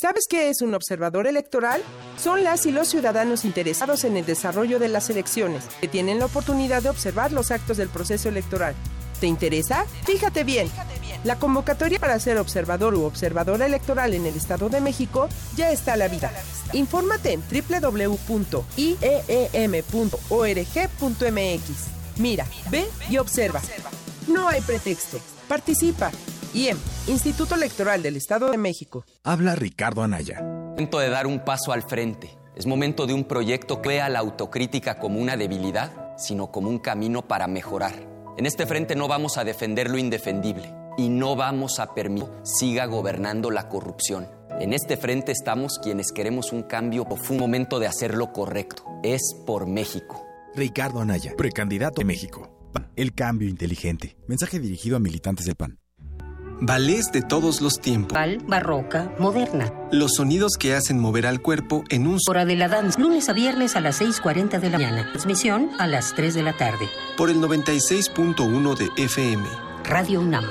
¿Sabes qué es un observador electoral? Son las y los ciudadanos interesados en el desarrollo de las elecciones, que tienen la oportunidad de observar los actos del proceso electoral. ¿Te interesa? Fíjate bien. La convocatoria para ser observador u observadora electoral en el Estado de México ya está a la vida. Infórmate en www.ieem.org.mx. Mira, ve y observa. No hay pretexto. Participa. IEM, Instituto Electoral del Estado de México. Habla Ricardo Anaya. Momento de dar un paso al frente. Es momento de un proyecto que vea la autocrítica como una debilidad, sino como un camino para mejorar. En este frente no vamos a defender lo indefendible y no vamos a permitir siga gobernando la corrupción. En este frente estamos quienes queremos un cambio Fue un momento de hacer lo correcto. Es por México. Ricardo Anaya, precandidato de México. El cambio inteligente. Mensaje dirigido a militantes del PAN. Ballets de todos los tiempos. barroca, moderna. Los sonidos que hacen mover al cuerpo en un... Hora de la danza. Lunes a viernes a las 6.40 de la mañana. Transmisión a las 3 de la tarde. Por el 96.1 de FM. Radio UNAM.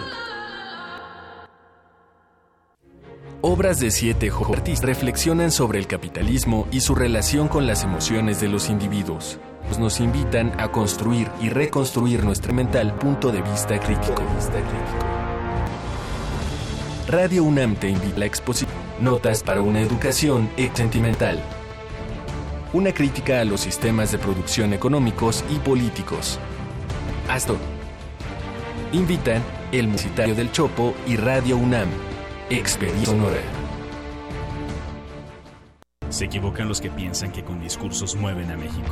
Obras de siete artistas reflexionan sobre el capitalismo y su relación con las emociones de los individuos. Nos invitan a construir y reconstruir nuestro mental punto de vista crítico. Radio UNAM te invita a la exposición Notas para una educación sentimental. Una crítica a los sistemas de producción económicos y políticos. Astor. Invitan el Musitario del Chopo y Radio UNAM. Experiencia sonora. Se equivocan los que piensan que con discursos mueven a México.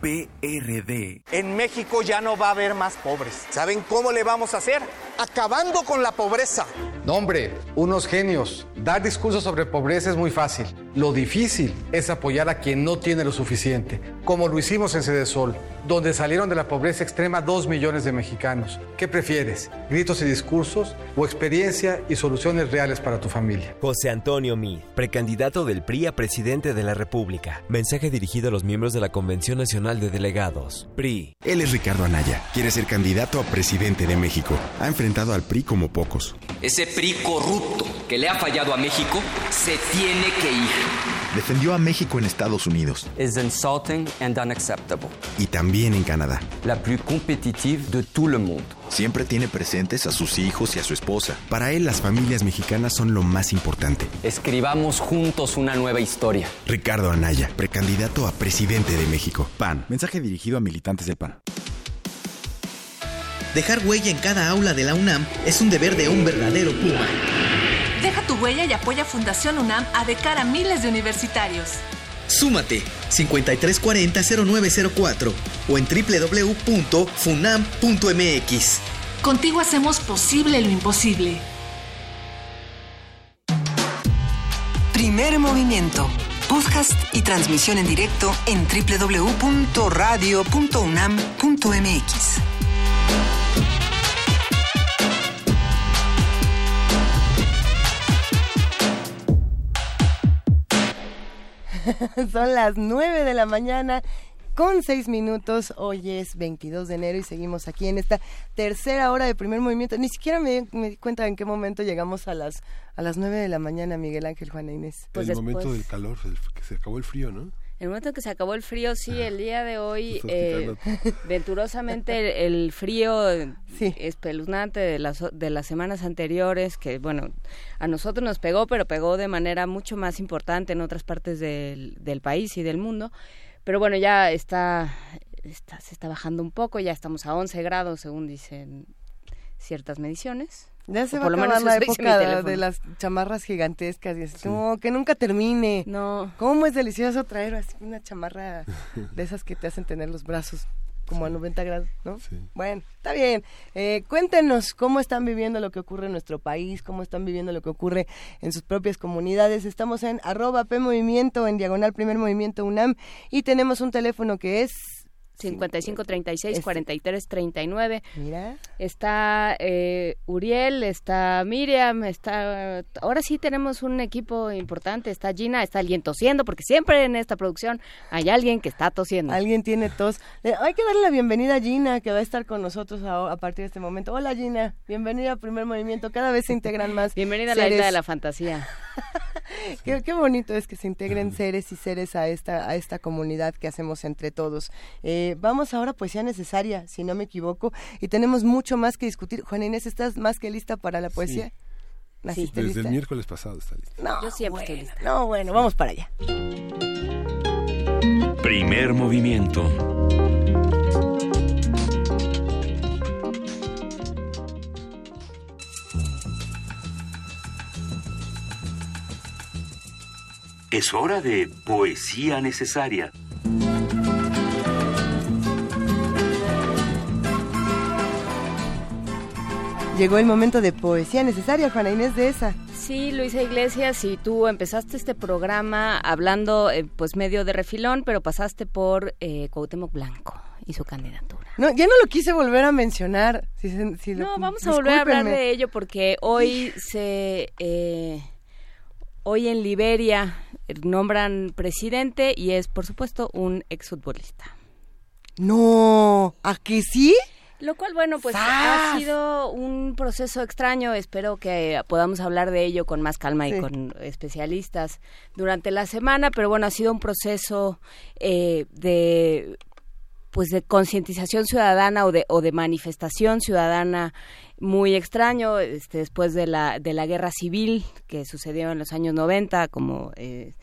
PRD. En México ya no va a haber más pobres. ¿Saben cómo le vamos a hacer? Acabando con la pobreza. No, hombre, unos genios. Dar discursos sobre pobreza es muy fácil. Lo difícil es apoyar a quien no tiene lo suficiente, como lo hicimos en Sede Sol, donde salieron de la pobreza extrema dos millones de mexicanos. ¿Qué prefieres? ¿Gritos y discursos o experiencia y soluciones reales para tu familia? José Antonio Mid, precandidato del PRI a presidente de la República. Mensaje dirigido a los miembros de la Convención Nacional de Delegados. PRI. Él es Ricardo Anaya. Quiere ser candidato a presidente de México. Ha enfrentado al PRI como pocos. Ese PRI corrupto que le ha fallado a México se tiene que ir. Defendió a México en Estados Unidos. Es insulting and unacceptable. Y también en Canadá. La plus competitive de todo el mundo. Siempre tiene presentes a sus hijos y a su esposa. Para él, las familias mexicanas son lo más importante. Escribamos juntos una nueva historia. Ricardo Anaya, precandidato a presidente de México. PAN. Mensaje dirigido a militantes del PAN. Dejar huella en cada aula de la UNAM es un deber de un verdadero Puma. Tu huella y apoya Fundación UNAM a de cara a miles de universitarios. Súmate 5340-0904 o en www.funam.mx. Contigo hacemos posible lo imposible. Primer movimiento. Podcast y transmisión en directo en www.radio.unam.mx. Son las 9 de la mañana con seis minutos. Hoy es 22 de enero y seguimos aquí en esta tercera hora de primer movimiento. Ni siquiera me, di cuenta en qué momento llegamos a las a las 9 de la mañana, Miguel Ángel, Juana Inés. Pues el momento del calor, que se acabó el frío, ¿no? El momento en que se acabó el frío, sí, el día de hoy, eh, venturosamente el, frío espeluznante de las, de las semanas anteriores, que bueno, a nosotros nos pegó, pero pegó de manera mucho más importante en otras partes del, del país y del mundo. Pero bueno, ya está está, se está bajando un poco, ya estamos a 11 grados según dicen ciertas mediciones. Ya se va a acabar la época de, las chamarras gigantescas y así, que nunca termine. No. ¿Cómo es delicioso traer así una chamarra de esas que te hacen tener los brazos como a 90 grados, ¿no? Sí. Bueno, está bien. Eh, cuéntenos cómo están viviendo lo que ocurre en nuestro país, cómo están viviendo lo que ocurre en sus propias comunidades. Estamos en arroba P Movimiento, en diagonal Primer Movimiento UNAM, y tenemos un teléfono que es 55 36 43 39. Mira. Está eh, Uriel, está Miriam, está. Ahora sí tenemos un equipo importante. Está Gina, está alguien tosiendo, porque siempre en esta producción hay alguien que está tosiendo. Alguien tiene tos. Eh, hay que darle la bienvenida a Gina, que va a estar con nosotros a, partir de este momento. Hola Gina, bienvenida al primer movimiento. Cada vez se integran más. bienvenida a la isla de la fantasía. qué, qué, bonito es que se integren seres y seres a esta, a esta comunidad que hacemos entre todos. Eh, vamos ahora a poesía necesaria, si no me equivoco, y tenemos mucho más que discutir. Juana Inés, ¿estás más que lista para la poesía? Sí. Desde el miércoles pasado está lista. No, Yo siempre estoy lista. No, bueno, vamos para allá. Primer movimiento. Es hora de poesía necesaria. Llegó el momento de poesía necesaria, Juana Inés de esa. Sí, Luisa Iglesias, y tú empezaste este programa hablando, eh, pues medio de refilón, pero pasaste por eh, Cuauhtémoc Blanco y su candidatura. No, ya no lo quise volver a mencionar. no, vamos a volver a hablar de ello porque hoy se... Eh, hoy en Liberia nombran presidente y es, por supuesto, un exfutbolista. No, ¿a que sí? Lo cual, bueno, pues ha sido un proceso extraño. Espero que podamos hablar de ello con más calma y con especialistas durante la semana. Pero bueno, ha sido un proceso eh, de pues de concientización ciudadana o de, o de manifestación ciudadana muy extraño este, después de la, de la guerra civil que sucedió en los años 90, como eh,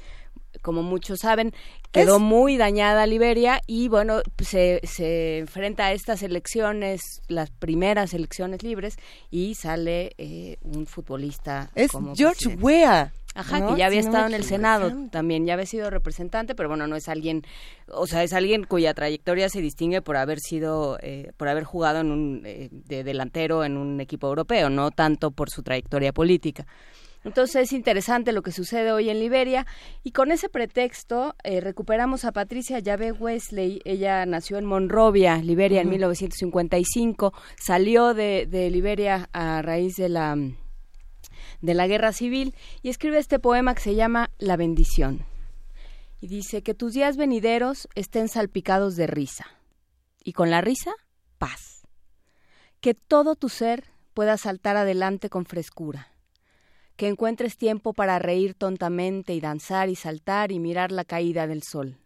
como muchos saben, quedó muy dañada Liberia y bueno, se, se enfrenta a estas elecciones, las primeras elecciones libres, y sale eh, un futbolista. Es George Weah. Ajá, que ya había estado en el Senado también, ya había sido representante, pero bueno, no es alguien, o sea, es alguien cuya trayectoria se distingue por haber sido, eh, por haber jugado en un, eh, de delantero en un equipo europeo, no tanto por su trayectoria política. Entonces es interesante lo que sucede hoy en Liberia y con ese pretexto eh, recuperamos a Patricia Llave Wesley. Ella nació en Monrovia, Liberia, en 1955. Salió de, de Liberia a raíz de la, de la guerra civil y escribe este poema que se llama La bendición. Y dice que tus días venideros estén salpicados de risa y con la risa, paz. Que todo tu ser pueda saltar adelante con frescura que encuentres tiempo para reír tontamente y danzar y saltar y mirar la caída del sol.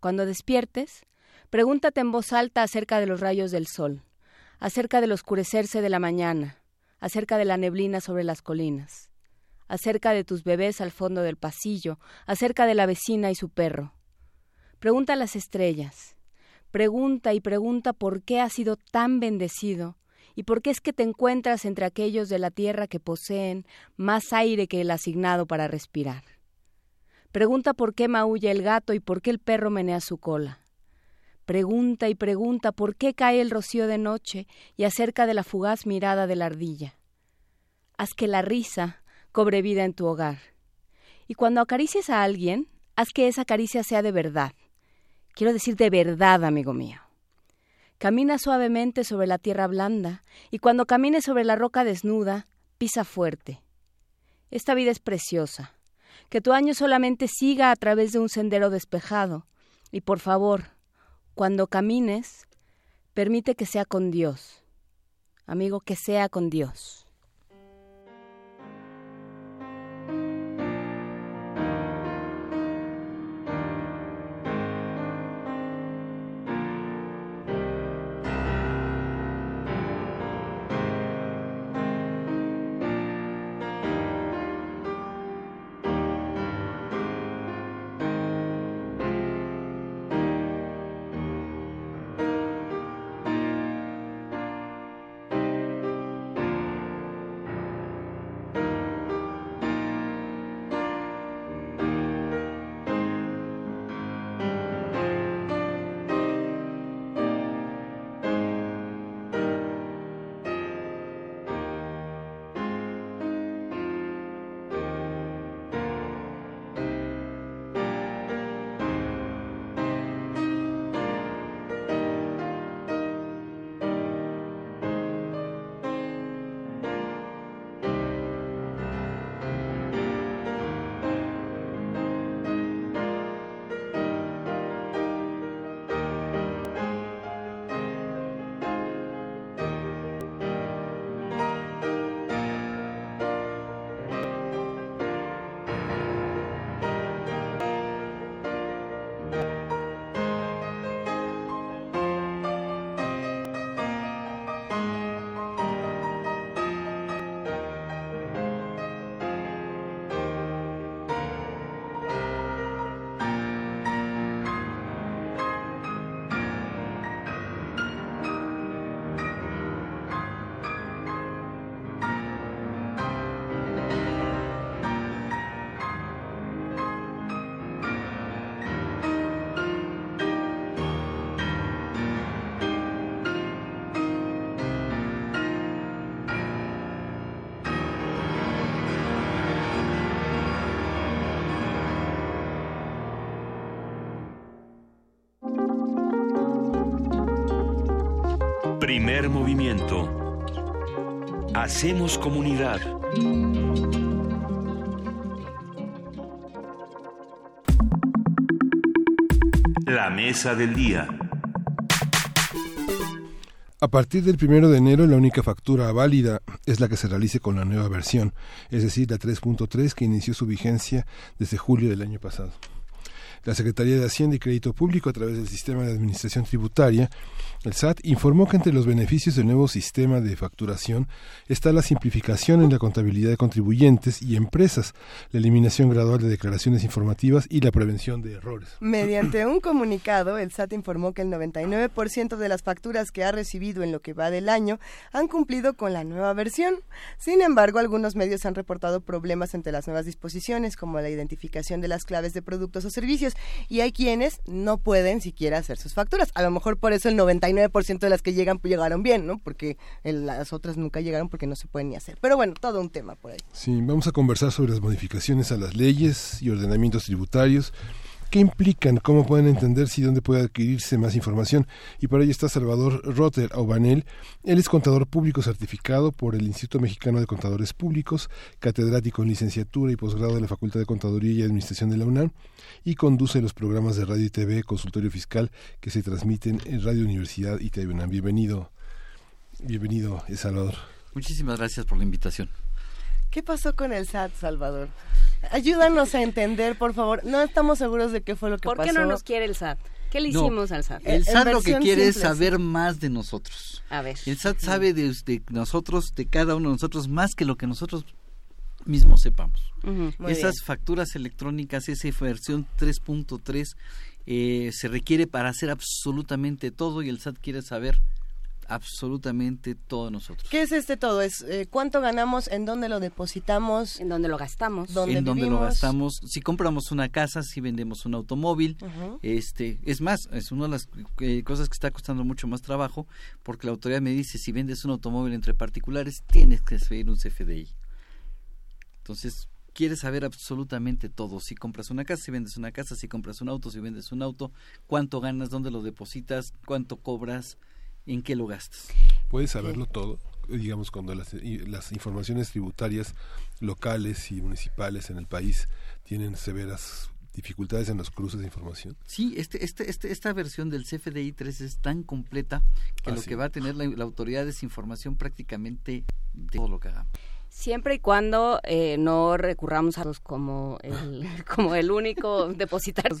Cuando despiertes, pregúntate en voz alta acerca de los rayos del sol, acerca del oscurecerse de la mañana, acerca de la neblina sobre las colinas, acerca de tus bebés al fondo del pasillo, acerca de la vecina y su perro. Pregunta a las estrellas, pregunta y pregunta por qué has sido tan bendecido ¿Y por qué es que te encuentras entre aquellos de la tierra que poseen más aire que el asignado para respirar? Pregunta por qué maulla el gato y por qué el perro menea su cola. Pregunta y pregunta por qué cae el rocío de noche y acerca de la fugaz mirada de la ardilla. Haz que la risa cobre vida en tu hogar. Y cuando acaricies a alguien, haz que esa caricia sea de verdad. Quiero decir de verdad, amigo mío. Camina suavemente sobre la tierra blanda, y cuando camines sobre la roca desnuda, pisa fuerte. Esta vida es preciosa. Que tu año solamente siga a través de un sendero despejado, y por favor, cuando camines, permite que sea con Dios. Amigo, que sea con Dios. Hacemos comunidad. La mesa del día. A partir del primero de enero, la única factura válida es la que se realice con la nueva versión, es decir, la 3.3 que inició su vigencia desde julio del año pasado. La Secretaría de Hacienda y Crédito Público, a través del Sistema de Administración Tributaria, el SAT, informó que entre los beneficios del nuevo sistema de facturación está la simplificación en la contabilidad de contribuyentes y empresas, la eliminación gradual de declaraciones informativas y la prevención de errores. Mediante un comunicado, el SAT informó que el 99% de las facturas que ha recibido en lo que va del año han cumplido con la nueva versión. Sin embargo, algunos medios han reportado problemas entre las nuevas disposiciones, como la identificación de las claves de productos o servicios y hay quienes no pueden siquiera hacer sus facturas. A lo mejor por eso el 99% de las que llegan pues, llegaron bien, ¿no? Porque las otras nunca llegaron porque no se pueden ni hacer. Pero bueno, todo un tema por ahí. Sí, vamos a conversar sobre las modificaciones a las leyes y ordenamientos tributarios ¿Qué implican? ¿Cómo pueden entenderse y dónde puede adquirirse más información? Y para ello está Salvador Rotter Aubanel. Él es contador público certificado por el Instituto Mexicano de Contadores Públicos, catedrático en licenciatura y posgrado de la Facultad de Contaduría y Administración de la UNAM y conduce los programas de radio y TV Consultorio Fiscal que se transmiten en Radio Universidad y TV UNAM. Bienvenido, bienvenido, Salvador. Muchísimas gracias por la invitación. ¿Qué pasó con el SAT, Salvador? Ayúdanos a entender, por favor. No estamos seguros de qué fue lo que pasó. ¿Por qué no nos quiere el SAT? ¿Qué le hicimos al SAT? El SAT lo que quiere es saber más de nosotros. A ver. El SAT sabe de, nosotros, de cada uno de nosotros, más que lo que nosotros mismos sepamos. Esas facturas electrónicas, esa versión 3.3, eh, se requiere para hacer absolutamente todo y el SAT quiere saber absolutamente todos nosotros. ¿Qué es este todo? Es eh, cuánto ganamos, en dónde lo depositamos, en dónde lo gastamos, ¿Dónde en dónde lo gastamos, si compramos una casa, si vendemos un automóvil, este, es más, es una de las eh, cosas que está costando mucho más trabajo, porque la autoridad me dice si vendes un automóvil entre particulares tienes que seguir un CFDI. Entonces quieres saber absolutamente todo. Si compras una casa, si vendes una casa, si compras un auto, si vendes un auto, cuánto ganas, dónde lo depositas, cuánto cobras, en qué lo gastas. ¿Puedes saberlo todo? Digamos, cuando las, las informaciones tributarias locales y municipales en el país tienen severas dificultades en los cruces de información? Sí, este, este, este, esta versión del CFDI 3 es tan completa que ah, lo que va a tener la, la, autoridad es información prácticamente de todo lo que hagamos siempre y cuando eh, no recurramos a los como el, como el único depositario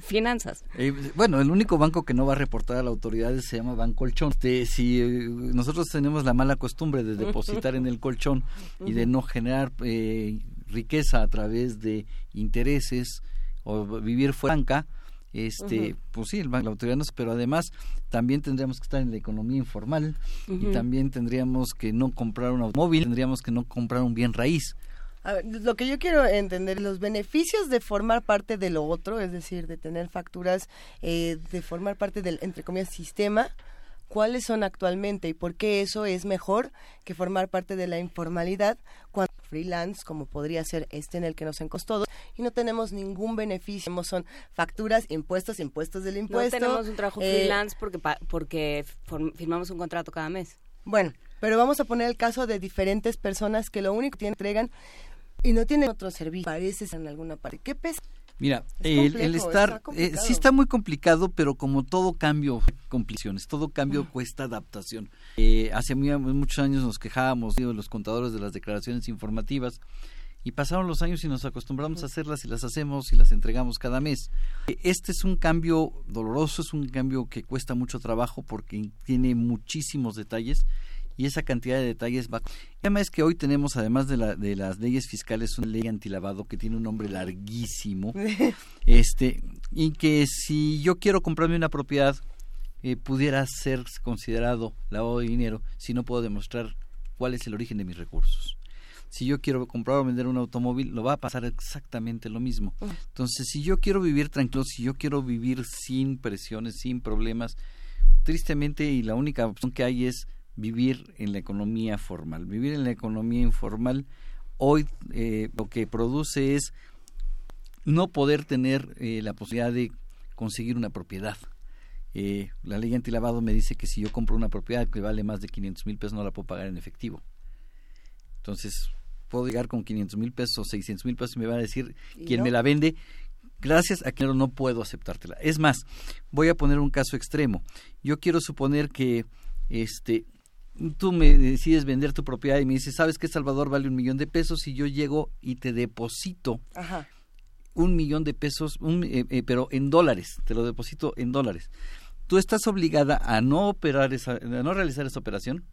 finanzas. Eh, bueno, el único banco que no va a reportar a la autoridad se llama Banco Colchón. Este, si eh, nosotros tenemos la mala costumbre de depositar en el colchón y de no generar riqueza a través de intereses o vivir franca, este pues sí el banco la autoridad no pero además también tendríamos que estar en la economía informal y también tendríamos que no comprar un automóvil tendríamos que no comprar un bien raíz. Lo que yo quiero entender, los beneficios de formar parte de lo otro, es decir, de tener facturas, eh, de formar parte del, entre comillas, sistema, ¿cuáles son actualmente y por qué eso es mejor que formar parte de la informalidad cuando freelance, como podría ser este en el que nos encostó y no tenemos ningún beneficio. Son facturas, impuestos, impuestos del impuesto. No tenemos un trabajo eh, freelance porque, porque firmamos un contrato cada mes. Bueno, pero vamos a poner el caso de diferentes personas que lo único que entregan y no tienen otro servicio. Parece en alguna parte. ¿Qué pesa? Mira, el, estar, eh, sí está muy complicado, pero como todo cambio, complicaciones, todo cambio cuesta adaptación. Eh, hace muchos años nos quejábamos de los contadores de las declaraciones informativas y pasaron los años y nos acostumbramos a hacerlas y las hacemos y las entregamos cada mes. Este es un cambio doloroso, es un cambio que cuesta mucho trabajo porque tiene muchísimos detalles y esa cantidad de detalles va. El tema es que hoy tenemos, además de, la, de las leyes fiscales, una ley antilavado que tiene un nombre larguísimo, este, y que si yo quiero comprarme una propiedad, eh, pudiera ser considerado lavado de dinero si no puedo demostrar cuál es el origen de mis recursos si yo quiero comprar o vender un automóvil, lo va a pasar exactamente lo mismo. Entonces, si yo quiero vivir tranquilo, si yo quiero vivir sin presiones, sin problemas, tristemente y la única opción que hay es vivir en la economía formal. Vivir en la economía informal hoy eh, lo que produce es no poder tener eh, la posibilidad de conseguir una propiedad. eh, la ley antilavado me dice que si yo compro una propiedad que vale más de 500 mil pesos no la puedo pagar en efectivo. Entonces, puedo llegar con 500 mil pesos o 600 mil pesos y me va a decir quién me la vende. Gracias a que no puedo aceptártela. Es más, voy a poner un caso extremo. Yo quiero suponer que este tú me decides vender tu propiedad y me dices, ¿sabes que Salvador vale un millón de pesos? Y yo llego y te deposito un millón de pesos, eh, eh, pero en dólares, te lo deposito en dólares. Tú estás obligada a no operar esa, a no realizar esa operación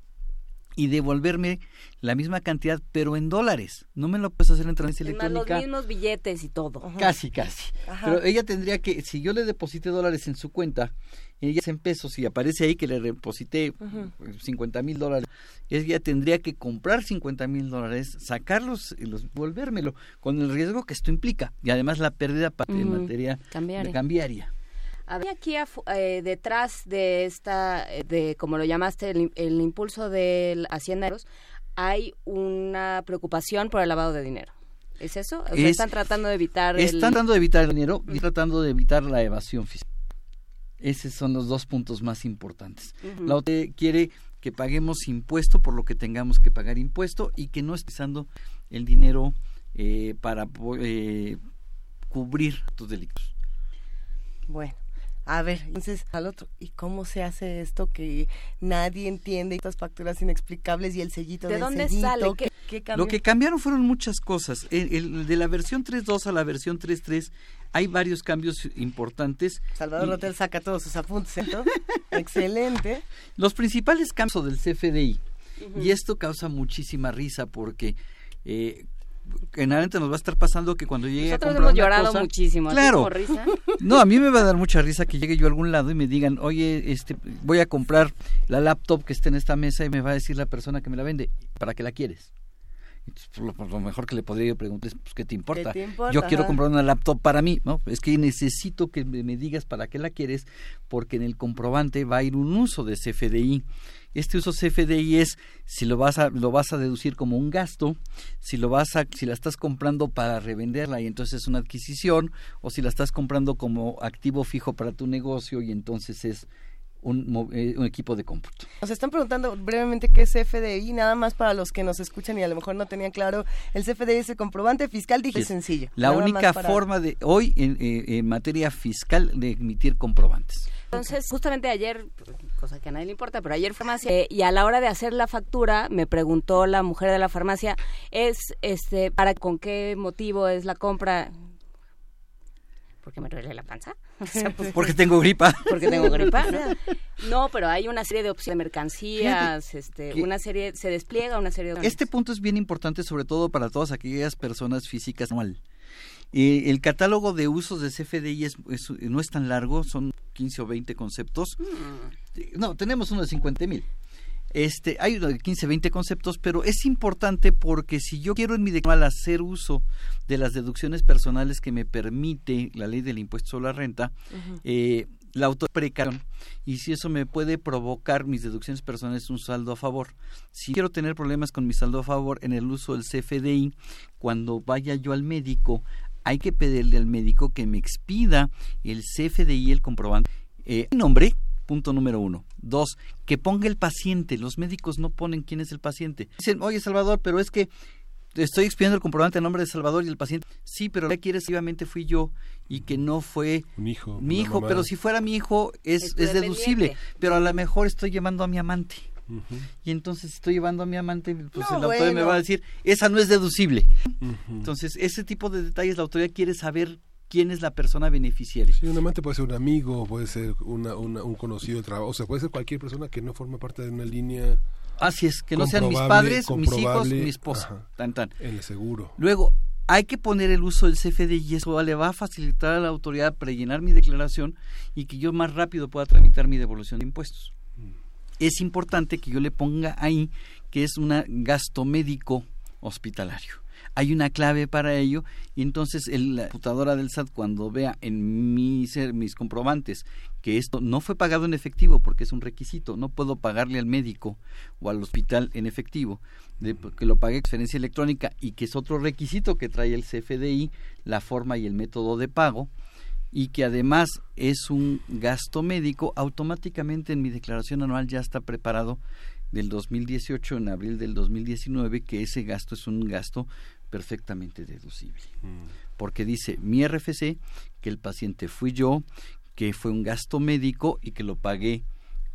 y devolverme la misma cantidad, pero en dólares. No me lo puedes hacer en transferencia electrónica. los mismos billetes y todo. Casi, casi. Pero ella tendría que, si yo le deposité dólares en su cuenta, ella es en pesos y aparece ahí que le deposité 50 mil dólares, ella tendría que comprar 50 mil dólares, sacarlos y los, volvérmelo, con el riesgo que esto implica. Y además la pérdida en materia cambiaria. Había aquí eh, detrás de esta, eh, de como lo llamaste, el, impulso del hacienderos, hay una preocupación por el lavado de dinero. ¿Es eso? están tratando de evitar Están tratando de evitar el dinero y tratando de evitar la evasión fiscal. Esos son los dos puntos más importantes. La otra quiere que paguemos impuesto por lo que tengamos que pagar impuesto y que no esté usando el dinero eh, para cubrir tus delitos. Bueno, a ver, entonces al otro, ¿y cómo se hace esto que nadie entiende estas facturas inexplicables y el sellito ¿De dónde sale? Lo que cambiaron fueron muchas cosas. El, de la versión 3.2 a la versión 3.3 hay varios cambios importantes. Salvador Hotel saca todos sus apuntes, Excelente. Los principales cambios del CFDI, y esto causa muchísima risa porque eh, generalmente nos va a estar pasando que cuando llegue Nosotros a comprar hemos llorado muchísimo. Claro. No, a mí me va a dar mucha risa que llegue yo a algún lado y me digan, oye, este, voy a comprar la laptop que está en esta mesa y me va a decir la persona que me la vende, ¿para qué la quieres? Pues, pues, lo, mejor que le podría yo preguntar es, pues, ¿qué te importa? Yo quiero comprar una laptop para mí, ¿no? Es que necesito que me, me digas para qué la quieres, porque en el comprobante va a ir un uso de CFDI este uso CFDI es si lo vas a lo vas a deducir como un gasto, si lo vas a si la estás comprando para revenderla y entonces es una adquisición o si la estás comprando como activo fijo para tu negocio y entonces es un, eh, un, equipo de cómputo. Nos están preguntando brevemente qué es CFDI, nada más para los que nos escuchan y a lo mejor no tenían claro, el CFDI es el comprobante fiscal dije sencillo. La única forma de hoy en, eh, en materia fiscal de emitir comprobantes. Entonces, justamente ayer, cosa que a nadie le importa, pero ayer farmacia eh, y a la hora de hacer la factura me preguntó la mujer de la farmacia, es este para con qué motivo es la compra porque me duele la panza. Pues, porque tengo gripa. Porque tengo gripa. ¿no? pero hay una serie de opciones de mercancías, este, una serie, se despliega una serie de... Este punto es bien importante, sobre todo para todas aquellas personas físicas anual. Eh, el catálogo de usos de CFDI es, no es tan largo, son 15 o 20 conceptos. Mm. No, tenemos uno de 50 mil. Este, hay uno de 15, 20 conceptos, pero es importante porque si yo quiero en mi declaración hacer uso de las deducciones personales que me permite la ley del impuesto sobre la renta, eh, la autoprecación y si eso me puede provocar mis deducciones personales un saldo a favor. Si quiero tener problemas con mi saldo a favor en el uso del CFDI, cuando vaya yo al médico, hay que pedirle al médico que me expida el CFDI, el comprobante. Eh, nombre, punto número uno. Dos, que ponga el paciente. Los médicos no ponen quién es el paciente. Dicen, oye Salvador, pero es que estoy expidiendo el comprobante en nombre de Salvador y el paciente. Sí, pero ya quieres, obviamente fui yo y que no fue mi hijo. Mi hijo, pero si fuera mi hijo es, es deducible. Pero a lo mejor estoy llevando a mi amante. Y entonces estoy llevando a mi amante, pues el autor me va a decir, esa no es deducible. Entonces, ese tipo de detalles la autoridad quiere saber quién es la persona beneficiaria. Sí, un amante puede ser un amigo, puede ser una, un conocido de trabajo, o sea, puede ser cualquier persona que no forma parte de una línea. Así es, que no sean mis padres, mis hijos, mi esposa. Tan, tan. El seguro. Luego, hay que poner el uso del CFD y eso le va a facilitar a la autoridad prellenar mi declaración y que yo más rápido pueda tramitar mi devolución de impuestos es importante que yo le ponga ahí que es un gasto médico hospitalario. Hay una clave para ello. Y entonces la computadora del SAT cuando vea en mis, mis comprobantes que esto no fue pagado en efectivo porque es un requisito, no puedo pagarle al médico o al hospital en efectivo, de, que lo pague transferencia electrónica y que es otro requisito que trae el CFDI, la forma y el método de pago, y que además es un gasto médico, automáticamente en mi declaración anual ya está preparado del 2018 en abril del 2019 que ese gasto es un gasto perfectamente deducible. Mm. Porque dice mi RFC que el paciente fui yo, que fue un gasto médico y que lo pagué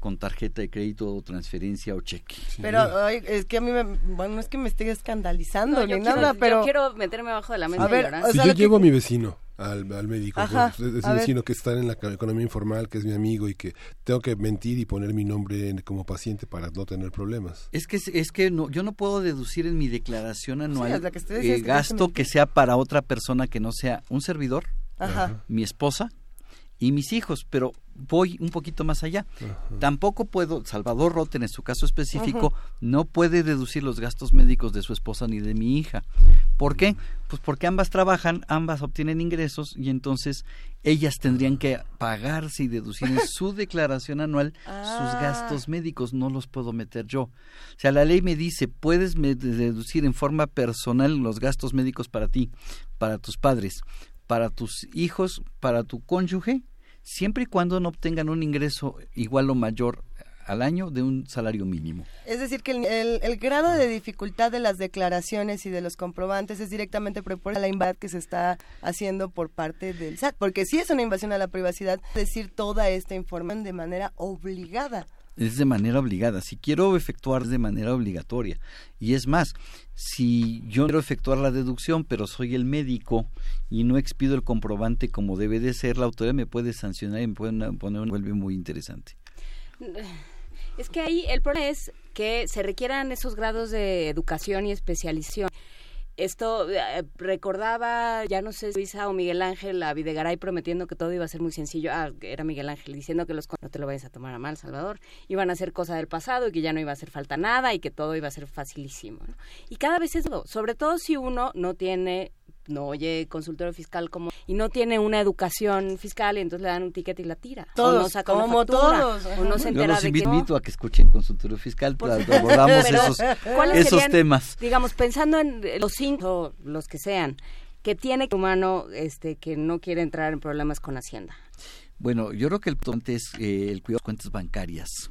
con tarjeta de crédito o transferencia o cheque. Pero es que a mí me, bueno, no es que me esté escandalizando ni nada, pero yo quiero meterme abajo de la mesa. A ver, si yo llevo a mi vecino al, médico, es, el vecino que está en la economía informal, que es mi amigo y que tengo que mentir y poner mi nombre como paciente para no tener problemas. Es que es que no, yo no puedo deducir en mi declaración anual el gasto que sea para otra persona que no sea un servidor, mi esposa y mis hijos, pero voy un poquito más allá. Tampoco puedo, Salvador Rotten en su caso específico, no puede deducir los gastos médicos de su esposa ni de mi hija. ¿Por qué? Pues porque ambas trabajan, ambas obtienen ingresos y entonces ellas tendrían que pagarse y deducir en su declaración anual sus ah. gastos médicos, no los puedo meter yo. O sea, la ley me dice, puedes deducir en forma personal los gastos médicos para ti, para tus padres, para tus hijos, para tu cónyuge, siempre y cuando no obtengan un ingreso igual o mayor al año de un salario mínimo. Es decir, que el, grado de dificultad de las declaraciones y de los comprobantes es directamente proporcional a la invasión que se está haciendo por parte del SAT, porque si es una invasión a la privacidad, decir toda esta información de manera obligada es de manera obligada. Si quiero efectuar de manera obligatoria. Y es más, si yo quiero efectuar la deducción, pero soy el médico y no expido el comprobante como debe de ser, la autoridad me puede sancionar y me puede poner un vuelve muy interesante. Es que ahí el problema es que se requieran esos grados de educación y especialización esto eh, recordaba, ya no sé, Luisa o Miguel Ángel a Videgaray prometiendo que todo iba a ser muy sencillo. Ah, era Miguel Ángel diciendo que los no te lo vayas a tomar a mal, Salvador. Iban a ser cosa del pasado y que ya no iba a hacer falta nada y que todo iba a ser facilísimo. Y cada vez es todo, sobre todo si uno no tiene no oye consultorio fiscal como y no tiene una educación fiscal y entonces le dan un ticket y la tira. Todos o no saca como todos. o no se entera Yo los invito a que escuchen consultorio fiscal para abordamos esos, esos temas. digamos pensando en los cinco los que sean que tiene humano este que no quiere entrar en problemas con Hacienda bueno, yo creo que el punto es eh, el cuidado de cuentas bancarias.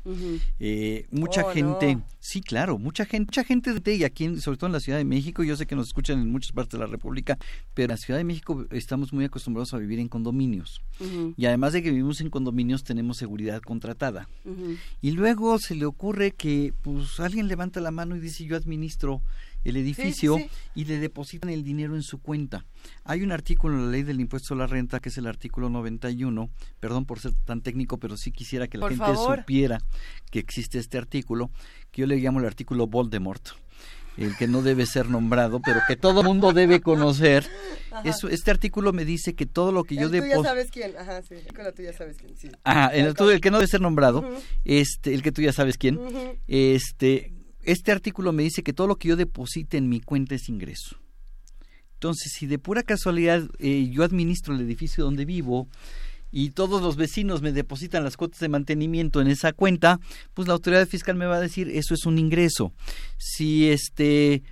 eh, mucha oh, gente, sí, claro, mucha gente, mucha gente de y aquí, sobre todo en la Ciudad de México, yo sé que nos escuchan en muchas partes de la República, pero en la Ciudad de México estamos muy acostumbrados a vivir en condominios. Y además de que vivimos en condominios, tenemos seguridad contratada. Y luego se le ocurre que, pues, alguien levanta la mano y dice, yo administro el edificio y le depositan el dinero en su cuenta. Hay un artículo en la ley del impuesto a la renta que es el artículo 91, perdón por ser tan técnico, pero sí quisiera que la gente supiera que existe este artículo, que yo le llamo el artículo Voldemort el que no debe ser nombrado, pero que todo mundo debe conocer. Eso, este artículo me dice que todo lo que yo deposito... Tú ya sabes quién, ajá, sí, tú ya sabes quién, sí. Ajá, el, el, que no debe ser nombrado, este, el que tú ya sabes quién, este, este artículo me dice que todo lo que yo deposite en mi cuenta es ingreso. Entonces, si de pura casualidad eh, yo administro el edificio donde vivo y todos los vecinos me depositan las cuotas de mantenimiento en esa cuenta, pues la autoridad fiscal me va a decir eso es un ingreso. Si este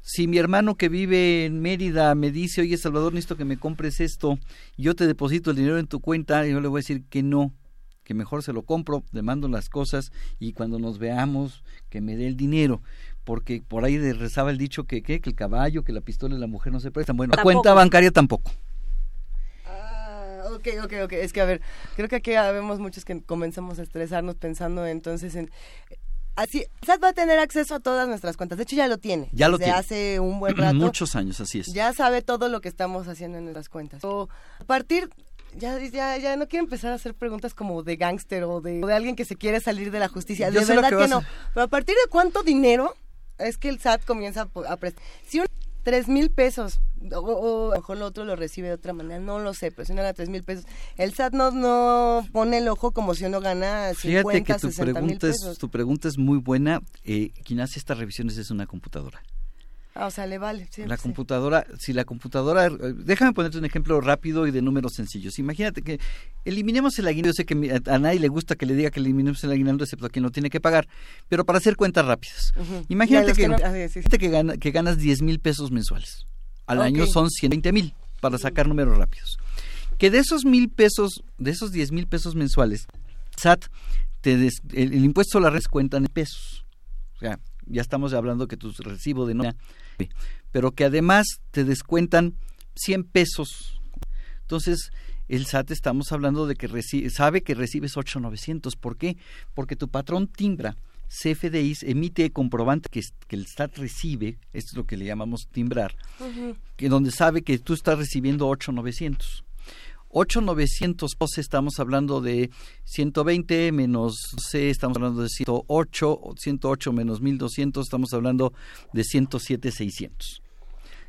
si mi hermano que vive en Mérida me dice, oye Salvador, necesito que me compres esto, yo te deposito el dinero en tu cuenta, yo le voy a decir que no, que mejor se lo compro, le mando las cosas y cuando nos veamos que me dé el dinero, porque por ahí rezaba el dicho que, que el caballo, que la pistola y la mujer no se prestan. Bueno, la cuenta bancaria tampoco. Ah, ok, ok, ok. Es que, a ver, creo que aquí vemos muchos que comenzamos a estresarnos pensando entonces en... Así, SAT va a tener acceso a todas nuestras cuentas. De hecho, ya lo tiene. Ya lo desde hace un buen rato. Muchos años, así es. Ya sabe todo lo que estamos haciendo en nuestras cuentas. a partir ya, ya, ya no quiero empezar a hacer preguntas como de gángster o de, de, alguien que se quiere salir de la justicia. de verdad que, no. Pero a partir de cuánto dinero es que el SAT comienza a prestar. Si un tres mil pesos o, a lo mejor el otro lo recibe de otra manera, no lo sé, pero si no era tres mil pesos. El SAT no, no pone el ojo como si uno gana 50, Fíjate que tu pregunta, es, tu pregunta es muy buena. Eh, quien hace estas revisiones es una computadora. Ah, o sea, le vale. la computadora, si la computadora, eh, déjame ponerte un ejemplo rápido y de números sencillos. Imagínate que eliminemos el aguinaldo. Yo sé que a nadie le gusta que le diga que eliminemos el aguinaldo, excepto a quien lo tiene que pagar, pero para hacer cuentas rápidas. Imagínate que, que, que, ganas 10 mil pesos mensuales. Al año son 120 mil, para sacar números rápidos. que de esos mil pesos, de esos diez mil pesos mensuales, SAT, te el, impuesto a la red cuentan en pesos. O sea, ya estamos hablando que tu recibo de no pero que además te descuentan 100 pesos. Entonces, el SAT estamos hablando de que sabe que recibes 8,900. ¿Por qué? Porque tu patrón timbra. CFDI emite comprobante que, que, el SAT recibe, esto es lo que le llamamos timbrar, que donde sabe que tú estás recibiendo 8,900. 8,900 estamos hablando de 120 menos C, estamos hablando de 108, 108 menos 1200, estamos hablando de 107,600.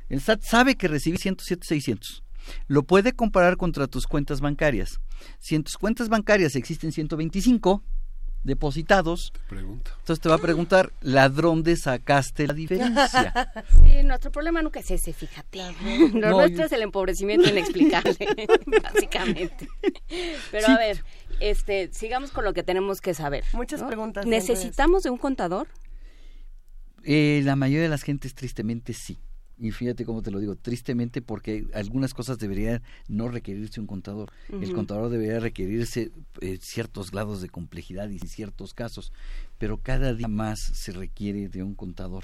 El SAT sabe que recibí 107,600. Lo puede comparar contra tus cuentas bancarias. Si en tus cuentas bancarias existen 125 depositados, entonces te va a preguntar, ladrón, ¿de sacaste la diferencia? Sí, nuestro problema nunca es ese, fíjate. Lo nuestro es el empobrecimiento inexplicable, básicamente. Pero a ver, este, sigamos con lo que tenemos que saber. Muchas preguntas. ¿Necesitamos de un contador? Eh, la mayoría de las gentes tristemente sí y fíjate cómo te lo digo, tristemente porque algunas cosas deberían no requerirse un contador. El contador debería requerirse eh, ciertos grados de complejidad y ciertos casos, pero cada día más se requiere de un contador.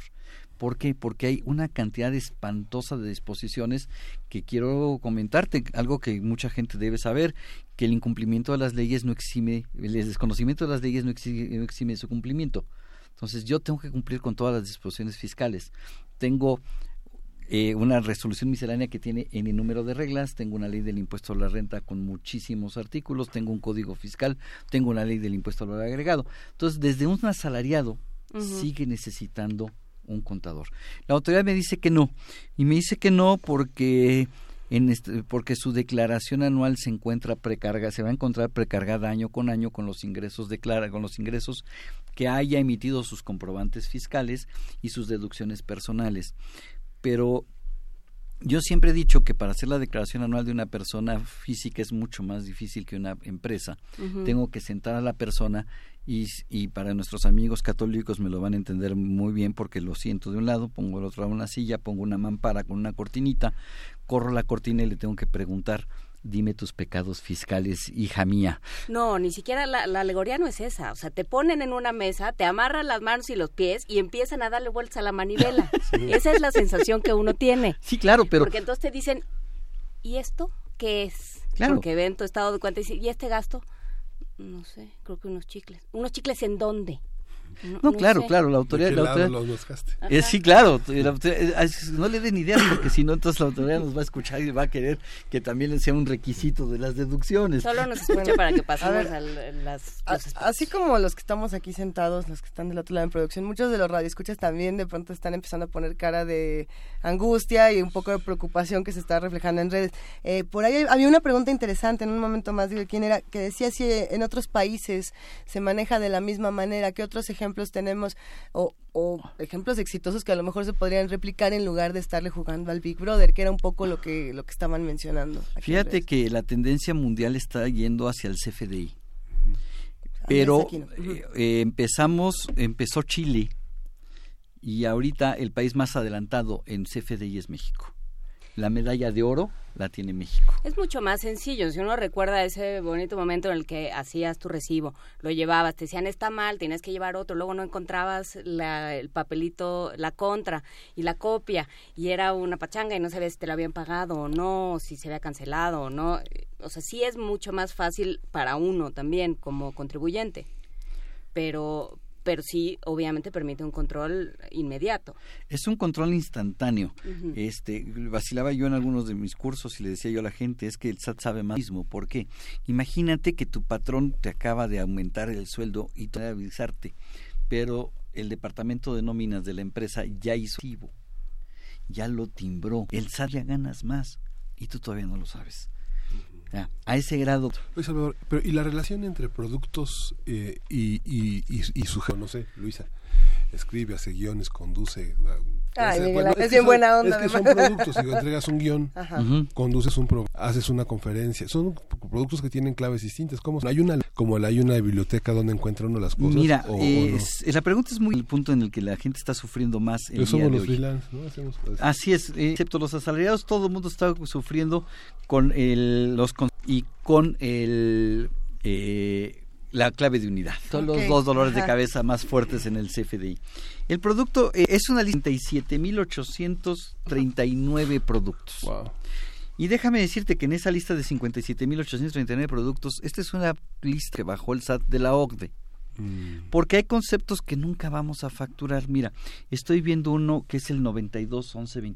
¿Por qué? Porque hay una cantidad espantosa de disposiciones que quiero comentarte, algo que mucha gente debe saber, que el incumplimiento de las leyes no exime, el desconocimiento de las leyes no exime, no exime su cumplimiento. Entonces yo tengo que cumplir con todas las disposiciones fiscales. Tengo eh, una resolución miscelánea que tiene N número de reglas, tengo una ley del impuesto a la renta con muchísimos artículos, tengo un código fiscal, tengo una ley del impuesto al valor agregado. Entonces, desde un asalariado sigue necesitando un contador. La autoridad me dice que no, y me dice que no porque en este, porque su declaración anual se encuentra precarga, se va a encontrar precargada año con año con los ingresos declara, con los ingresos que haya emitido sus comprobantes fiscales y sus deducciones personales pero yo siempre he dicho que para hacer la declaración anual de una persona física es mucho más difícil que una empresa. Tengo que sentar a la persona y, y, para nuestros amigos católicos me lo van a entender muy bien porque lo siento de un lado, pongo el otro lado una silla, pongo una mampara con una cortinita, corro la cortina y le tengo que preguntar dime tus pecados fiscales, hija mía. No, ni siquiera la, alegoría no es esa. O sea, te ponen en una mesa, te amarran las manos y los pies y empiezan a darle vueltas a la manivela. Esa es la sensación que uno tiene. Sí, claro, pero... Porque entonces te dicen, ¿y esto qué es? Claro. Porque ven tu estado de cuenta y ¿y este gasto? No sé, creo que unos chicles. ¿Unos chicles en dónde? No, claro, claro, la autoridad... La autoridad eh, sí, claro, eh, no le den ideas porque si no, entonces la autoridad nos va a escuchar y va a querer que también sea un requisito de las deducciones. Solo nos escucha para que pasemos a, las... así como los que estamos aquí sentados, los que están del otro lado en producción, muchos de los radioescuchas también de pronto están empezando a poner cara de angustia y un poco de preocupación que se está reflejando en redes. Eh, por ahí había una pregunta interesante en un momento más, digo, ¿quién era? Que decía si en otros países se maneja de la misma manera, ¿qué otros ejemplos ejemplos tenemos o, ejemplos exitosos que a lo mejor se podrían replicar en lugar de estarle jugando al Big Brother, que era un poco lo que lo que estaban mencionando. Fíjate que la tendencia mundial está yendo hacia el CFDI. Pero eh, eh, empezamos, empezó Chile y ahorita el país más adelantado en CFDI es México. La medalla de oro la tiene México. Es mucho más sencillo. Si uno recuerda ese bonito momento en el que hacías tu recibo, lo llevabas, te decían está mal, tienes que llevar otro, luego no encontrabas el papelito, la contra y la copia, y era una pachanga y no sabías si te lo habían pagado o no, si se había cancelado o no. O sea, sí es mucho más fácil para uno también como contribuyente. Pero, pero sí obviamente permite un control inmediato. Es un control instantáneo. Este vacilaba yo en algunos de mis cursos y le decía yo a la gente es que el SAT sabe más mismo. ¿Por qué? Imagínate que tu patrón te acaba de aumentar el sueldo y te va a avisarte, pero el departamento de nóminas de la empresa ya hizo ya lo timbró. El SAT ya ganas más y tú todavía no lo sabes a ese grado. Salvador, pero ¿y la relación entre productos eh, y, y, y, y su... No sé, Luisa, escribe, hace guiones, conduce, es, bien buena onda. Es que son productos, si entregas un guion, conduces un pro, haces una conferencia, son productos que tienen claves distintas. ¿Cómo? Hay una, como hay una biblioteca donde encuentra uno las cosas. Mira, la pregunta es muy el punto en el que la gente está sufriendo más. Pero somos los freelance, ¿no? Así es, excepto los asalariados, todo el mundo está sufriendo con el, los y con el eh, la clave de unidad. Son los dos dolores de cabeza más fuertes en el CFDI. El producto eh, es una lista de 57.839 productos. Wow. Y déjame decirte que en esa lista de 57.839 productos, esta es una lista que bajó el SAT de la OCDE. Mm. Porque hay conceptos que nunca vamos a facturar. Mira, estoy viendo uno que es el 92 11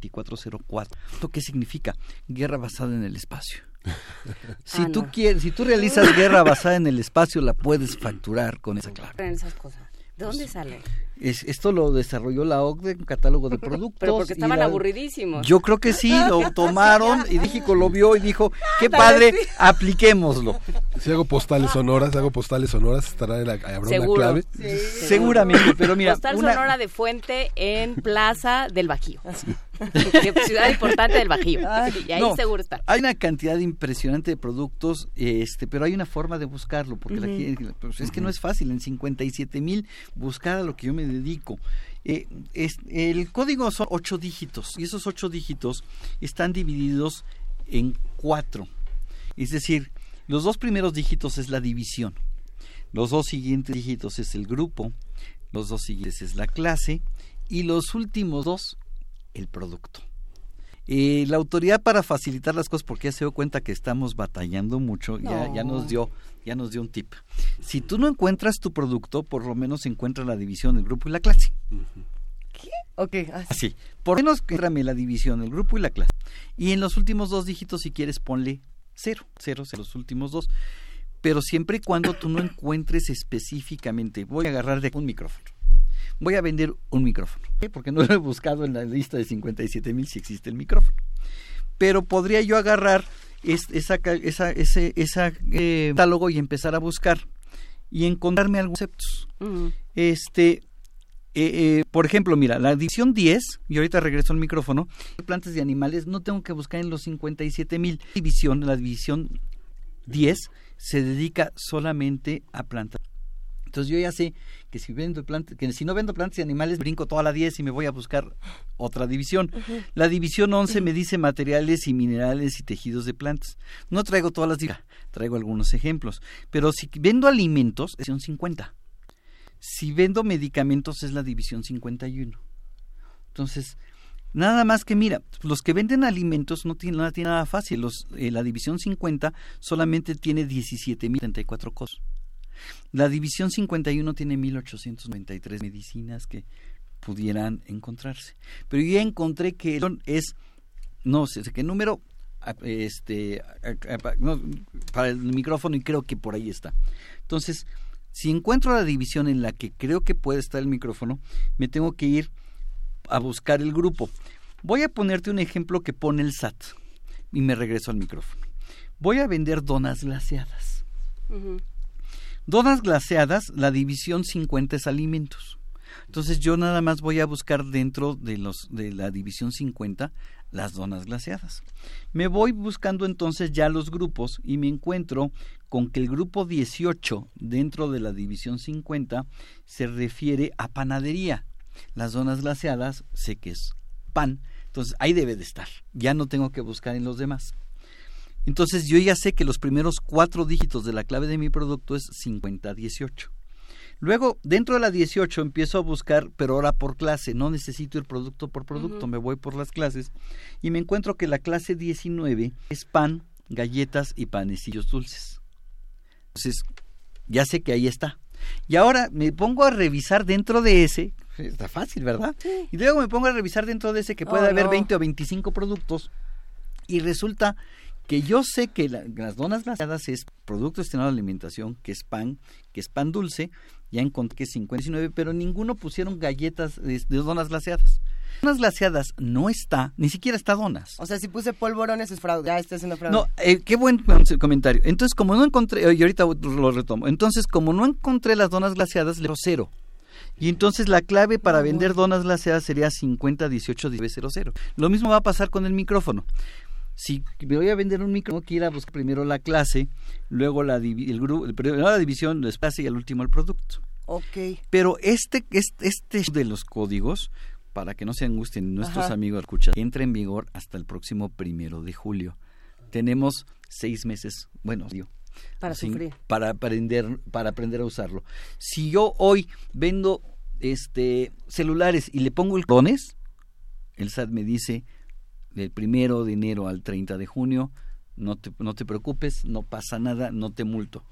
¿Esto qué significa? Guerra basada en el espacio. si ah, tú quieres, si tú realizas guerra basada en el espacio, la puedes facturar con esa clave. Esas cosas. ¿De dónde pues, sale? esto lo desarrolló la OCDE, un catálogo de productos. Pero porque estaban aburridísimos. Yo creo que sí, lo tomaron y México lo vio y dijo, qué padre, apliquémoslo. Si hago postales sonoras, hago postales sonoras, estará en la, habrá una clave. Seguramente, pero mira. Postal sonora de fuente en Plaza del Bajío. ciudad importante del Bajío. y ahí seguro está. Hay una cantidad impresionante de productos, este, pero hay una forma de buscarlo, porque la pues, es que no es fácil en 57 mil buscar a lo que yo me dedico. Eh, es, el código son ocho dígitos y esos ocho dígitos están divididos en cuatro. Es decir, los dos primeros dígitos es la división, los dos siguientes dígitos es el grupo, los dos siguientes es la clase y los últimos dos el producto. Eh, la autoridad para facilitar las cosas, porque ya se dio cuenta que estamos batallando mucho, ya, ya, nos dio, ya nos dio un tip. Si tú no encuentras tu producto, por lo menos encuentra la división, el grupo y la clase. ¿Qué? Ok, así. Por lo menos encuéntrame la división, el grupo y la clase. Y en los últimos dos dígitos, si quieres, ponle cero, cero, cero, los últimos dos. Pero siempre y cuando tú no encuentres específicamente, voy a agarrar de un micrófono voy a vender un micrófono, porque no lo he buscado en la lista de 57 mil si existe el micrófono. Pero podría yo agarrar esa, esa, ese esa, eh, catálogo y empezar a buscar y encontrarme algunos conceptos. Este, eh, eh, por ejemplo, mira, la división 10, y ahorita regreso al micrófono, plantas de animales, no tengo que buscar en los 57 mil. División, la división 10 se dedica solamente a plantas. Entonces yo ya sé que si vendo plantas, que si no vendo plantas y animales, brinco toda la 10 y me voy a buscar otra división. La división 11 me dice materiales y minerales y tejidos de plantas. No traigo todas las traigo algunos ejemplos. Pero si vendo alimentos, es división 50. Si vendo medicamentos, es la división 51. Entonces, Nada más que mira, los que venden alimentos no tienen, no nada fácil. Los, eh, la división 50 solamente tiene 17.034 cosas. La división 51 tiene 1893 medicinas que pudieran encontrarse. Pero yo encontré que es, no sé qué número, este, para el micrófono y creo que por ahí está. Entonces, si encuentro la división en la que creo que puede estar el micrófono, me tengo que ir a buscar el grupo. Voy a ponerte un ejemplo que pone el SAT y me regreso al micrófono. Voy a vender donas glaseadas. Donas glaseadas, la división 50 es alimentos. Entonces yo nada más voy a buscar dentro de los de la división 50 las donas glaseadas. Me voy buscando entonces ya los grupos y me encuentro con que el grupo 18 dentro de la división 50 se refiere a panadería. Las donas glaseadas sé que es pan, entonces ahí debe de estar. Ya no tengo que buscar en los demás. Entonces yo ya sé que los primeros cuatro dígitos de la clave de mi producto es 5018. Luego, dentro de la 18 empiezo a buscar, pero ahora por clase, no necesito ir producto por producto, me voy por las clases y me encuentro que la clase 19 es pan, galletas y panecillos dulces. Entonces, ya sé que ahí está. Y ahora me pongo a revisar dentro de ese, está fácil, ¿verdad? Y luego me pongo a revisar dentro de ese que puede oh, haber 20 o 25 productos y resulta que yo sé que las donas glaseadas es producto destinado a la alimentación, que es pan, que es pan dulce, ya encontré que es 59, pero ninguno pusieron galletas de, donas glaseadas. Donas glaseadas no está, ni siquiera está donas. O sea, si puse polvorones es fraude, ya está haciendo fraude. No, eh, qué buen comentario. Entonces, como no encontré, y ahorita lo retomo, entonces como no encontré las donas glaseadas, le cero. Y entonces la clave para vender donas glaseadas sería 50 18 Lo mismo va a pasar con el micrófono si me voy a vender un micro, tengo que ir a buscar primero la clase, luego la, el grupo, la división, la clase y al último el producto. Ok. Pero este, este, este de los códigos, para que no se angustien nuestros amigos escuchas, entra en vigor hasta el próximo primero de julio. tenemos seis meses, bueno, digo, para sufrir. Para aprender, para aprender a usarlo. Si yo hoy vendo este celulares y le pongo el dones, el SAT me dice del primero de enero al 30 de junio, no te, no te preocupes, no pasa nada, no te multo.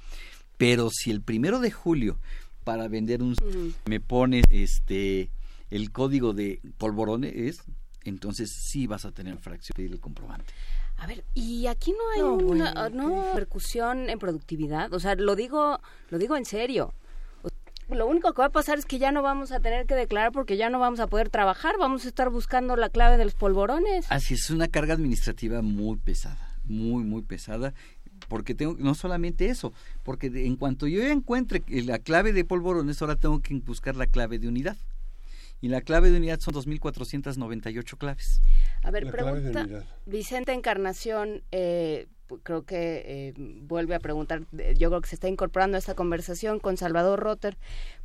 Pero si el primero de julio para vender un me pone este el código de polvorones, entonces sí vas a tener fracción el comprobante. A ver, y aquí no hay una no, repercusión en productividad, o sea, lo digo lo digo en serio. Lo único que va a pasar es que ya no vamos a tener que declarar porque ya no vamos a poder trabajar, vamos a estar buscando la clave de los polvorones. Así es, una carga administrativa muy pesada, muy muy pesada porque tengo no solamente eso, porque en cuanto yo encuentre la clave de polvorones, ahora tengo que buscar la clave de unidad. Y la clave de unidad son 2.498 claves. A ver, pregunta Vicente Encarnación, eh, creo que eh, vuelve a preguntar, yo creo que se está incorporando a esta conversación con Salvador Rotter,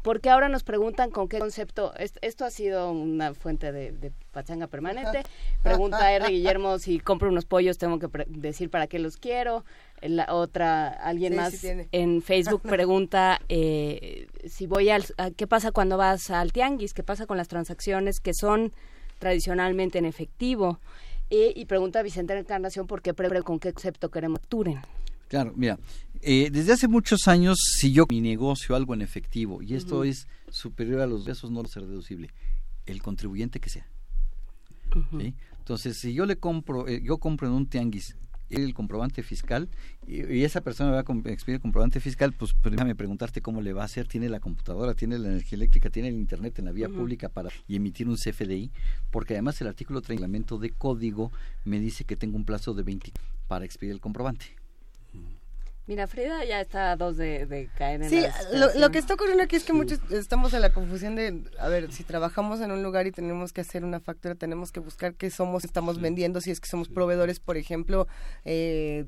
porque ahora nos preguntan con qué concepto, esto ha sido una fuente de, pachanga permanente, pregunta R. Guillermo si compro unos pollos, tengo que decir para qué los quiero, la otra, alguien más en Facebook pregunta eh, si voy al, qué pasa cuando vas al tianguis, qué pasa con las transacciones que son tradicionalmente en efectivo. Y pregunta Vicente Encarnación por qué con qué concepto queremos capturen. Claro, mira, eh, desde hace muchos años, si yo mi negocio algo en efectivo y esto es superior a los pesos, no a ser deducible, el contribuyente que sea. Entonces, si yo le compro, eh, yo compro en un tianguis el comprobante fiscal y, esa persona va a expedir el comprobante fiscal, pues, pues déjame preguntarte cómo le va a hacer. Tiene la computadora, tiene la energía eléctrica, tiene el internet en la vía pública para y emitir un CFDI, porque además el artículo 30 reglamento de código me dice que tengo un plazo de 20 para expedir el comprobante. Mira, Frida ya está a dos de, caer en Sí, lo, que está ocurriendo aquí es que muchos estamos en la confusión de, a ver, si trabajamos en un lugar y tenemos que hacer una factura, tenemos que buscar qué somos, estamos vendiendo, si es que somos proveedores, por ejemplo, eh,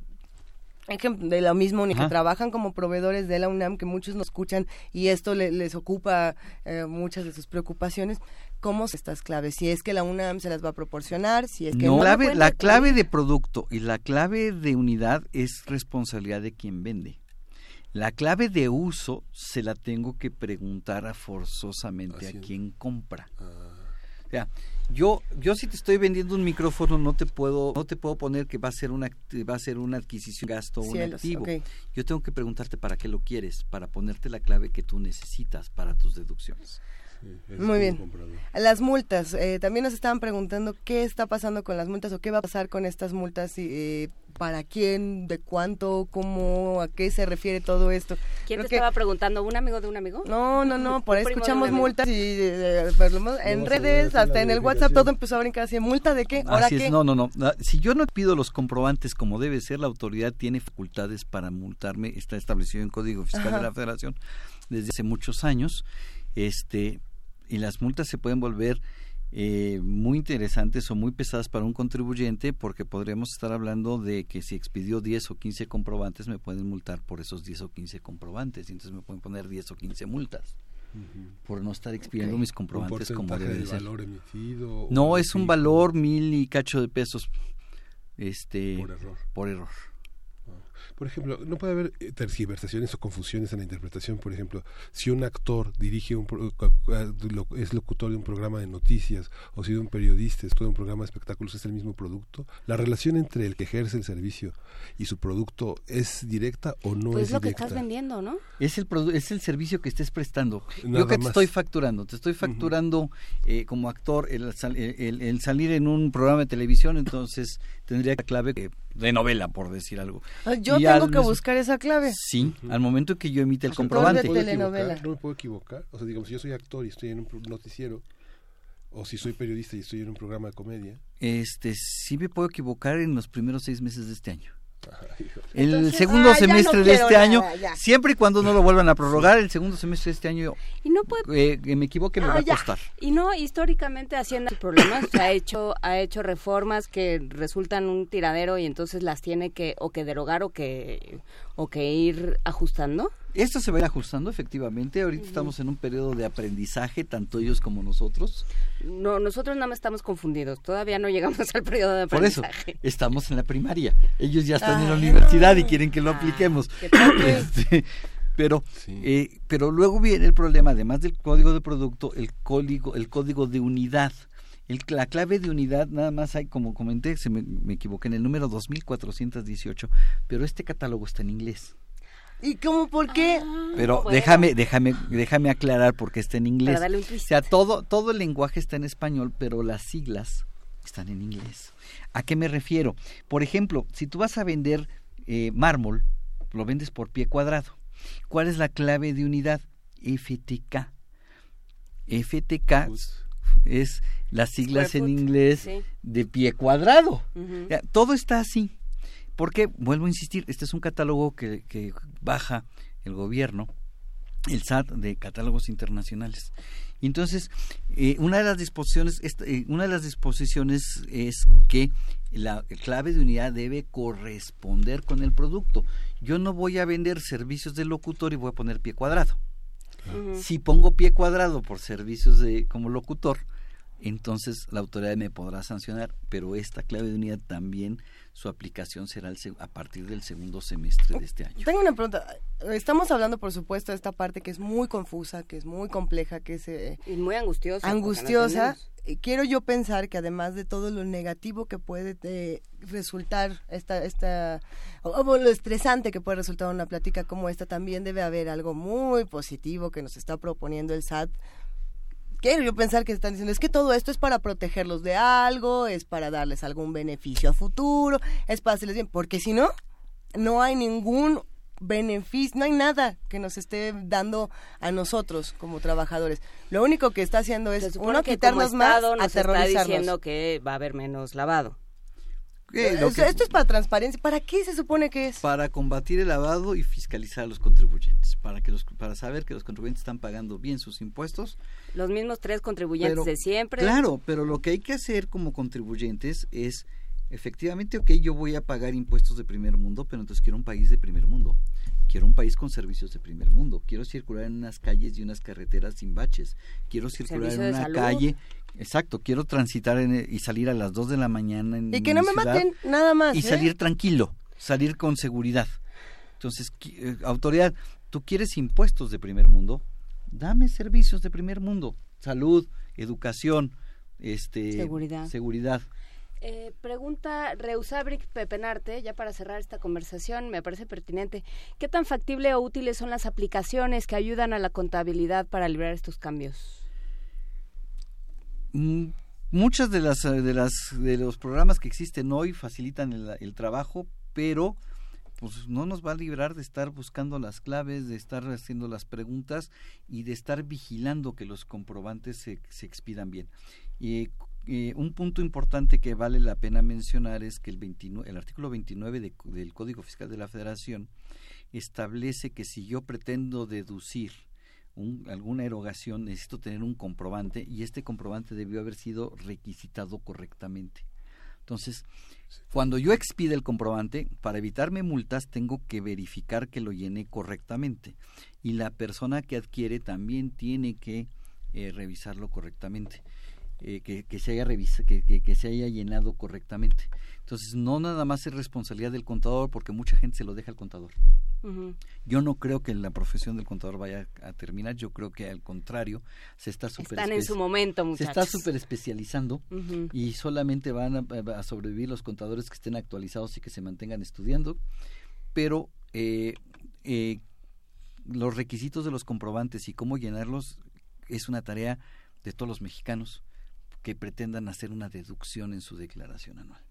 de lo mismo, ni que trabajan como proveedores de la UNAM, que muchos nos escuchan y esto les ocupa eh, muchas de sus preocupaciones. ¿Cómo son estas claves? Si es que la UNAM se las va a proporcionar, si es que no. la clave de producto y la clave de unidad es responsabilidad de quien vende. La clave de uso se la tengo que preguntar forzosamente a quien compra. Ah. O sea, yo, yo si te estoy vendiendo un micrófono no te puedo, no te puedo poner que va a ser una, va a ser una adquisición, gasto o un activo. Yo tengo que preguntarte para qué lo quieres, para ponerte la clave que tú necesitas para tus deducciones. Muy bien. Las multas. Eh, también nos estaban preguntando qué está pasando con las multas o qué va a pasar con estas multas y eh, para quién, de cuánto, cómo, a qué se refiere todo esto. ¿Quién te estaba preguntando? ¿Un amigo de un amigo? No, no, no. Por ahí escuchamos multas y eh, en redes, hasta en el WhatsApp, todo empezó a brincar así. ¿Multa de qué? ¿Ahora qué? No, no, no. Ah, si yo no pido los comprobantes como debe ser, la autoridad tiene facultades para multarme. Está establecido en Código Fiscal de la Federación desde hace muchos años. Este, y las multas se pueden volver eh, muy interesantes o muy pesadas para un contribuyente porque podríamos estar hablando de que si expidió 10 o 15 comprobantes me pueden multar por esos 10 o 15 comprobantes y entonces me pueden poner 10 o 15 multas por no estar expidiendo mis comprobantes como debe ser. valor emitido? No, es un valor mil y cacho de pesos este por error. Por error. Por ejemplo, no puede haber eh, tergiversaciones o confusiones en la interpretación. Por ejemplo, si un actor dirige un es locutor de un programa de noticias o si un periodista es todo un programa de espectáculos es el mismo producto, la relación entre el que ejerce el servicio y su producto es directa o no pues es lo que estás vendiendo, ¿no? Es el es el servicio que estés prestando. Yo que te estoy facturando, te estoy facturando eh, como actor el, el, salir en un programa de televisión, entonces tendría clave de novela, por decir algo. Ah, yo tengo que buscar esa clave. Sí, al momento que yo emite el comprobante. no me puedo equivocar. O sea, digamos, si yo soy actor y estoy en un noticiero, o si soy periodista y estoy en un programa de comedia. Este, sí me puedo equivocar en los primeros seis meses de este año el segundo ah, semestre de este año, siempre y cuando no lo vuelvan a prorrogar, el segundo semestre de este año, y no puede, eh, me equivoque, me va a costar. Y no, históricamente Hacienda problemas, ha hecho, ha hecho reformas que resultan un tiradero y entonces las tiene que o que derogar o que, o que ir ajustando. Esto se va a ir ajustando efectivamente. Ahorita estamos en un periodo de aprendizaje, tanto ellos como nosotros. No, nosotros nada más estamos confundidos. Todavía no llegamos al periodo de aprendizaje. Por eso, estamos en la primaria. Ellos ya están en la universidad y quieren que lo ah, apliquemos. Este, pero, eh, pero luego viene el problema, además del código de producto, el código, el código de unidad. El, la clave de unidad, nada más hay, como comenté, se me, me equivoqué, en el número 2418, pero este catálogo está en inglés. ¿Y cómo por qué? Ah, pero déjame, déjame, déjame aclarar porque está en inglés. o sea, todo, todo el lenguaje está en español, pero las siglas están en inglés. ¿A qué me refiero? Por ejemplo, si tú vas a vender eh, mármol, lo vendes por pie cuadrado. ¿Cuál es la clave de unidad? FTK. FTK es las siglas en inglés de pie cuadrado. todo está así. Porque, vuelvo a insistir, este es un catálogo que, que baja el gobierno, el SAT de catálogos internacionales. entonces, eh, una de las disposiciones, eh, una de las disposiciones es que la clave de unidad debe corresponder con el producto. Yo no voy a vender servicios de locutor y voy a poner pie cuadrado. Si pongo pie cuadrado por servicios de como locutor, entonces la autoridad me podrá sancionar, pero esta clave de unidad también su aplicación será a partir del segundo semestre de este año. Tengo una pregunta. Estamos hablando, por supuesto, de esta parte que es muy confusa, que es muy compleja, que es... Eh, y muy angustiosa. Angustiosa. Quiero yo pensar que además de todo lo negativo que puede eh, resultar esta, esta o, lo estresante que puede resultar una plática como esta, también debe haber algo muy positivo que nos está proponiendo el SAT quiero yo pensar que están diciendo es que todo esto es para protegerlos de algo, es para darles algún beneficio a futuro, es para hacerles bien, porque si no, no hay ningún beneficio, no hay nada que nos esté dando a nosotros como trabajadores. Lo único que está haciendo es uno quitarnos más, nos está diciendo que va a haber menos lavado. Eh, esto es para transparencia. ¿Para qué se supone que es? Para combatir el lavado y fiscalizar a los contribuyentes, para que los, para saber que los contribuyentes están pagando bien sus impuestos. Los mismos tres contribuyentes de siempre. Claro, pero lo que hay que hacer como contribuyentes es efectivamente, ok, yo voy a pagar impuestos de primer mundo, pero entonces quiero un país de primer mundo. Quiero un país con servicios de primer mundo. Quiero circular en unas calles y unas carreteras sin baches. Quiero circular en una calle Exacto, quiero transitar y salir a las 2 de la mañana en Y que no me maten, nada más. Y ¿eh? salir tranquilo, salir con seguridad. Entonces, eh, autoridad, ¿tú quieres impuestos de primer mundo? Dame servicios de primer mundo, salud, educación, este, seguridad. seguridad. Eh, pregunta Reusabric Pepenarte, ya para cerrar esta conversación, me parece pertinente. ¿Qué tan factible o útiles son las aplicaciones que ayudan a la contabilidad para librar estos cambios? Muchas de las de las de los programas que existen hoy facilitan el, trabajo pero pues no nos va a librar de estar buscando las claves, de estar haciendo las preguntas y de estar vigilando que los comprobantes se, se expidan bien. Eh, un punto importante que vale la pena mencionar es que el, 29, el artículo 29 del Código Fiscal de la Federación establece que si yo pretendo deducir alguna erogación, necesito tener un comprobante y este comprobante debió haber sido requisitado correctamente. Entonces, cuando yo expide el comprobante, para evitarme multas, tengo que verificar que lo llene correctamente. Y la persona que adquiere también tiene que eh, revisarlo correctamente. Eh, que, se haya que, que, se haya llenado correctamente. Entonces, no nada más es responsabilidad del contador, porque mucha gente se lo deja al contador. Yo no creo que la profesión del contador vaya a terminar, yo creo que al contrario, se está super Están en su momento, Se está super especializando y solamente van a, sobrevivir los contadores que estén actualizados y que se mantengan estudiando, pero eh, eh, los requisitos de los comprobantes y cómo llenarlos es una tarea de todos los mexicanos que pretendan hacer una deducción en su declaración anual.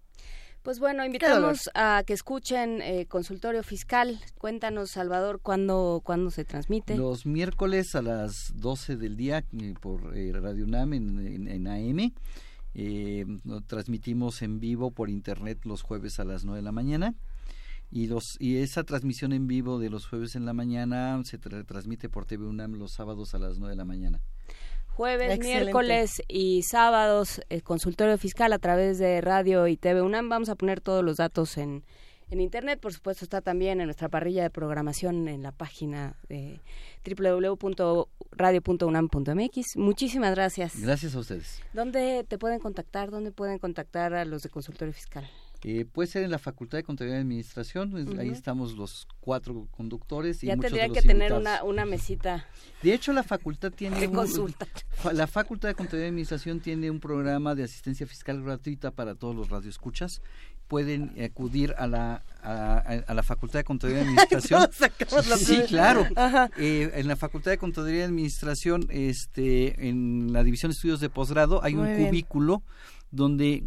Pues bueno, invitamos a que escuchen eh, Consultorio Fiscal. Cuéntanos, Salvador, ¿cuándo, ¿cuándo se transmite? Los miércoles a las 12 del día eh, por eh, Radio UNAM en, en, AM. lo transmitimos en vivo por internet los jueves a las 9 de la mañana. Y, los, y esa transmisión en vivo de los jueves en la mañana se transmite por TV UNAM los sábados a las 9 de la mañana jueves, miércoles y sábados el consultorio fiscal a través de radio y TV UNAM. Vamos a poner todos los datos en, en internet. Por supuesto, está también en nuestra parrilla de programación en la página de www.radio.unam.mx. Muchísimas gracias. Gracias a ustedes. ¿Dónde te pueden contactar? ¿Dónde pueden contactar a los de consultorio fiscal? Eh, puede ser en la Facultad de Contabilidad y Administración, ahí estamos los cuatro conductores. Y ya tendría que tener una, una mesita. De hecho, la facultad tiene... consulta. La Facultad de Contabilidad y Administración tiene un programa de asistencia fiscal gratuita para todos los radioescuchas pueden acudir a la, a, la Facultad de Contaduría y Administración. sí, claro. Eh, en la Facultad de Contaduría y Administración, este, en la División de Estudios de Posgrado, hay un cubículo donde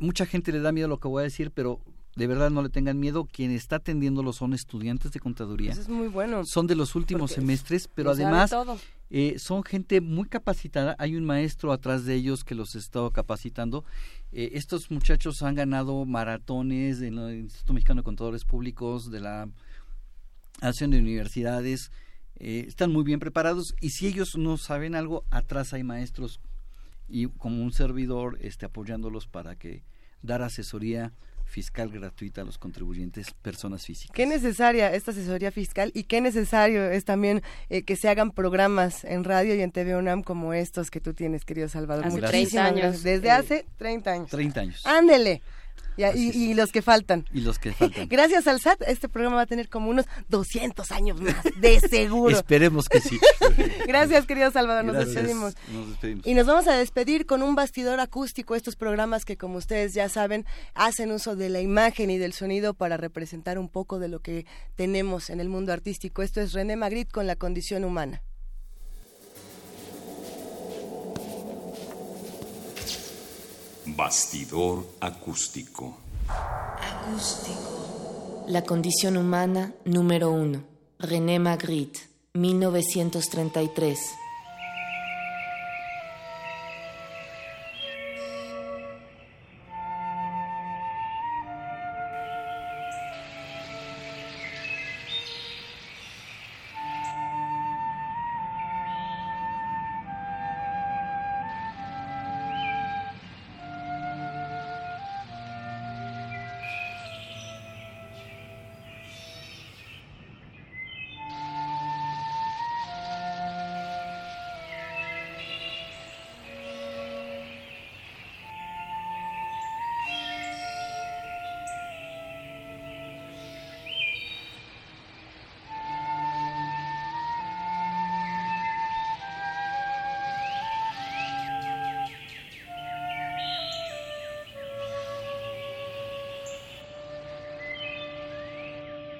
mucha gente le da miedo lo que voy a decir, pero de verdad no le tengan miedo. Quien está atendiéndolo son estudiantes de contaduría. Eso es muy bueno. Son de los últimos semestres, pero además eh, son gente muy capacitada. Hay un maestro atrás de ellos que los está capacitando. Eh, estos muchachos han ganado maratones del Instituto Mexicano de Contadores Públicos, de la Asociación de Universidades. Eh, están muy bien preparados y si ellos no saben algo, atrás hay maestros y como un servidor este, apoyándolos para que dar asesoría fiscal gratuita a los contribuyentes personas físicas. Qué necesaria esta asesoría fiscal y qué necesario es también eh, que se hagan programas en radio y en TV UNAM como estos que tú tienes, querido Salvador. Hace 30 años. Desde hace 30 años. 30 años. Ándele y, los que faltan. Y los que faltan. Gracias al SAT, este programa va a tener como unos 200 años más, de seguro. Esperemos que sí. Gracias, querido Salvador, nos despedimos. Nos despedimos. Y nos vamos a despedir con un bastidor acústico, estos programas que, como ustedes ya saben, hacen uso de la imagen y del sonido para representar un poco de lo que tenemos en el mundo artístico. Esto es René Magritte con la condición humana. Bastidor acústico. Acústico. La condición humana número uno. René Magritte, 1933.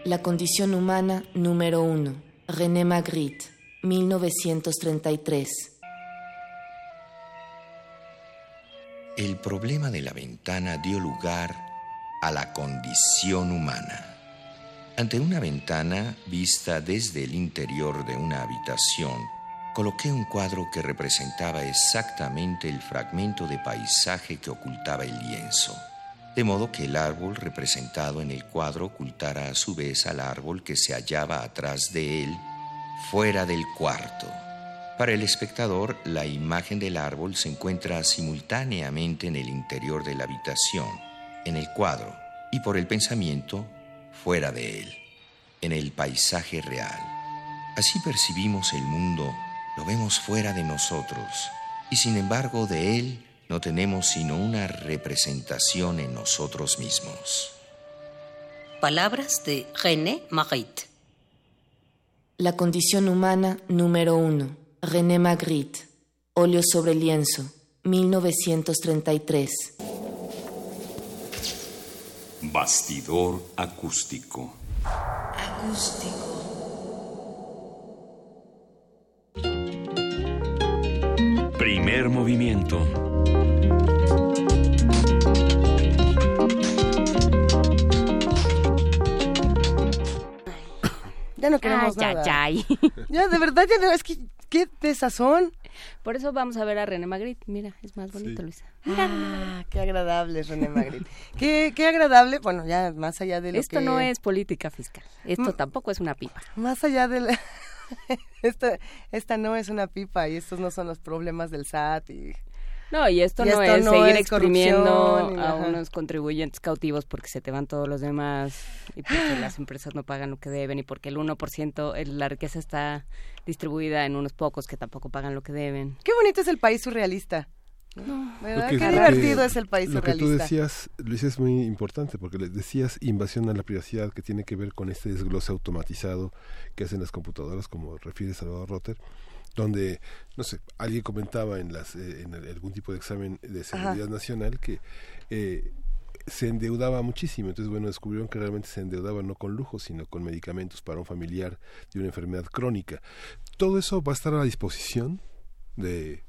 La condición humana número uno. René Magritte, 1933. El problema de la ventana dio lugar a la condición humana. Ante una ventana vista desde el interior de una habitación, coloqué un cuadro que representaba exactamente el fragmento de paisaje que ocultaba el lienzo de modo que el árbol representado en el cuadro ocultara a su vez al árbol que se hallaba atrás de él, fuera del cuarto. Para el espectador, la imagen del árbol se encuentra simultáneamente en el interior de la habitación, en el cuadro, y por el pensamiento, fuera de él, en el paisaje real. Así percibimos el mundo, lo vemos fuera de nosotros, y sin embargo de él no tenemos sino una representación en nosotros mismos. Palabras de René Magritte. La condición humana número uno. René Magritte. Óleo sobre lienzo. 1933. Bastidor acústico. Acústico. Primer movimiento Ya no queremos nada. Ya, de verdad, ya no, es que qué desazón. Por eso vamos a ver a René Magritte. Mira, es más bonito, Luisa. Ah, qué agradable es René Magritte. qué, qué agradable, bueno, ya más allá de lo Esto no es política fiscal. Esto tampoco es una pipa. Más allá de la... esta, esta no es una pipa y estos no son los problemas del SAT y No, y esto, no, es seguir exprimiendo a unos contribuyentes cautivos porque se te van todos los demás y porque las empresas no pagan lo que deben y porque el 1%, la riqueza está distribuida en unos pocos que tampoco pagan lo que deben. Qué bonito es el país surrealista. No, ¿verdad? Qué divertido es el país Lo que tú decías, Luis, es muy importante porque le decías invasión a la privacidad que tiene que ver con este desglose automatizado que hacen las computadoras, como refiere Salvador Rotter donde, no sé, alguien comentaba en, las, eh, en algún tipo de examen de seguridad nacional que eh, se endeudaba muchísimo. Entonces, bueno, descubrieron que realmente se endeudaba no con lujo, sino con medicamentos para un familiar de una enfermedad crónica. Todo eso va a estar a la disposición de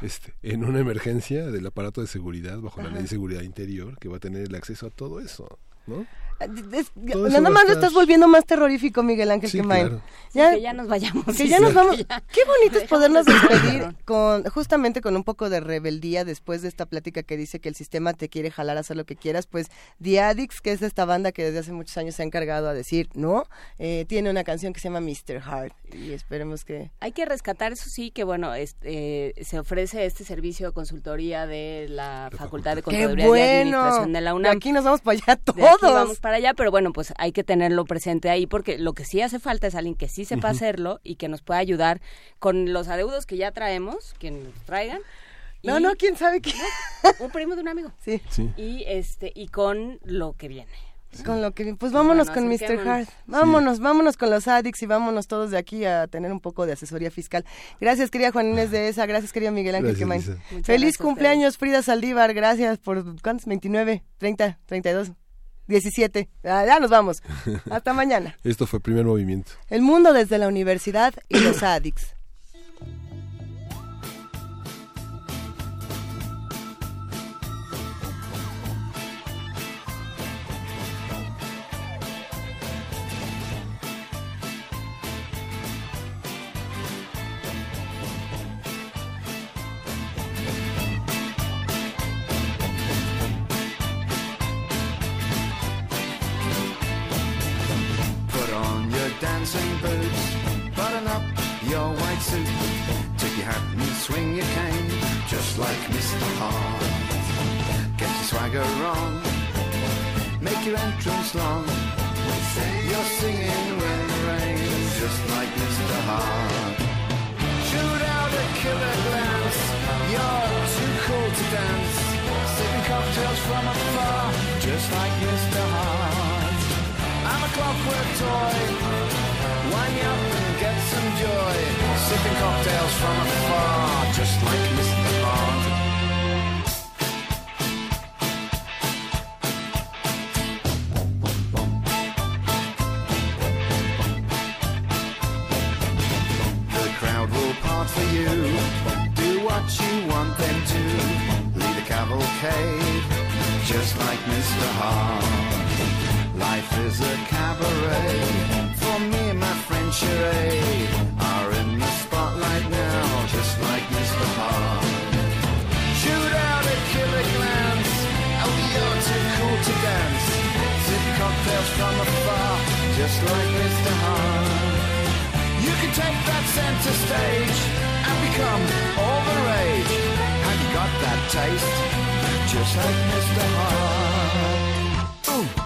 este, en una emergencia del aparato de seguridad bajo la ley de seguridad interior que va a tener el acceso a todo eso, ¿no? Nada más lo estás volviendo más terrorífico, Miguel Ángel sí, Ya, que ya nos vayamos. Que ya nos vamos. Qué bonito es podernos despedir con justamente con un poco de rebeldía después de esta plática que dice que el sistema te quiere jalar a hacer lo que quieras. Pues The Addicts, que es esta banda que desde hace muchos años se ha encargado a decir no, eh, tiene una canción que se llama Mr. Heart y esperemos que... Hay que rescatar, eso sí, que bueno, este, se ofrece este servicio de consultoría de la Facultad de Contaduría y Administración de la UNAM. aquí nos vamos para allá todos para allá, pero bueno, pues hay que tenerlo presente ahí porque lo que sí hace falta es alguien que sí sepa hacerlo y que nos pueda ayudar con los adeudos que ya traemos, que nos traigan. No, no, quién sabe qué. Un primo de un amigo. Sí. sí. Y este y con lo que viene. Con lo que pues vámonos con Mr. Hart. Vámonos, vámonos con los addicts y vámonos todos de aquí a tener un poco de asesoría fiscal. Gracias, querida Juan Inés de esa. Gracias, querido Miguel Ángel Quemain. Feliz cumpleaños, Frida Saldívar. Gracias por, ¿cuántos? 29, 30, 32. 17. Ah, ya nos vamos. Hasta mañana. Esto fue primer movimiento. El mundo desde la universidad y los addicts. hat and swing your cane, just like Mr. Hart. Get your swagger on, make your entrance long. You're singing when it rains, just like Mr. Hart. Shoot out a killer glance, you're too cool to dance. Sipping cocktails from afar, just like Mr. Hart. I'm a clockwork toy Wind me Sipping cocktails from afar, just like Mr. Hart. The crowd will part for you. Do what you want them to. Lead a cavalcade, just like Mr. Hart. Life is a cabaret for me and my friend Sheree are in the spotlight now, just like Mr. Hart. Shoot out a killer glance, oh you're too cool to dance. Sip cocktails from afar, just like Mr. Hart. You can take that center stage and become all the rage. Have you got that taste? Just like Mr. Hart. Ooh.